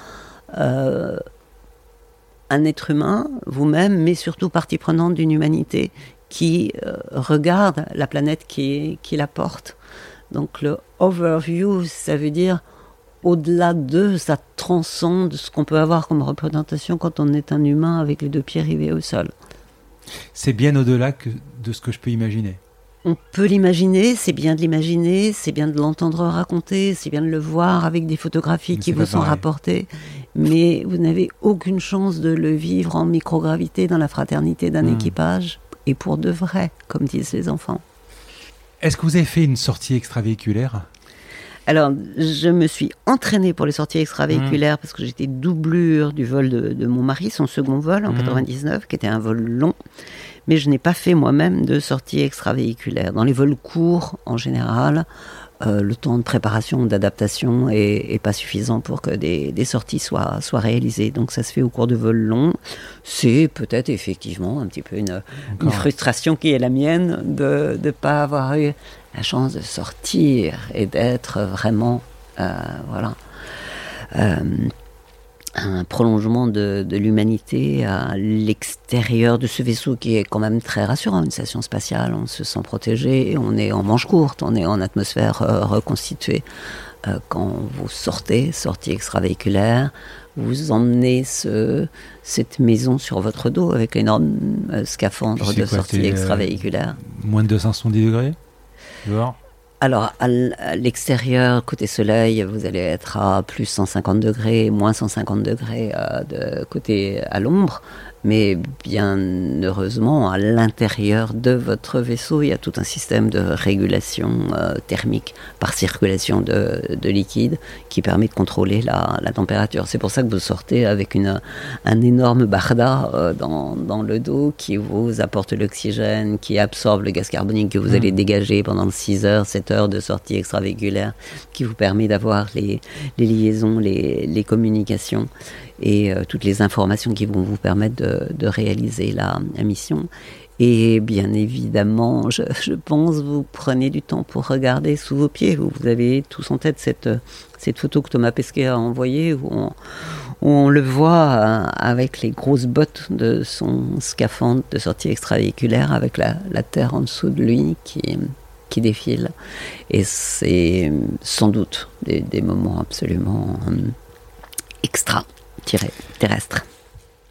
un être humain, vous-même, mais surtout partie prenante d'une humanité qui euh, regarde la planète qui, la porte. Donc le overview, ça veut dire au-delà de, ça transcende ce qu'on peut avoir comme représentation quand on est un humain avec les deux pieds rivés au sol. C'est bien au-delà de ce que je peux imaginer. On peut l'imaginer, c'est bien de l'imaginer, c'est bien de l'entendre raconter, c'est bien de le voir avec des photographies Mais qui vous sont pareil. rapportées, mais vous n'avez aucune chance de le vivre en microgravité dans la fraternité d'un Hmm. équipage, et pour de vrai, comme disent les enfants. Est-ce que vous avez fait une sortie extravéhiculaire? Alors, je me suis entraînée pour les sorties Mmh. extravéhiculaires parce que j'étais doublure du vol de, de mon mari, son second vol en Mhm. 99, qui était un vol long. Mais je n'ai pas fait moi-même de sortie extravéhiculaire. Dans les vols courts, en général, euh, le temps de préparation, d'adaptation est, est pas suffisant pour que des, des sorties soient, soient réalisées. Donc ça se fait au cours de vols longs. C'est peut-être effectivement un petit peu une, une frustration qui est la mienne de ne pas avoir eu la chance de sortir et d'être vraiment, euh, voilà. Euh, un prolongement de, l'humanité à l'extérieur de ce vaisseau qui est quand même très rassurant, une station spatiale, on se sent protégé, on est en manche courte, on est en atmosphère euh, reconstituée. Quand vous sortez, sortie extravéhiculaire, vous emmenez ce, cette maison sur votre dos avec l'énorme scaphandre de sortie extravéhiculaire. moins de 270 degrés? Alors, à l'extérieur, côté soleil, vous allez être à plus 150 degrés, moins 150 degrés euh, de côté à l'ombre. Mais bien heureusement, à l'intérieur de votre vaisseau, il y a tout un système de régulation euh, thermique par circulation de, de, liquide qui permet de contrôler la, la température. C'est pour ça que vous sortez avec une, un énorme barda euh, dans, dans, le dos qui vous apporte l'oxygène, qui absorbe le gaz carbonique que vous mmh. allez dégager pendant 6 heures, 7 heures de sortie extravéhiculaire, qui vous permet d'avoir les, les liaisons, les, les communications et euh, toutes les informations qui vont vous permettre de, réaliser la, mission. Et bien évidemment, je, pense, vous prenez du temps pour regarder sous vos pieds. Vous, avez tous en tête cette, cette photo que Thomas Pesquet a envoyée où on, le voit euh, avec les grosses bottes de son scaphandre de sortie extravéhiculaire avec la, terre en dessous de lui qui, qui défile. Et c'est sans doute des, des moments absolument euh, extra terrestre.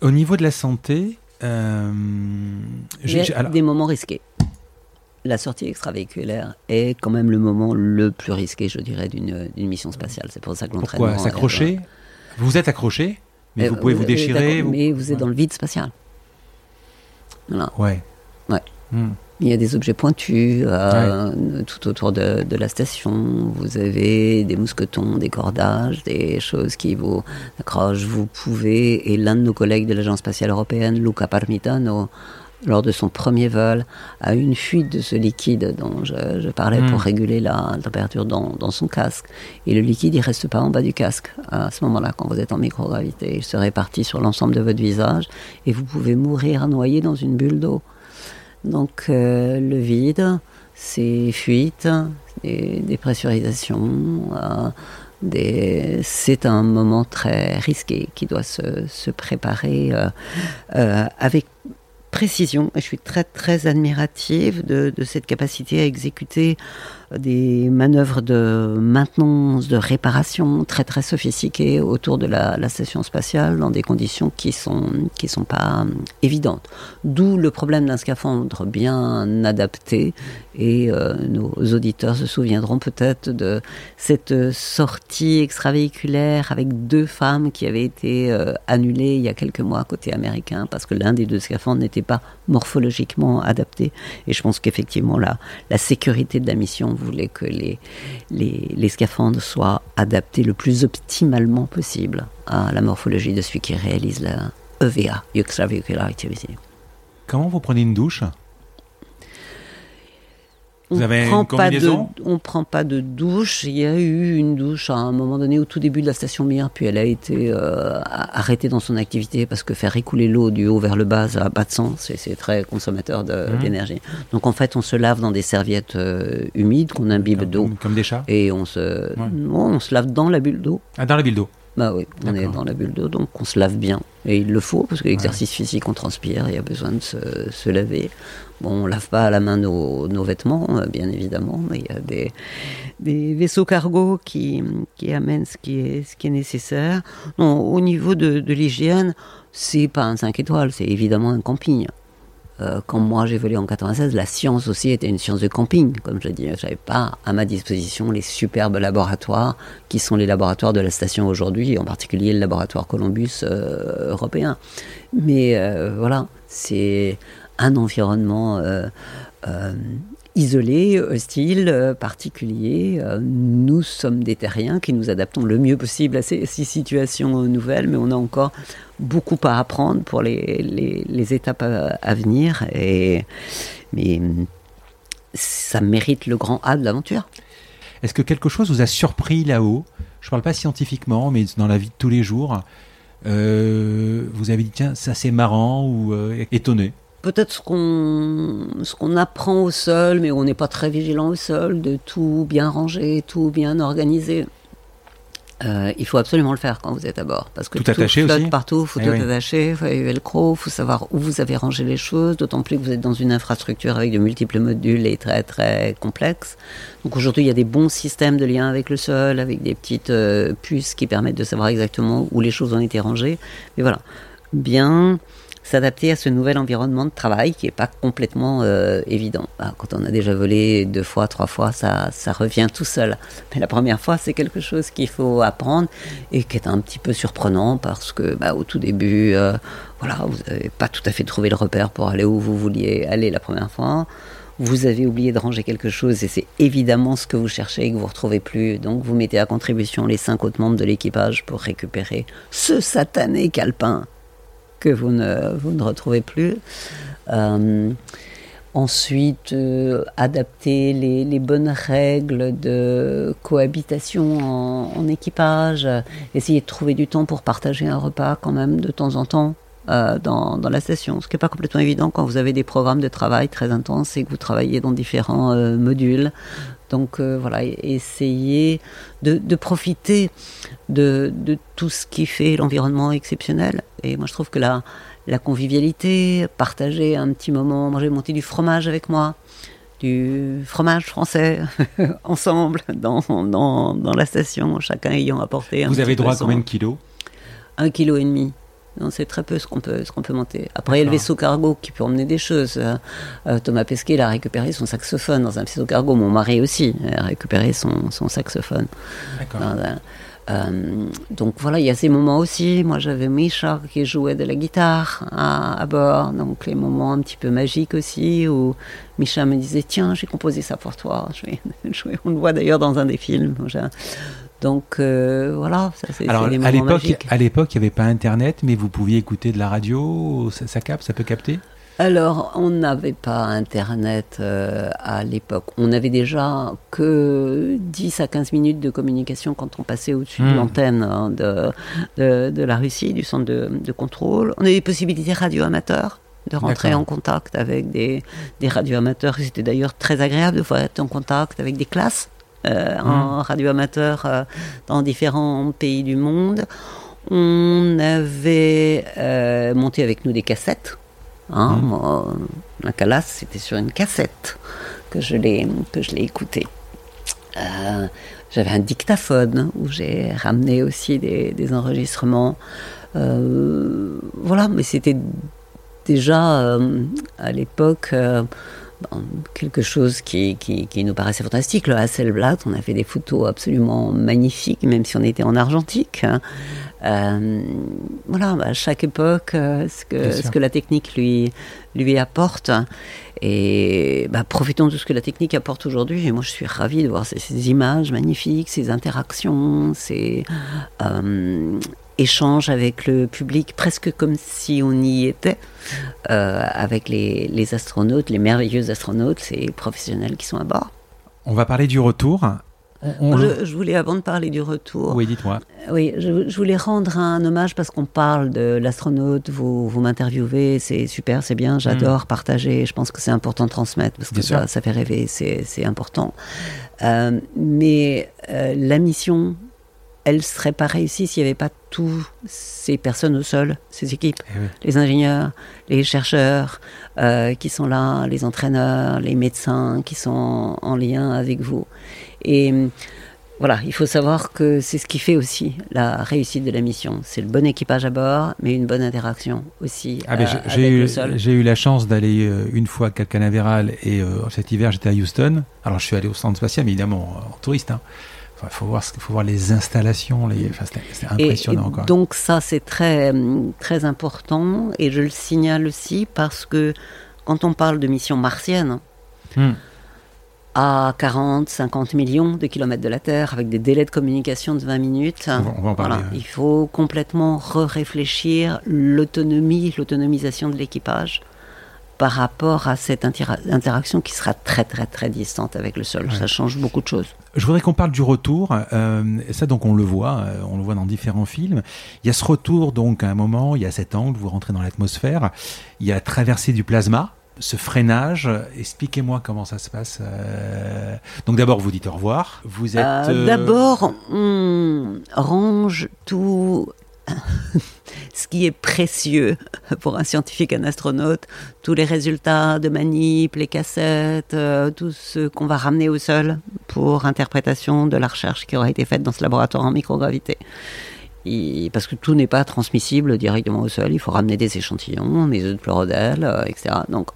Au niveau de la santé, euh, j'ai des moments risqués. La sortie extravéhiculaire est quand même le moment le plus risqué, je dirais, d'une mission spatiale. C'est pour ça que l'entraînement. Pourquoi S'accrocher? Vous êtes accroché, mais vous pouvez vous, déchirer. Mais vous êtes dans le vide spatial. Voilà. Ouais. Ouais. Hmm. Il y a des objets pointus euh, tout autour de, la station. Vous avez des mousquetons, des cordages, des choses qui vous accrochent. Vous pouvez, et l'un de nos collègues de l'Agence spatiale européenne, Luca Parmitano, lors de son premier vol, a eu une fuite de ce liquide dont je, parlais pour hmm. réguler la température dans, dans, son casque. Et le liquide, il reste pas en bas du casque à ce moment-là, quand vous êtes en microgravité. Il se répartit sur l'ensemble de votre visage et vous pouvez mourir noyé dans une bulle d'eau. Donc euh, le vide, ces fuites, des dépressurisations, euh, c'est un moment très risqué qui doit se, préparer euh, avec précision. Je suis très très admirative de, cette capacité à exécuter des manœuvres de maintenance, de réparation très très sophistiquées autour de la, station spatiale dans des conditions qui sont qui sont pas évidentes. D'où le problème d'un scaphandre bien adapté. Et euh, nos auditeurs se souviendront peut-être de cette sortie extravéhiculaire avec deux femmes qui avaient été euh, annulées il y a quelques mois côté américain parce que l'un des deux scaphandres n'était pas morphologiquement adapté. Et je pense qu'effectivement la, la sécurité de la mission voulait que les, les, scaphandres soient adaptés le plus optimalement possible à la morphologie de celui qui réalise la EVA. Comment vous prenez une douche? Vous avez une combinaison? On ne prend pas de douche. Il y a eu une douche à un moment donné au tout début de la station Mir, puis elle a été euh, arrêtée dans son activité parce que faire écouler l'eau du haut vers le bas, ça n'a pas de sens. C'est très consommateur mmh. d'énergie. Donc en fait, on se lave dans des serviettes euh, humides qu'on imbibe d'eau. Comme des chats? Et on se, on se lave dans la bulle d'eau. Ah, dans la bulle d'eau bah oui, on est dans la bulle d'eau, donc on se lave bien. Et il le faut, parce que l'exercice physique, on transpire, il y a besoin de se, se laver. Bon, on lave pas à la main nos, nos vêtements, euh, bien évidemment, mais il y a des, des vaisseaux cargo qui, qui amènent ce qui est, ce qui est nécessaire. Non, au niveau de, de l'hygiène, c'est pas un 5 étoiles, c'est évidemment un camping. Euh, quand moi volé en 96, la science aussi était une science de camping, comme je dis. Je n'avais pas à ma disposition les superbes laboratoires qui sont les laboratoires de la station aujourd'hui, en particulier le laboratoire Columbus euh, européen. Mais euh, voilà, c'est un environnement isolé, hostile, particulier. Nous sommes des terriens qui nous adaptons le mieux possible à ces, situations nouvelles, mais on a encore beaucoup à apprendre pour les, les, étapes à, venir. Et, mais ça mérite le grand A de l'aventure. Est-ce que quelque chose vous a surpris là-haut? Je ne parle pas scientifiquement, mais dans la vie de tous les jours. Euh, vous avez dit, tiens, ça c'est marrant ou euh, étonné Peut-être ce qu'on ce qu'on apprend au sol, mais on n'est pas très vigilant au sol, de tout bien ranger, tout bien organiser. euh, il faut absolument le faire quand vous êtes à bord, parce que tout, attaché flotte aussi partout, faut Eh tout oui. attacher, faut y velcro, faut savoir où vous avez rangé les choses, d'autant plus que vous êtes dans une infrastructure avec de multiples modules et très très complexe. Donc aujourd'hui, il y a des bons systèmes de lien avec le sol, avec des petites euh, puces qui permettent de savoir exactement où les choses ont été rangées. Mais voilà, bien s'adapter à ce nouvel environnement de travail qui n'est pas complètement euh, évident. Ah, Quand on a déjà volé deux fois, trois fois, ça, ça revient tout seul. Mais la première fois, c'est quelque chose qu'il faut apprendre et qui est un petit peu surprenant parce que bah, au tout début, euh, voilà, vous n'avez pas tout à fait trouvé le repère pour aller où vous vouliez aller la première fois. Vous avez oublié de ranger quelque chose et c'est évidemment ce que vous cherchez et que vous ne retrouvez plus. Donc vous mettez à contribution les cinq autres membres de l'équipage pour récupérer ce satané calepin que vous ne, vous ne retrouvez plus. Euh, ensuite, euh, adapter les, bonnes règles de cohabitation en, équipage. Essayer de trouver du temps pour partager un repas quand même de temps en temps. euh, dans, dans la station, ce qui n'est pas complètement évident quand vous avez des programmes de travail très intenses et que vous travaillez dans différents euh, modules. Donc voilà, essayer de, profiter de tout ce qui fait l'environnement exceptionnel. Et moi, je trouve que la, la convivialité, partager un petit moment, j'ai monté du fromage avec moi, du fromage français [LAUGHS] ensemble dans, dans, dans la station, chacun ayant apporté un Vous avez droit à combien de kilos? Un kilo et demi. C'est très peu ce qu'on peut, qu'on peut monter. Après, il y a le vaisseau cargo qui peut emmener des choses. Euh, euh, Thomas Pesquet, il a récupéré son saxophone dans un vaisseau cargo. Mon mari aussi a récupéré son, son saxophone. D'accord. Euh, donc voilà, il y a ces moments aussi. Moi, j'avais Misha qui jouait de la guitare à, à bord. Donc les moments un petit peu magiques aussi où Misha me disait Tiens, j'ai composé ça pour toi. Je vais. [LAUGHS] On le voit d'ailleurs dans un des films. Donc euh, voilà, ça c'est Alors à l'époque, à l'époque, il n'y avait pas Internet, mais vous pouviez écouter de la radio. Ça, ça capte, ça peut capter? Alors, on n'avait pas Internet euh, à l'époque. On avait déjà que 10 à 15 minutes de communication quand on passait au-dessus de Hmm. l'antenne hein, de, de, de la Russie, du centre de, de contrôle. On avait des possibilités radio-amateurs de rentrer en contact avec des, des radio-amateurs. C'était d'ailleurs très agréable de pouvoir être en contact avec des classes euh, en radio-amateur euh, dans différents pays du monde. On avait monté avec nous des cassettes. Hein, Mhm. moi, la Calas, c'était sur une cassette que je l'ai que je l'ai écouté. Euh, J'avais un dictaphone où j'ai ramené aussi des, des enregistrements. Euh, voilà, mais c'était déjà euh, à l'époque quelque chose qui, qui, qui nous paraissait fantastique. Le Hasselblad, on a fait des photos absolument magnifiques, même si on était en argentique. hein. Euh, voilà, à chaque époque, euh, ce que, ce que la technique lui, lui apporte. Et bah, profitons de ce que la technique apporte aujourd'hui. Et moi, je suis ravie de voir ces, ces images magnifiques, ces interactions, ces euh, échanges avec le public, presque comme si on y était, euh, avec les, les astronautes, les merveilleux astronautes, ces professionnels qui sont à bord. On va parler du retour. On- Je, je voulais, avant de parler du retour, Oui, dites-moi. oui, je, je voulais rendre un hommage parce qu'on parle de l'astronaute, vous, vous m'interviewez, c'est super, c'est bien, j'adore partager, je pense que c'est important de transmettre parce que ça, ça fait rêver, c'est c'est important. Euh, mais euh, la mission, elle serait pas réussie s'il n'y avait pas tous ces personnes au sol, ces équipes, Eh oui. les ingénieurs, les chercheurs euh, qui sont là, les entraîneurs, les médecins qui sont en, en lien avec vous. Et hum, voilà, il faut savoir que c'est ce qui fait aussi la réussite de la mission. C'est le bon équipage à bord, mais une bonne interaction aussi Ah euh, j'ai- avec j'ai le eu, sol. j'ai eu la chance d'aller euh, une fois à Cap Canaveral et euh, cet hiver j'étais à Houston. Alors je suis allé au centre spatial, mais évidemment en touriste. Hein. Enfin, faut voir, ce- faut voir les installations, les, enfin, Et- impressionnant. et donc ça, c'est très, très important, et je le signale aussi parce que quand on parle de mission martienne, Hmm. à 40, 50 millions de kilomètres de la Terre, avec des délais de communication de 20 minutes. On va- on va en parler, Voilà, ouais. Il faut complètement re-réfléchir l'autonomie, l'autonomisation de l'équipage par rapport à cette intera- interaction qui sera très très très distante avec le sol. Ouais. Ça change beaucoup de choses. Je voudrais qu'on parle du retour. euh, ça, donc, on le voit, euh, on le voit dans différents films. Il y a ce retour, donc, à un moment, il y a cet angle, vous rentrez dans l'atmosphère. Il y a la traversée du plasma. ce freinage, expliquez-moi comment ça se passe. Euh, donc d'abord, vous dites au revoir. Vous êtes. Euh, d'abord, on range tout ce qui est précieux pour un scientifique, un astronaute, tous les résultats de manip, les cassettes, euh, tout ce qu'on va ramener au sol pour interprétation de la recherche qui aura été faite dans ce laboratoire en microgravité. parce que tout n'est pas transmissible directement au sol, il faut ramener des échantillons, des œufs de chlorodèle, etc. Donc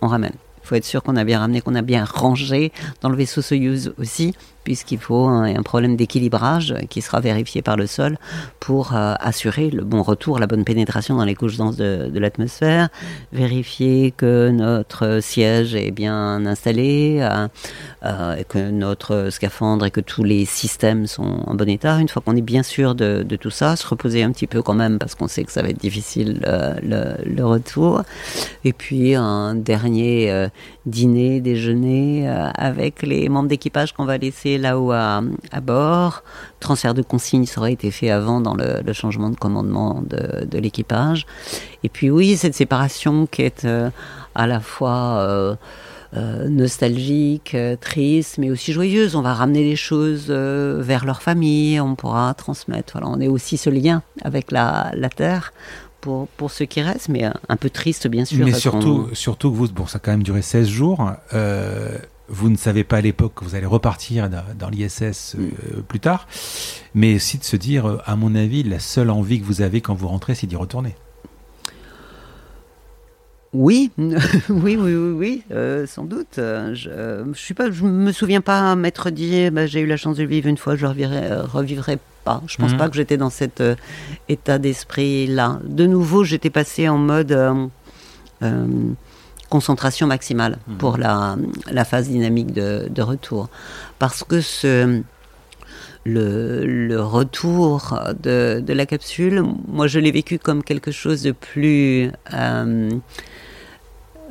on ramène. Il faut être sûr qu'on a bien ramené, qu'on a bien rangé dans le vaisseau Soyuz aussi, puisqu'il faut un, problème d'équilibrage qui sera vérifié par le sol pour euh, assurer le bon retour, la bonne pénétration dans les couches denses de, l'atmosphère, vérifier que notre siège est bien installé, euh, euh, que notre scaphandre et que tous les systèmes sont en bon état. Une fois qu'on est bien sûr de, tout ça, se reposer un petit peu quand même parce qu'on sait que ça va être difficile le, le, retour. Et puis un dernier dîner, déjeuner avec les membres d'équipage qu'on va laisser là-haut à, bord. Transfert de consignes, ça aurait été fait avant dans le, changement de commandement de, l'équipage. Et puis oui, cette séparation qui est euh, à la fois euh, euh, nostalgique, triste, mais aussi joyeuse. On va ramener les choses vers leur famille, on pourra transmettre. Voilà, on est aussi ce lien avec la, Terre. Pour, pour ceux qui restent, mais un peu triste bien sûr. Mais surtout, surtout que vous, bon, ça a quand même duré 16 jours vous ne savez pas à l'époque que vous allez repartir dans, l'ISS euh, mm. plus tard, mais aussi de se dire, euh, à mon avis, la seule envie que vous avez quand vous rentrez, c'est d'y retourner. Oui, [LAUGHS] oui, oui, oui, oui euh, sans doute. Je, suis pas, je me souviens pas m'être dit, bah, j'ai eu la chance de vivre une fois, je revivrai, revivrai pas. Je pense mm. pas que j'étais dans cet état d'esprit-là. De nouveau, j'étais passé en mode concentration maximale mhm. pour la, la, phase dynamique de, de, retour. Parce que ce, le, le retour de, de, la capsule, moi je l'ai vécu comme quelque chose de plus, euh,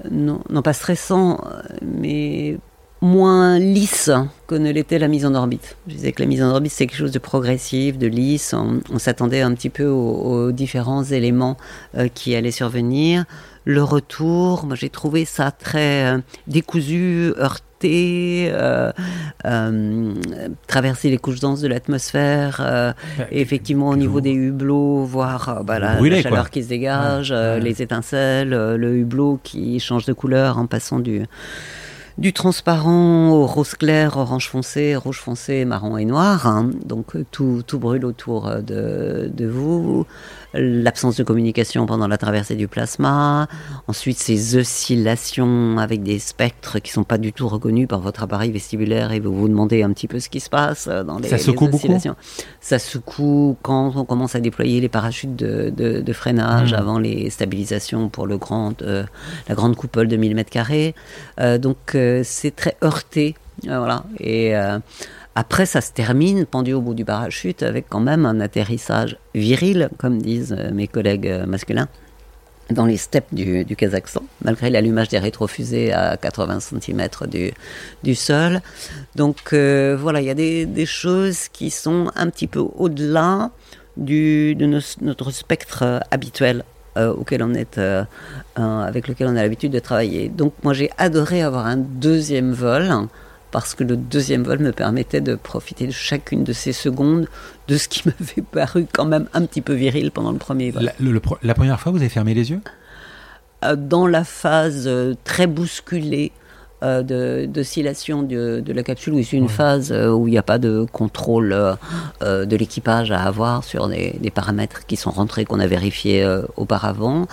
non, pas stressant, mais moins lisse que ne l'était la mise en orbite. Je disais que la mise en orbite, c'est quelque chose de progressif, de lisse. On, s'attendait un petit peu aux, différents éléments euh, qui allaient survenir le retour, moi j'ai trouvé ça très euh, décousu, heurté, euh, euh, traverser les couches denses de l'atmosphère, effectivement au niveau des hublots, voir bah, la, chaleur qui se dégage, les étincelles, le hublot qui change de couleur en passant du du transparent au rose clair, orange foncé, rouge foncé, marron et noir. Hein. Donc tout, tout brûle autour de, de vous l'absence de communication pendant la traversée du plasma, ensuite ces oscillations avec des spectres qui sont pas du tout reconnus par votre appareil vestibulaire et vous vous demandez un petit peu ce qui se passe dans les, ça secoue oscillations. Ça secoue quand on commence à déployer les parachutes de, de, freinage hmm. avant les stabilisations pour le grand, euh, la grande coupole de 1000 mètres carrés. Euh, donc euh, c'est très heurté. voilà. Et après, ça se termine pendu au bout du parachute avec quand même un atterrissage viril, comme disent euh, mes collègues euh, masculins, dans les steppes du, Kazakhstan, malgré l'allumage des rétrofusées à 80 cm du, sol. Donc euh, voilà, il y a des, choses qui sont un petit peu au-delà de notre spectre habituel auquel on est, avec lequel on a l'habitude de travailler. Donc moi j'ai adoré avoir un deuxième vol parce que le deuxième vol me permettait de profiter de chacune de ces secondes de ce qui [LAUGHS] m'avait paru quand même un petit peu viril pendant le premier vol. La, première fois, vous avez fermé les yeux? Euh, Dans la phase euh, très bousculée euh, d'oscillation de, de, la capsule, où c'est une phase où il n'y a pas de contrôle de l'équipage à avoir sur des, paramètres qui sont rentrés, qu'on a vérifiés auparavant.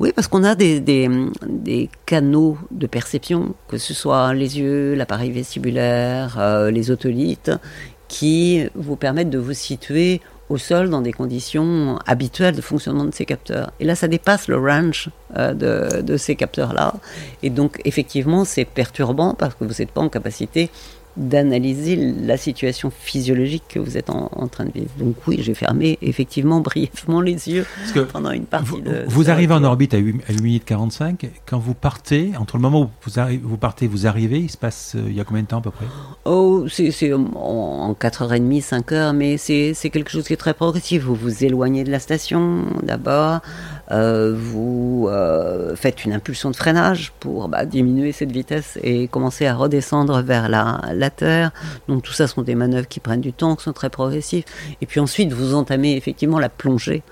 Oui, parce qu'on a des, des, canaux de perception, que ce soit les yeux, l'appareil vestibulaire, euh, les otolithes, qui vous permettent de vous situer au sol dans des conditions habituelles de fonctionnement de ces capteurs. Et là, ça dépasse le range euh, de, de, ces capteurs-là. Et donc, effectivement, c'est perturbant parce que vous n'êtes pas en capacité d'analyser la situation physiologique que vous êtes en, train de vivre. Donc oui, j'ai fermé effectivement [LAUGHS] brièvement les yeux pendant une partie vous, de... Vous arrivez en orbite à 8, minutes 45. Quand vous partez, entre le moment où vous, vous partez vous arrivez, il se passe... Euh, il y a combien de temps à peu près? Oh, c'est en, en 4h30, 5h, mais c'est quelque chose qui est très progressif. Vous vous éloignez de la station d'abord. euh, vous euh, faites une impulsion de freinage pour bah, diminuer cette vitesse et commencer à redescendre vers la, la Terre. Donc tout ça sont des manœuvres qui prennent du temps, qui sont très progressives. Et puis ensuite, vous entamez effectivement la plongée,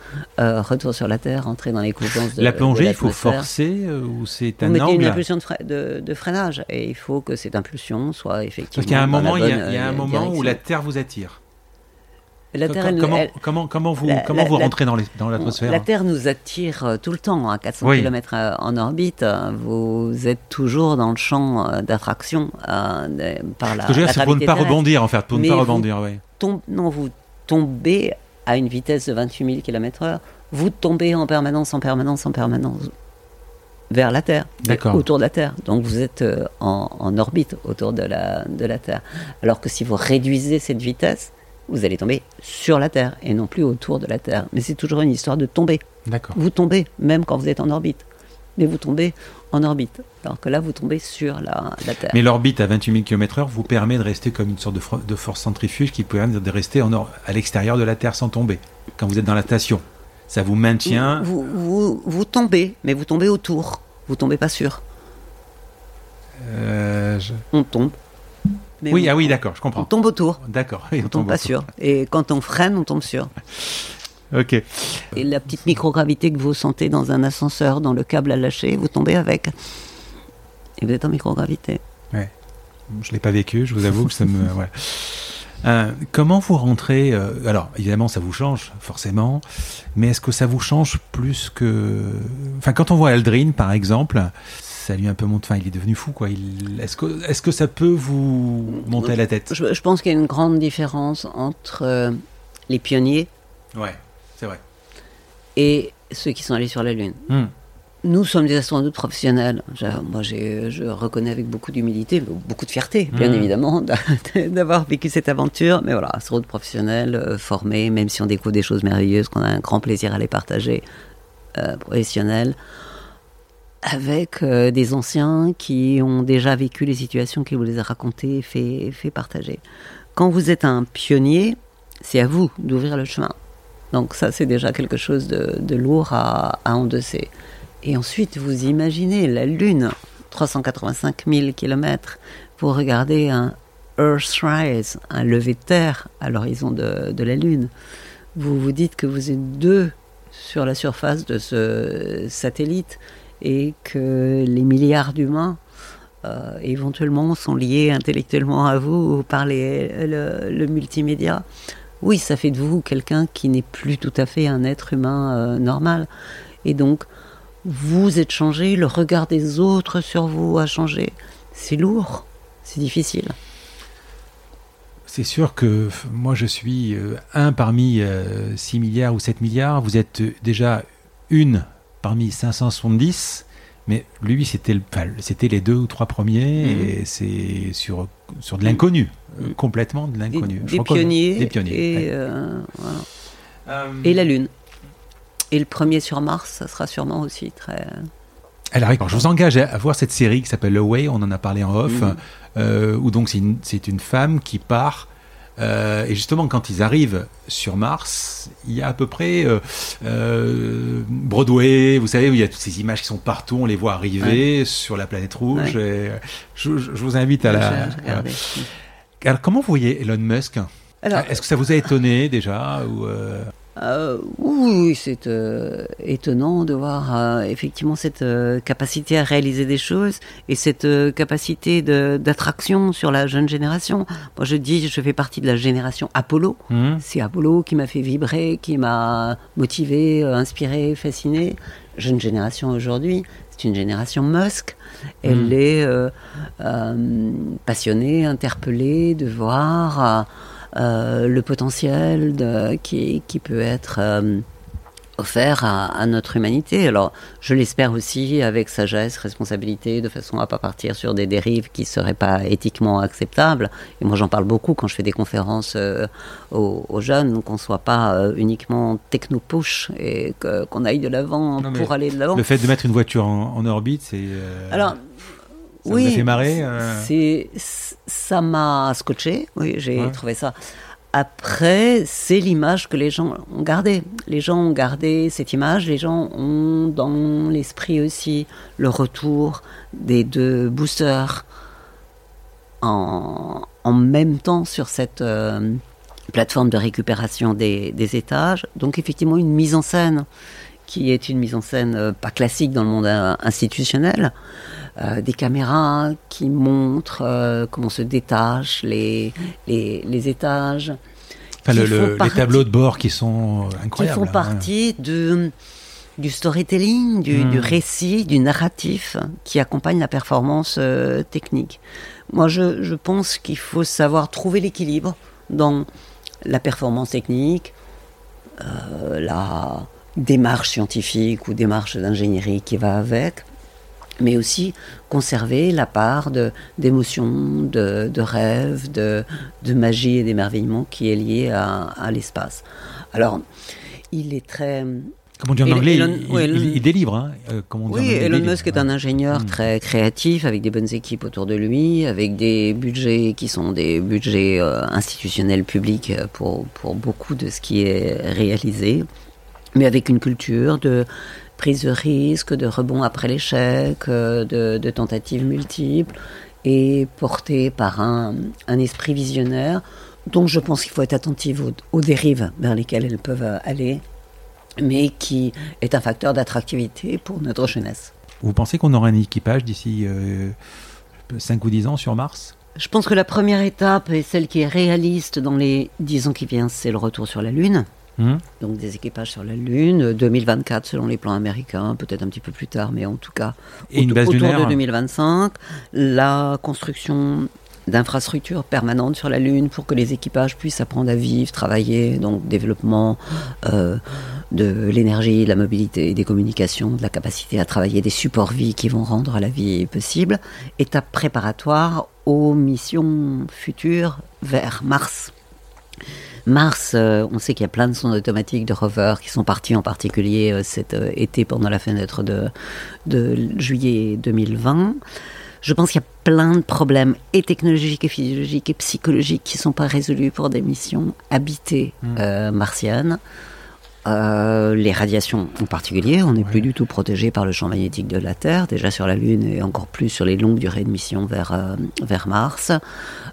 euh, retour sur la Terre, entrer dans les couvances de La plongée, de il faut forcer euh, ou c'est Vous un une impulsion de, fre- de- de freinage et il faut que cette impulsion soit effectivement. Parce qu'il y a un moment, il y a, y un euh, moment où la. Terre vous attire. La Co- Terre, elle- comment, elle- comment, comment vous, la- comment la- vous la- rentrez dans les- dans l'atmosphère La Terre nous attire euh, tout le temps, à 400 Oui. km en orbite. Vous êtes toujours dans le champ euh, d'attraction euh, par la. Ce que je veux dire, c'est pour ne pas terrestre. rebondir, en fait, pour ne pas rebondir, oui. Non, vous tombez à une vitesse de 28 000 km/h. Vous tombez en permanence, en permanence, en permanence vers la Terre, autour de la Terre. Donc vous êtes en, en orbite autour de la, de la Terre. Alors que si vous réduisez cette vitesse, vous allez tomber sur la Terre et non plus autour de la Terre. Mais c'est toujours une histoire de tomber. D'accord. Vous tombez, même quand vous êtes en orbite. Mais vous tombez en orbite. Alors que là, vous tombez sur la, la Terre. Mais l'orbite à 28 000 km/h vous permet de rester comme une sorte de, force centrifuge qui permet de rester en or- à l'extérieur de la Terre sans tomber. Quand vous êtes dans la station, ça vous maintient. Vous, vous, vous tombez, mais vous tombez autour. Vous tombez pas sur. Euh, je- On tombe. Mais Oui, on, ah oui, d'accord, je on comprends. tombe autour. D'accord. oui, On tombe pas autour. sur. Et quand on freine, on tombe sur. [LAUGHS] Ok. Et la petite microgravité que vous sentez dans un ascenseur, dans le câble à lâcher, vous tombez avec. Et vous êtes en microgravité. Je l'ai pas vécu, je vous avoue que ça me. [LAUGHS] Euh, comment vous rentrez euh, Alors, évidemment, ça vous change, forcément, mais est-ce que ça vous change plus que. Enfin, quand on voit Aldrin, par exemple, ça lui a un peu monté. Enfin, il est devenu fou, quoi. Est-ce que, est-ce que ça peut vous monter à la tête? Je, je pense qu'il y a une grande différence entre euh, les pionniers Ouais, c'est vrai. et ceux qui sont allés sur la Lune. Hmm. Nous sommes des astronautes professionnels. Je- moi, je reconnais avec beaucoup d'humilité, beaucoup de fierté, bien Mhm. évidemment, [LAUGHS] d'a- d'avoir vécu cette aventure. Mais voilà, astronautes professionnels, euh, formés, même si on découvre des choses merveilleuses, qu'on a un grand plaisir à les partager, euh, professionnels, avec euh, des anciens qui ont déjà vécu les situations qu'ils vous les a racontées fait, fait partager. Quand vous êtes un pionnier, c'est à vous d'ouvrir le chemin. Donc ça, c'est déjà quelque chose de, lourd à, endosser. Et ensuite, vous imaginez la Lune, 385 000 km, vous regardez un Earthrise, un lever de terre à l'horizon de la Lune. Vous vous dites que vous êtes deux sur la surface de ce satellite et que les milliards d'humains euh, éventuellement sont liés intellectuellement à vous par le, multimédia. Oui, ça fait de vous quelqu'un qui n'est plus tout à fait un être humain euh, normal. Et donc, vous êtes changé, le regard des autres sur vous a changé. C'est lourd, c'est difficile. C'est sûr que moi je suis euh, un parmi euh, 6 milliards ou 7 milliards. Vous êtes déjà une parmi 570. Mais lui, c'était le- enfin, c'était les deux ou trois premiers. Mhm. Et c'est sur, sur de l'inconnu. Mhm. complètement de l'inconnu. Des pionniers, Des pionniers. et, ouais. euh, voilà. Euh, et la Lune. Et le premier sur Mars, ça sera sûrement aussi très... Alors, je vous engage à, voir cette série qui s'appelle Away, on en a parlé en off, Mhm. euh, où donc c'est une, c'est une femme qui part. Euh, et justement, quand ils arrivent sur Mars, il y a à peu près euh, euh, Broadway, vous savez, où il y a toutes ces images qui sont partout, on les voit arriver sur la planète rouge. et, je, vous invite à la. Alors, comment vous voyez Elon Musk? Est-ce que ça vous a étonné déjà ou euh, oui, c'est euh, étonnant de voir euh, effectivement cette capacité à réaliser des choses et cette capacité d'attraction sur la jeune génération. Moi, je dis, je fais partie de la génération Apollo. hmm C'est Apollo qui m'a fait vibrer, qui m'a motivé, inspiré, fasciné. Jeune génération aujourd'hui, c'est une génération Musk. Elle Mm. est passionnée, interpellée de voir le potentiel de, qui, qui peut être euh, offert à, à notre humanité. Alors, je l'espère aussi avec sagesse, responsabilité, de façon à pas partir sur des dérives qui seraient pas éthiquement acceptables. Et moi, j'en parle beaucoup quand je fais des conférences euh, aux, aux jeunes, qu'on soit pas euh, uniquement techno-push et qu'on aille de l'avant pour aller de l'avant. Le fait de mettre une voiture en, en orbite, c'est. euh, Alors, ça vous oui, a fait marrer euh ça m'a scotché. Oui, j'ai Ouais. trouvé ça Après, c'est l'image que les gens ont gardée. Les gens ont gardé cette image, les gens ont dans l'esprit aussi le retour des deux boosters en, même temps sur cette euh, plateforme de récupération des, étages. Donc effectivement une mise en scène qui est une mise en scène euh, pas classique dans le monde euh, des caméras qui montrent comment se détachent les, les, étages. les tableaux de bord qui sont incroyables. Qui font hein. partie de, du storytelling, du, du, hmm. récit, du narratif qui accompagne la performance technique. Moi, je, je pense qu'il faut savoir trouver l'équilibre dans la performance technique, euh, la démarche scientifique ou démarche d'ingénierie qui va avec, mais aussi conserver la part d'émotion, de, de, rêve, de, de magie et d'émerveillement qui est liée à, à l'espace. Alors, il est très comme on dit en anglais, il, délivre. Hein, euh, oui, Elon Musk est un ingénieur hmm. très créatif, avec des bonnes équipes autour de lui, avec des budgets qui sont des budgets euh, institutionnels publics euh, pour, pour beaucoup de ce qui est réalisé, mais avec une culture de prise de risque, de rebond après l'échec, de, de tentatives multiples, et porté par un, un esprit visionnaire. Donc je pense qu'il faut être attentif aux, aux dérives vers lesquelles elles peuvent aller mais qui est un facteur d'attractivité pour notre jeunesse. Vous pensez qu'on aura un équipage d'ici 5 euh, ou 10 ans sur Mars? Je pense que la première étape et celle qui est réaliste dans les 10 ans qui viennent, c'est le retour sur la Lune. Hum. Donc des équipages sur la Lune, 2024 selon les plans américains, peut-être un petit peu plus tard, mais en tout cas et une base autour de 2025. La construction d'infrastructures permanentes sur la Lune pour que les équipages puissent apprendre à vivre, travailler, donc développement euh, de l'énergie, de la mobilité, des communications, de la capacité à travailler, des supports vie qui vont rendre la vie possible. Étape préparatoire aux missions futures vers Mars. Mars, euh, on sait qu'il y a plein de sondes automatiques de rovers qui sont partis en particulier euh, cet été pendant la fenêtre de, de juillet 2020. Je pense qu'il y a plein de problèmes et technologiques et physiologiques et psychologiques qui ne sont pas résolus pour des missions habitées hmm. euh, martiennes. Euh, les radiations en particulier, on n'est plus du tout protégé par le champ magnétique de la Terre, déjà sur la Lune et encore plus sur les longues durées de mission vers, euh, vers Mars.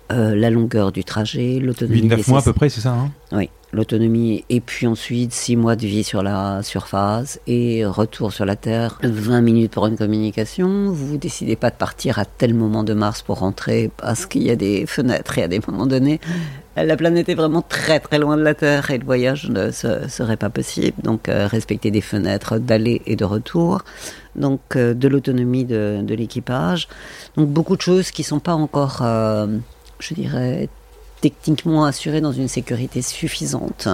la longueur du trajet, l'autonomie. 9 mois à peu près, c'est ça hein? Oui l'autonomie, et puis ensuite 6 mois de vie sur la surface, et retour sur la Terre, 20 minutes pour une communication. Vous décidez pas de partir à tel moment de Mars pour rentrer parce qu'il y a des fenêtres, et à des moments donnés, la planète est vraiment très très loin de la Terre et le voyage ne serait pas possible. Donc euh, respecter des fenêtres d'aller et de retour, donc euh, de l'autonomie de, l'équipage, donc beaucoup de choses qui sont pas encore, euh, je dirais, techniquement assuré dans une sécurité suffisante.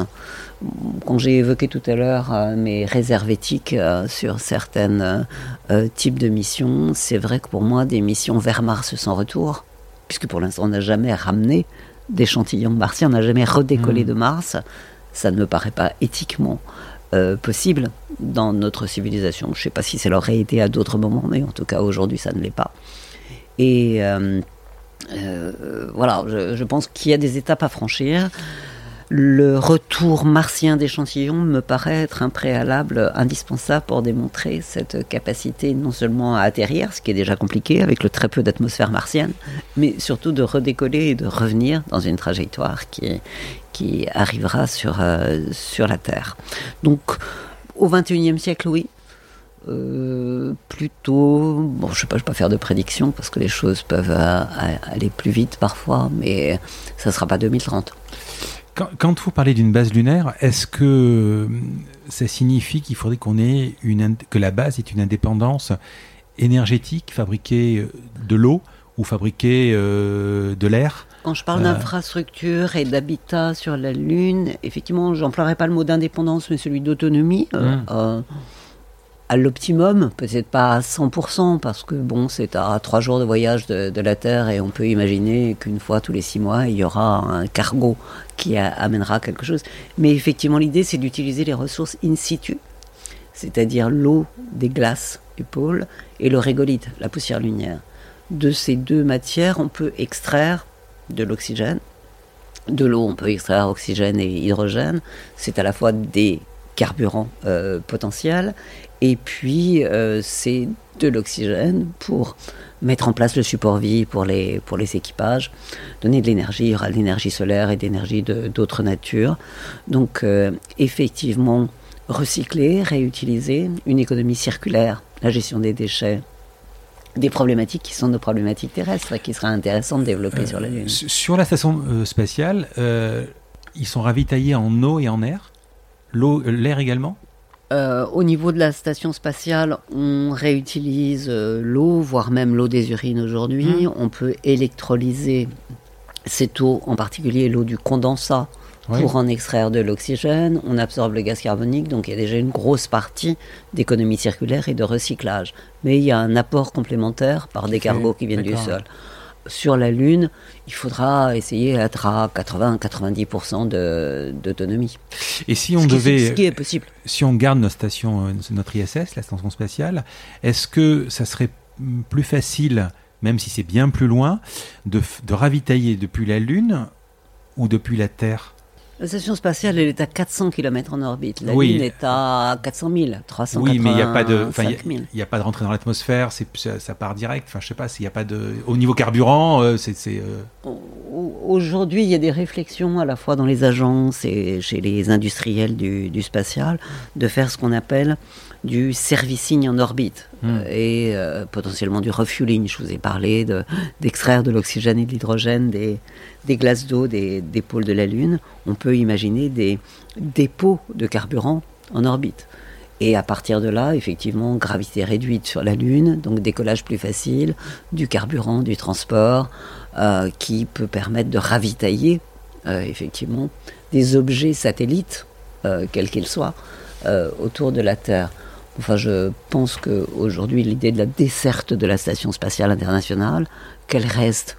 Quand j'ai évoqué tout à l'heure mes réserves éthiques sur certains types de missions, c'est vrai que pour moi, des missions vers Mars sans retour, puisque pour l'instant on n'a jamais ramené d'échantillons martiens, on n'a jamais redécollé hmm. de Mars, ça ne me paraît pas éthiquement possible dans notre civilisation. Je ne sais pas si ça l'aurait été à d'autres moments, mais en tout cas aujourd'hui ça ne l'est pas. Et euh, voilà, je, pense qu'il y a des étapes à franchir. Le retour martien d'échantillons me paraît être un préalable indispensable pour démontrer cette capacité non seulement à atterrir, ce qui est déjà compliqué avec le très peu d'atmosphère martienne, mais surtout de redécoller et de revenir dans une trajectoire qui, arrivera sur, euh, sur la Terre. Donc, au XXIe siècle, oui, euh, plutôt, je je vais pas faire de prédiction parce que les choses peuvent euh, aller plus vite parfois, mais ça sera pas 2030. Quand, vous parlez d'une base lunaire, est-ce que euh, ça signifie qu'il faudrait qu'on ait une que la base est une indépendance énergétique, fabriquer de l'eau ou fabriquer de l'air? Quand je parle d'infrastructure et d'habitat sur la Lune, effectivement, j'emploierai pas le mot d'indépendance, mais celui d'autonomie. Mmh à l'optimum, peut-être pas à 100%, parce que bon, c'est à trois jours de voyage de, la Terre et on peut imaginer qu'une fois tous les six mois, il y aura un cargo qui amènera quelque chose. Mais effectivement, l'idée, c'est d'utiliser les ressources in situ, c'est-à-dire l'eau des glaces du pôle et le régolithe, la poussière lunaire. De ces deux matières, on peut extraire de l'oxygène De l'eau, on peut extraire oxygène et hydrogène. C'est à la fois des carburants euh, potentiels et puis euh, c'est de l'oxygène pour mettre en place le support vie pour les, pour les équipages, donner de l'énergie, il y aura de l'énergie solaire et d'énergie d'autres natures. Donc euh, effectivement, recycler, réutiliser, une économie circulaire, la gestion des déchets, des problématiques qui sont nos problématiques terrestres et qui sera intéressant de développer Euh, sur la Lune. Sur la station euh, spatiale, euh, ils sont ravitaillés en eau et en air L'eau, l'air également Euh, au niveau de la station spatiale, on réutilise euh, l'eau, voire même l'eau des urines aujourd'hui. On peut électrolyser cette eau, en particulier l'eau du condensat, Oui. pour en extraire de l'oxygène. On absorbe le gaz carbonique, donc il y a déjà une grosse partie d'économie circulaire et de recyclage. Mais il y a un apport complémentaire par des cargos qui viennent du sol. Sur la Lune, il faudra essayer d'être à 80-90% de- d'autonomie. Et si on Ce qui- devait, ce qui est possible. si on garde notre station, euh, notre ISS, la station spatiale, est-ce que ça serait mm, plus facile, même si c'est bien plus loin, de, de ravitailler depuis la Lune ou depuis la Terre? La station spatiale, elle est à 400 km en orbite. La Oui. Lune est à 400 000, 385 Oui, mais il n'y a pas de, il y a- 000. il y a pas de rentrée dans l'atmosphère, c'est ça, part direct. Enfin, je sais pas s'il n'y a pas de, au niveau carburant, euh, c'est, c'est, euh, Au- Aujourd'hui, il y a des réflexions à la fois dans les agences et chez les industriels du, du spatial de faire ce qu'on appelle du servicing en orbite Hmm. euh, et euh, potentiellement du refueling. Je vous ai parlé de- d'extraire de, l'oxygène et de l'hydrogène des, des glaces d'eau des, des pôles de la Lune. On peut imaginer des dépôts de carburant en orbite. Et à partir de là, effectivement, gravité réduite sur la Lune, donc décollage plus facile, du carburant, du transport, euh, qui peut permettre de ravitailler, euh, effectivement, des objets satellites, quels qu'ils soient, autour de la Terre. Enfin, je pense qu'aujourd'hui, l'idée de la desserte de la Station spatiale internationale, qu'elle reste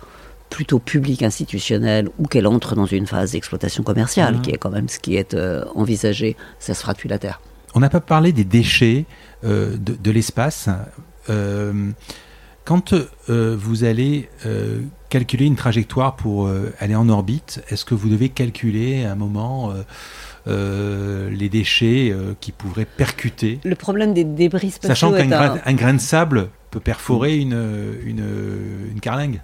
plutôt publique institutionnelle ou qu'elle entre dans une phase d'exploitation commerciale, qui est quand même ce qui est euh, envisagé, ça se fera depuis la Terre. On n'a pas parlé des déchets euh, de, de l'espace. Euh, quand vous allez calculer une trajectoire pour euh, aller en orbite, est-ce que vous devez calculer à un moment euh, euh, les déchets qui pourraient percuter? Le problème des débris spatiaux Sachant qu'un un- grain, de sable peut perforer une, une, une carlingue.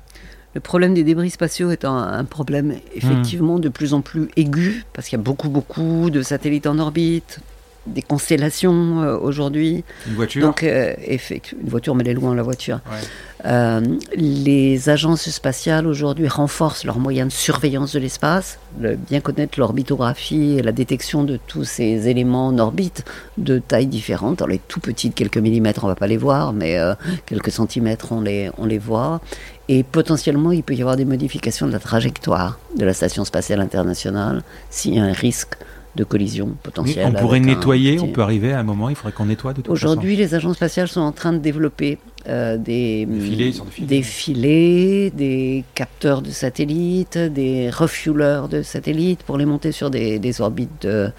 Le problème des débris spatiaux est un, un problème effectivement de plus en plus aigu, parce qu'il y a beaucoup, beaucoup de satellites en orbite, des constellations euh, aujourd'hui. Une voiture Donc, euh, une voiture, mais elle est loin, la voiture. Ouais. Euh, les agences spatiales aujourd'hui renforcent leurs moyens de surveillance de l'espace, le- bien connaître l'orbitographie et la détection de tous ces éléments en orbite de tailles différentes. Alors, les tout petits de quelques millimètres, on va pas les voir, mais quelques centimètres, on les, on les voit. Et potentiellement, il peut y avoir des modifications de la trajectoire de la Station spatiale internationale s'il y a un risque de collision potentielle. on pourrait un nettoyer, on peut arriver à un moment, il faudrait qu'on nettoie de toute façon. Aujourd'hui, les agences spatiales sont en train de développer euh, des, Des filets, sur des filets. des filets, des capteurs de satellites, des refuelers de satellites pour les monter sur des, des orbites de,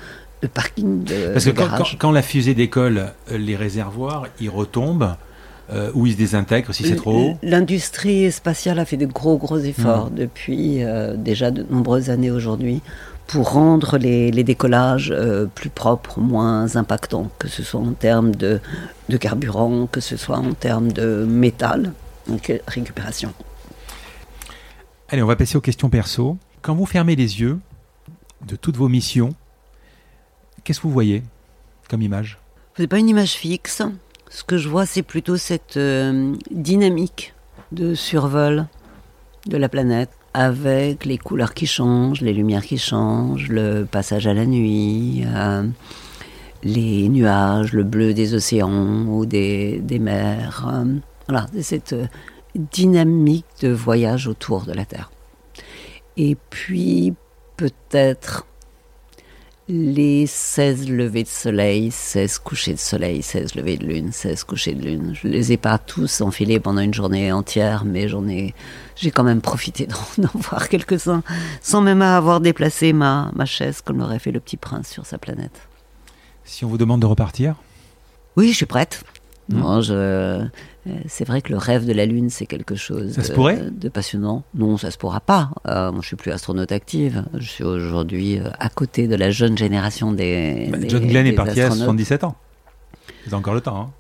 de parking, de, Parce que quand, garage. quand- quand la fusée décolle, euh, les réservoirs, ils retombent euh, ou ils se désintègrent si c'est trop haut. L'industrie spatiale a fait de gros gros efforts Mm. depuis euh, déjà de nombreuses années aujourd'hui pour rendre les, les décollages euh, plus propres, moins impactants, que ce soit en termes de, de carburant, que ce soit en termes de métal, donc euh, récupération. Allez, on va passer aux questions perso. Quand vous fermez les yeux de toutes vos missions, qu'est-ce que vous voyez comme image? C'est pas une image fixe. Ce que je vois, c'est plutôt cette euh, dynamique de survol de la planète avec les couleurs qui changent, les lumières qui changent, le passage à la nuit, euh, les nuages, le bleu des océans ou des, mers. euh, voilà, cette dynamique de voyage autour de la Terre. Et puis, peut-être les 16 levées de soleil, 16 couchers de soleil, 16 levées de lune, 16 couchers de lune. Je les ai pas tous enfilés pendant une journée entière, mais j'en ai, j'ai quand même profité [LAUGHS] d'en voir quelques-uns, sans même avoir déplacé ma, ma chaise comme l'aurait fait le petit prince sur sa planète. Si on vous demande de repartir? Oui, je suis prête. Mmh. Non, je, c'est vrai que le rêve de la Lune, c'est quelque chose de, de, passionnant. Non, ça se pourra pas. Euh, moi, je suis plus astronaute active. Je suis aujourd'hui euh, à côté de la jeune génération des. Bah, John Glenn est parti à 77 ans. Vous encore le temps. Hein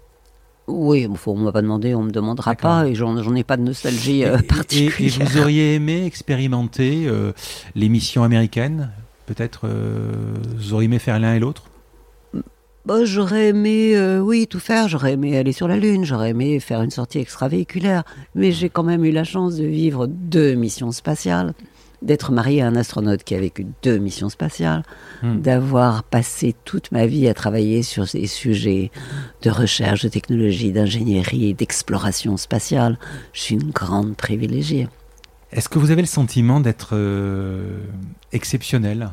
oui, on ne m'a pas demandé, on me demandera pas, et j'en ai pas de nostalgie euh, particulière. Et, vous auriez aimé expérimenter l'émission américaine Peut-être vous auriez aimé faire l'un et l'autre? Bah, j'aurais aimé, euh, oui, tout faire. J'aurais aimé aller sur la Lune, j'aurais aimé faire une sortie extravéhiculaire. Mais j'ai quand même eu la chance de vivre deux missions spatiales, d'être marié à un astronaute qui a vécu deux missions spatiales, hmm. d'avoir passé toute ma vie à travailler sur ces sujets de recherche, de technologie, d'ingénierie, d'exploration spatiale. Je suis une grande privilégiée. Est-ce que vous avez le sentiment d'être euh, exceptionnel?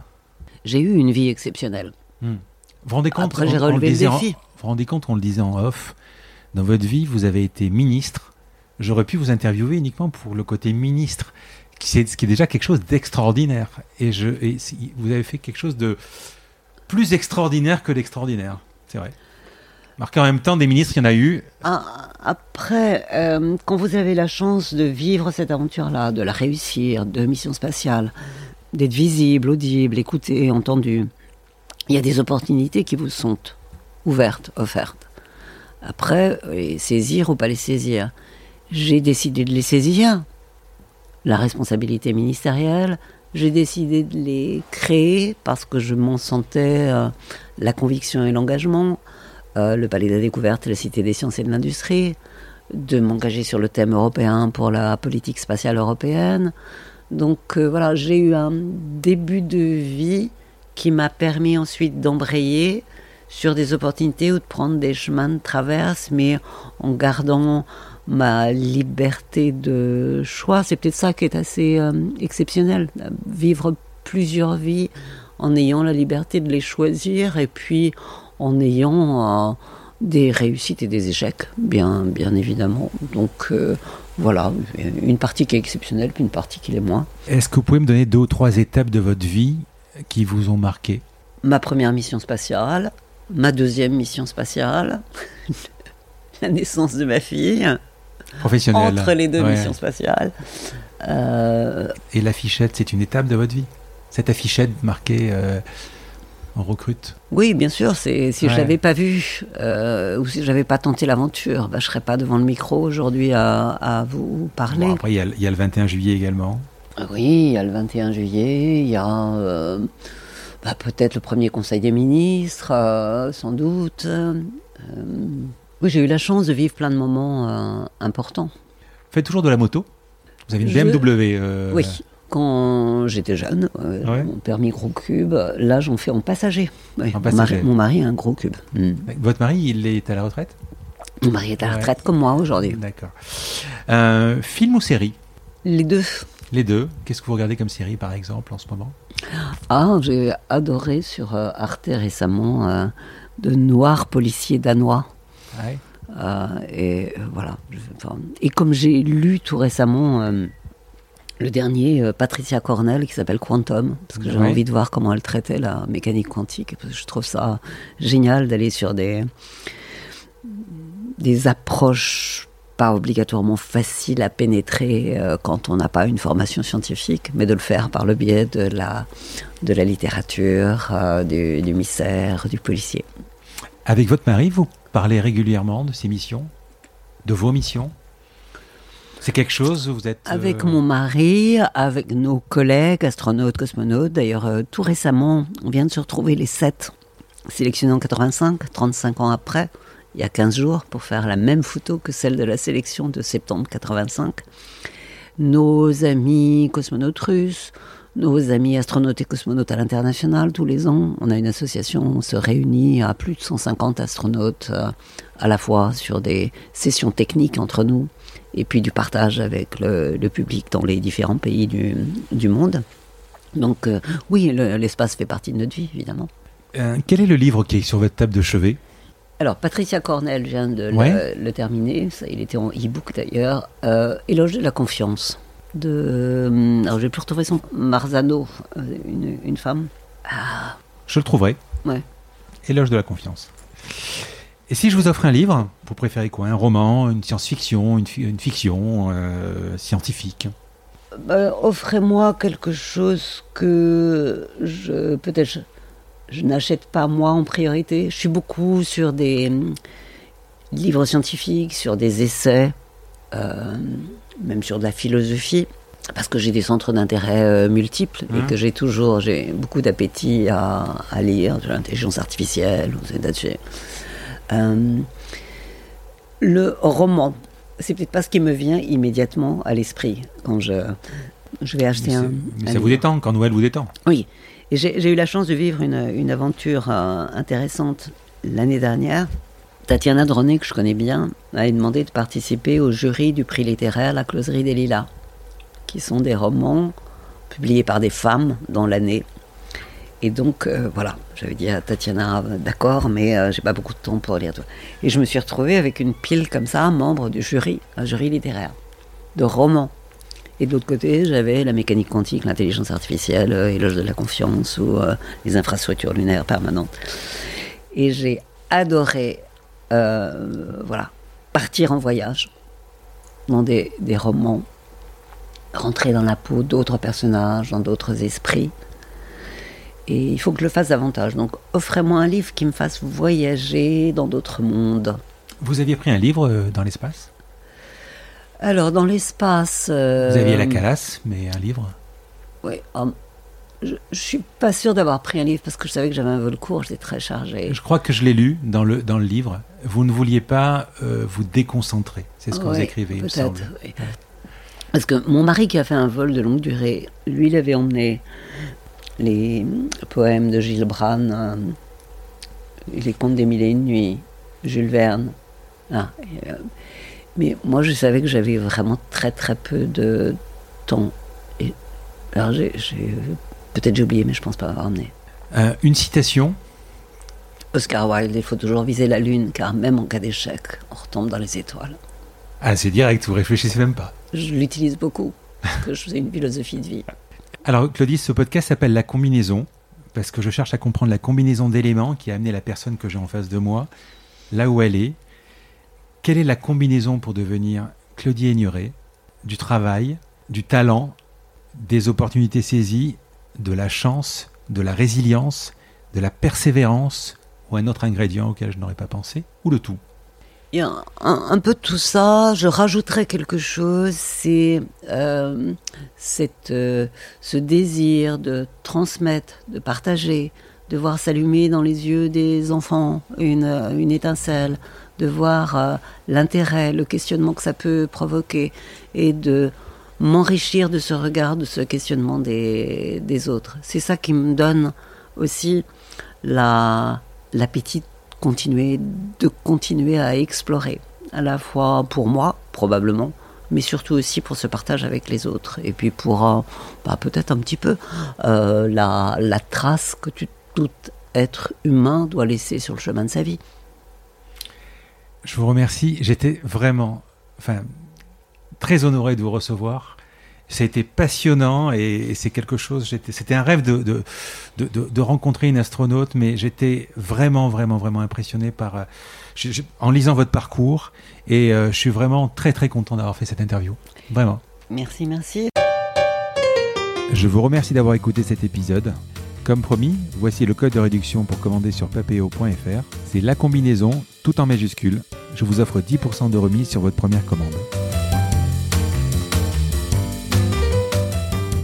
J'ai eu une vie exceptionnelle. Hmm. Vous rendez compte Après, j'ai relevé le, défi. vous rendez compte, on le disait en off, dans votre vie, vous avez été ministre. J'aurais pu vous interviewer uniquement pour le côté ministre, qui est, ce qui est déjà quelque chose d'extraordinaire. Et, je, vous avez fait quelque chose de plus extraordinaire que l'extraordinaire. C'est vrai. Marqué en même temps, des ministres, il y en a eu. Ah, après, euh, quand vous avez la chance de vivre cette aventure-là, de la réussir, de mission spatiale, d'être visible, audible, écouté, entendu, il y a des opportunités qui vous sont ouvertes, offertes. Après, les saisir ou pas les saisir. J'ai décidé de les saisir. La responsabilité ministérielle, j'ai décidé de les créer parce que je m'en sentais euh, la conviction et l'engagement. Euh, le Palais de la Découverte la Cité des Sciences et de l'Industrie, de m'engager sur le thème européen pour la politique spatiale européenne. Donc euh, voilà, j'ai eu un début de vie qui m'a permis ensuite d'embrayer sur des opportunités ou de prendre des chemins de traverse, mais en gardant ma liberté de choix. C'est peut-être ça qui est assez euh, exceptionnel, vivre plusieurs vies en ayant la liberté de les choisir et puis en ayant euh, des réussites et des échecs, bien, bien évidemment. Donc euh, voilà, une partie qui est exceptionnelle, puis une partie qui l'est moins. Est-ce que vous pouvez me donner deux ou trois étapes de votre vie qui vous ont marqué? Ma première mission spatiale, ma deuxième mission spatiale, [LAUGHS] la naissance de ma fille. Entre les deux missions spatiales. Euh, Et l'affichette, c'est une étape de votre vie Cette affichette marquée euh, en recrute Oui, bien sûr. Si je ne l'avais pas vu euh, ou si je n'avais pas tenté l'aventure, bah, je ne serais pas devant le micro aujourd'hui à, vous parler. après, il y, a le 21 juillet également. Oui, il y a le 21 juillet, il y a euh, bah, peut-être le premier conseil des ministres, euh, sans doute. Euh, oui, j'ai eu la chance de vivre plein de moments importants. Vous faites toujours de la moto? Vous avez une BMW Oui, quand j'étais jeune, mon permis gros cube, là j'en fais en passager. En passager. Mon, mari, a un gros cube. Hmm. Votre mari, il est à la retraite? Mon mari est à la retraite comme moi aujourd'hui. D'accord. film ou série? Les deux. Les deux. Qu'est-ce que vous regardez comme série, par exemple, en ce moment? Ah, j'ai adoré sur euh, Arte récemment euh, de noirs policiers danois. Ouais. Euh, et voilà. et comme j'ai lu tout récemment le dernier, Patricia Cornell, qui s'appelle Quantum, parce que j'avais envie de voir comment elle traitait la mécanique quantique. Parce que je trouve ça génial d'aller sur des, des approches pas obligatoirement facile à pénétrer euh, quand on n'a pas une formation scientifique, mais de le faire par le biais de la, de la littérature, euh, du, du mystère, du policier. Avec votre mari, vous? Parlez régulièrement de ces missions, de vos missions? C'est quelque chose vous êtes avec euh, mon mari, avec nos collègues astronautes, cosmonautes. D'ailleurs, tout récemment, on vient de se retrouver les sept sélectionnés en 85, 35 ans après il y a 15 jours pour faire la même photo que celle de la sélection de septembre 85. Nos amis cosmonautes russes, nos amis astronautes et cosmonautes à l'international, tous les ans, on a une association, on se réunit à plus de 150 astronautes euh, à la fois sur des sessions techniques entre nous et puis du partage avec le, public dans les différents pays du, monde. Donc euh, oui, l'espace fait partie de notre vie, évidemment. Euh, quel est le livre qui est sur votre table de chevet? Alors, Patricia Cornell vient de le, terminer. Ça, il était en e-book d'ailleurs. Éloge de la confiance. De, euh, alors, je vais plus retrouver son Marzano, euh, une, femme. Ah. Je le trouverai. Ouais. Éloge de la confiance. Et si je vous offre un livre, vous préférez quoi? Un roman, une science-fiction, une, fi- une fiction euh, scientifique? Bah, Offrez-moi quelque chose que je peut-être je, je n'achète pas moi en priorité. Je suis beaucoup sur des hum, livres scientifiques, sur des essais, euh, même sur de la philosophie, parce que j'ai des centres d'intérêt euh, multiples et Mhm. que j'ai toujours j'ai beaucoup d'appétit à, à lire, sur l'intelligence artificielle ou. Euh, le roman, c'est peut-être pas ce qui me vient immédiatement à l'esprit quand je, je vais acheter Mais un. mais ça vous détend quand Noël vous détend. Oui. Et j'ai eu la chance de vivre une, une aventure euh, intéressante l'année dernière. Tatiana Droné, que je connais bien, m'avait demandé de participer au jury du prix littéraire La Closerie des Lilas, qui sont des romans publiés par des femmes dans l'année. Et donc, euh, voilà, j'avais dit à Tatiana, d'accord, mais euh, j'ai pas beaucoup de temps pour lire tout. Et je me suis retrouvée avec une pile comme ça, membre du jury, un jury littéraire, de romans. Et de l'autre côté, j'avais la mécanique quantique, l'intelligence artificielle, euh, éloge de la confiance ou euh, les infrastructures lunaires permanentes. Et j'ai adoré, voilà, partir en voyage dans des, des romans, rentrer dans la peau d'autres personnages, dans d'autres esprits. Et il faut que je le fasse davantage. Donc, offrez-moi un livre qui me fasse voyager dans d'autres mondes. Vous aviez pris un livre euh, dans l'espace? Alors, dans l'espace. euh, Vous aviez la calasse, mais un livre? Oui. Je, je suis pas sûre d'avoir pris un livre parce que je savais que j'avais un vol court, j'étais très chargée. Je crois que je l'ai lu dans le, dans le livre. Vous ne vouliez pas euh, vous déconcentrer. C'est ce que vous Ouais, écrivez, il me semble. oui. Parce que mon mari qui a fait un vol de longue durée, lui, il avait emmené les poèmes de Gilles Brand, euh, les contes des mille et une nuits, Jules Verne. Ah, et, euh, mais moi, je savais que j'avais vraiment très très peu de temps. Et alors, j'ai- peut-être j'ai oublié, mais je pense pas avoir emmené. Euh, une citation Oscar Wilde, il faut toujours viser la lune, car même en cas d'échec, on retombe dans les étoiles. Ah, c'est direct, vous réfléchissez même pas. Je l'utilise beaucoup, parce que je faisais une philosophie de vie. [LAUGHS] Alors, Claudie, ce podcast s'appelle La combinaison, parce que je cherche à comprendre la combinaison d'éléments qui a amené la personne que j'ai en face de moi, là où elle est. Quelle est la combinaison pour devenir Claudie Aigneret? Du travail, du talent, des opportunités saisies, de la chance, de la résilience, de la persévérance, ou un autre ingrédient auquel je n'aurais pas pensé, ou le tout Il y a un, un peu de tout ça. Je rajouterais quelque chose, c'est euh, euh, ce désir de transmettre, de partager, de voir s'allumer dans les yeux des enfants une, une étincelle, de voir euh, l'intérêt, le questionnement que ça peut provoquer et de m'enrichir de ce regard, de ce questionnement des, autres. C'est ça qui me donne aussi la l'appétit de continuer, de continuer à explorer, à la fois pour moi, probablement, mais surtout aussi pour ce partage avec les autres, et puis pour euh, bah, peut-être un petit peu euh, la, la trace que tout être humain doit laisser sur le chemin de sa vie. Je vous remercie. J'étais vraiment, enfin, très honoré de vous recevoir. Ça a été passionnant et c'est quelque chose. C'était un rêve de, de, de, de- de rencontrer une astronaute, mais j'étais vraiment, vraiment, vraiment impressionné par, euh, je- je- en lisant votre parcours et euh, je suis vraiment très, très content d'avoir fait cette interview. Vraiment. Merci, merci. Je vous remercie d'avoir écouté cet épisode. Comme promis, voici le code de réduction pour commander sur papéo.fr. C'est la combinaison, tout en majuscule. Je vous offre 10% de remise sur votre première commande.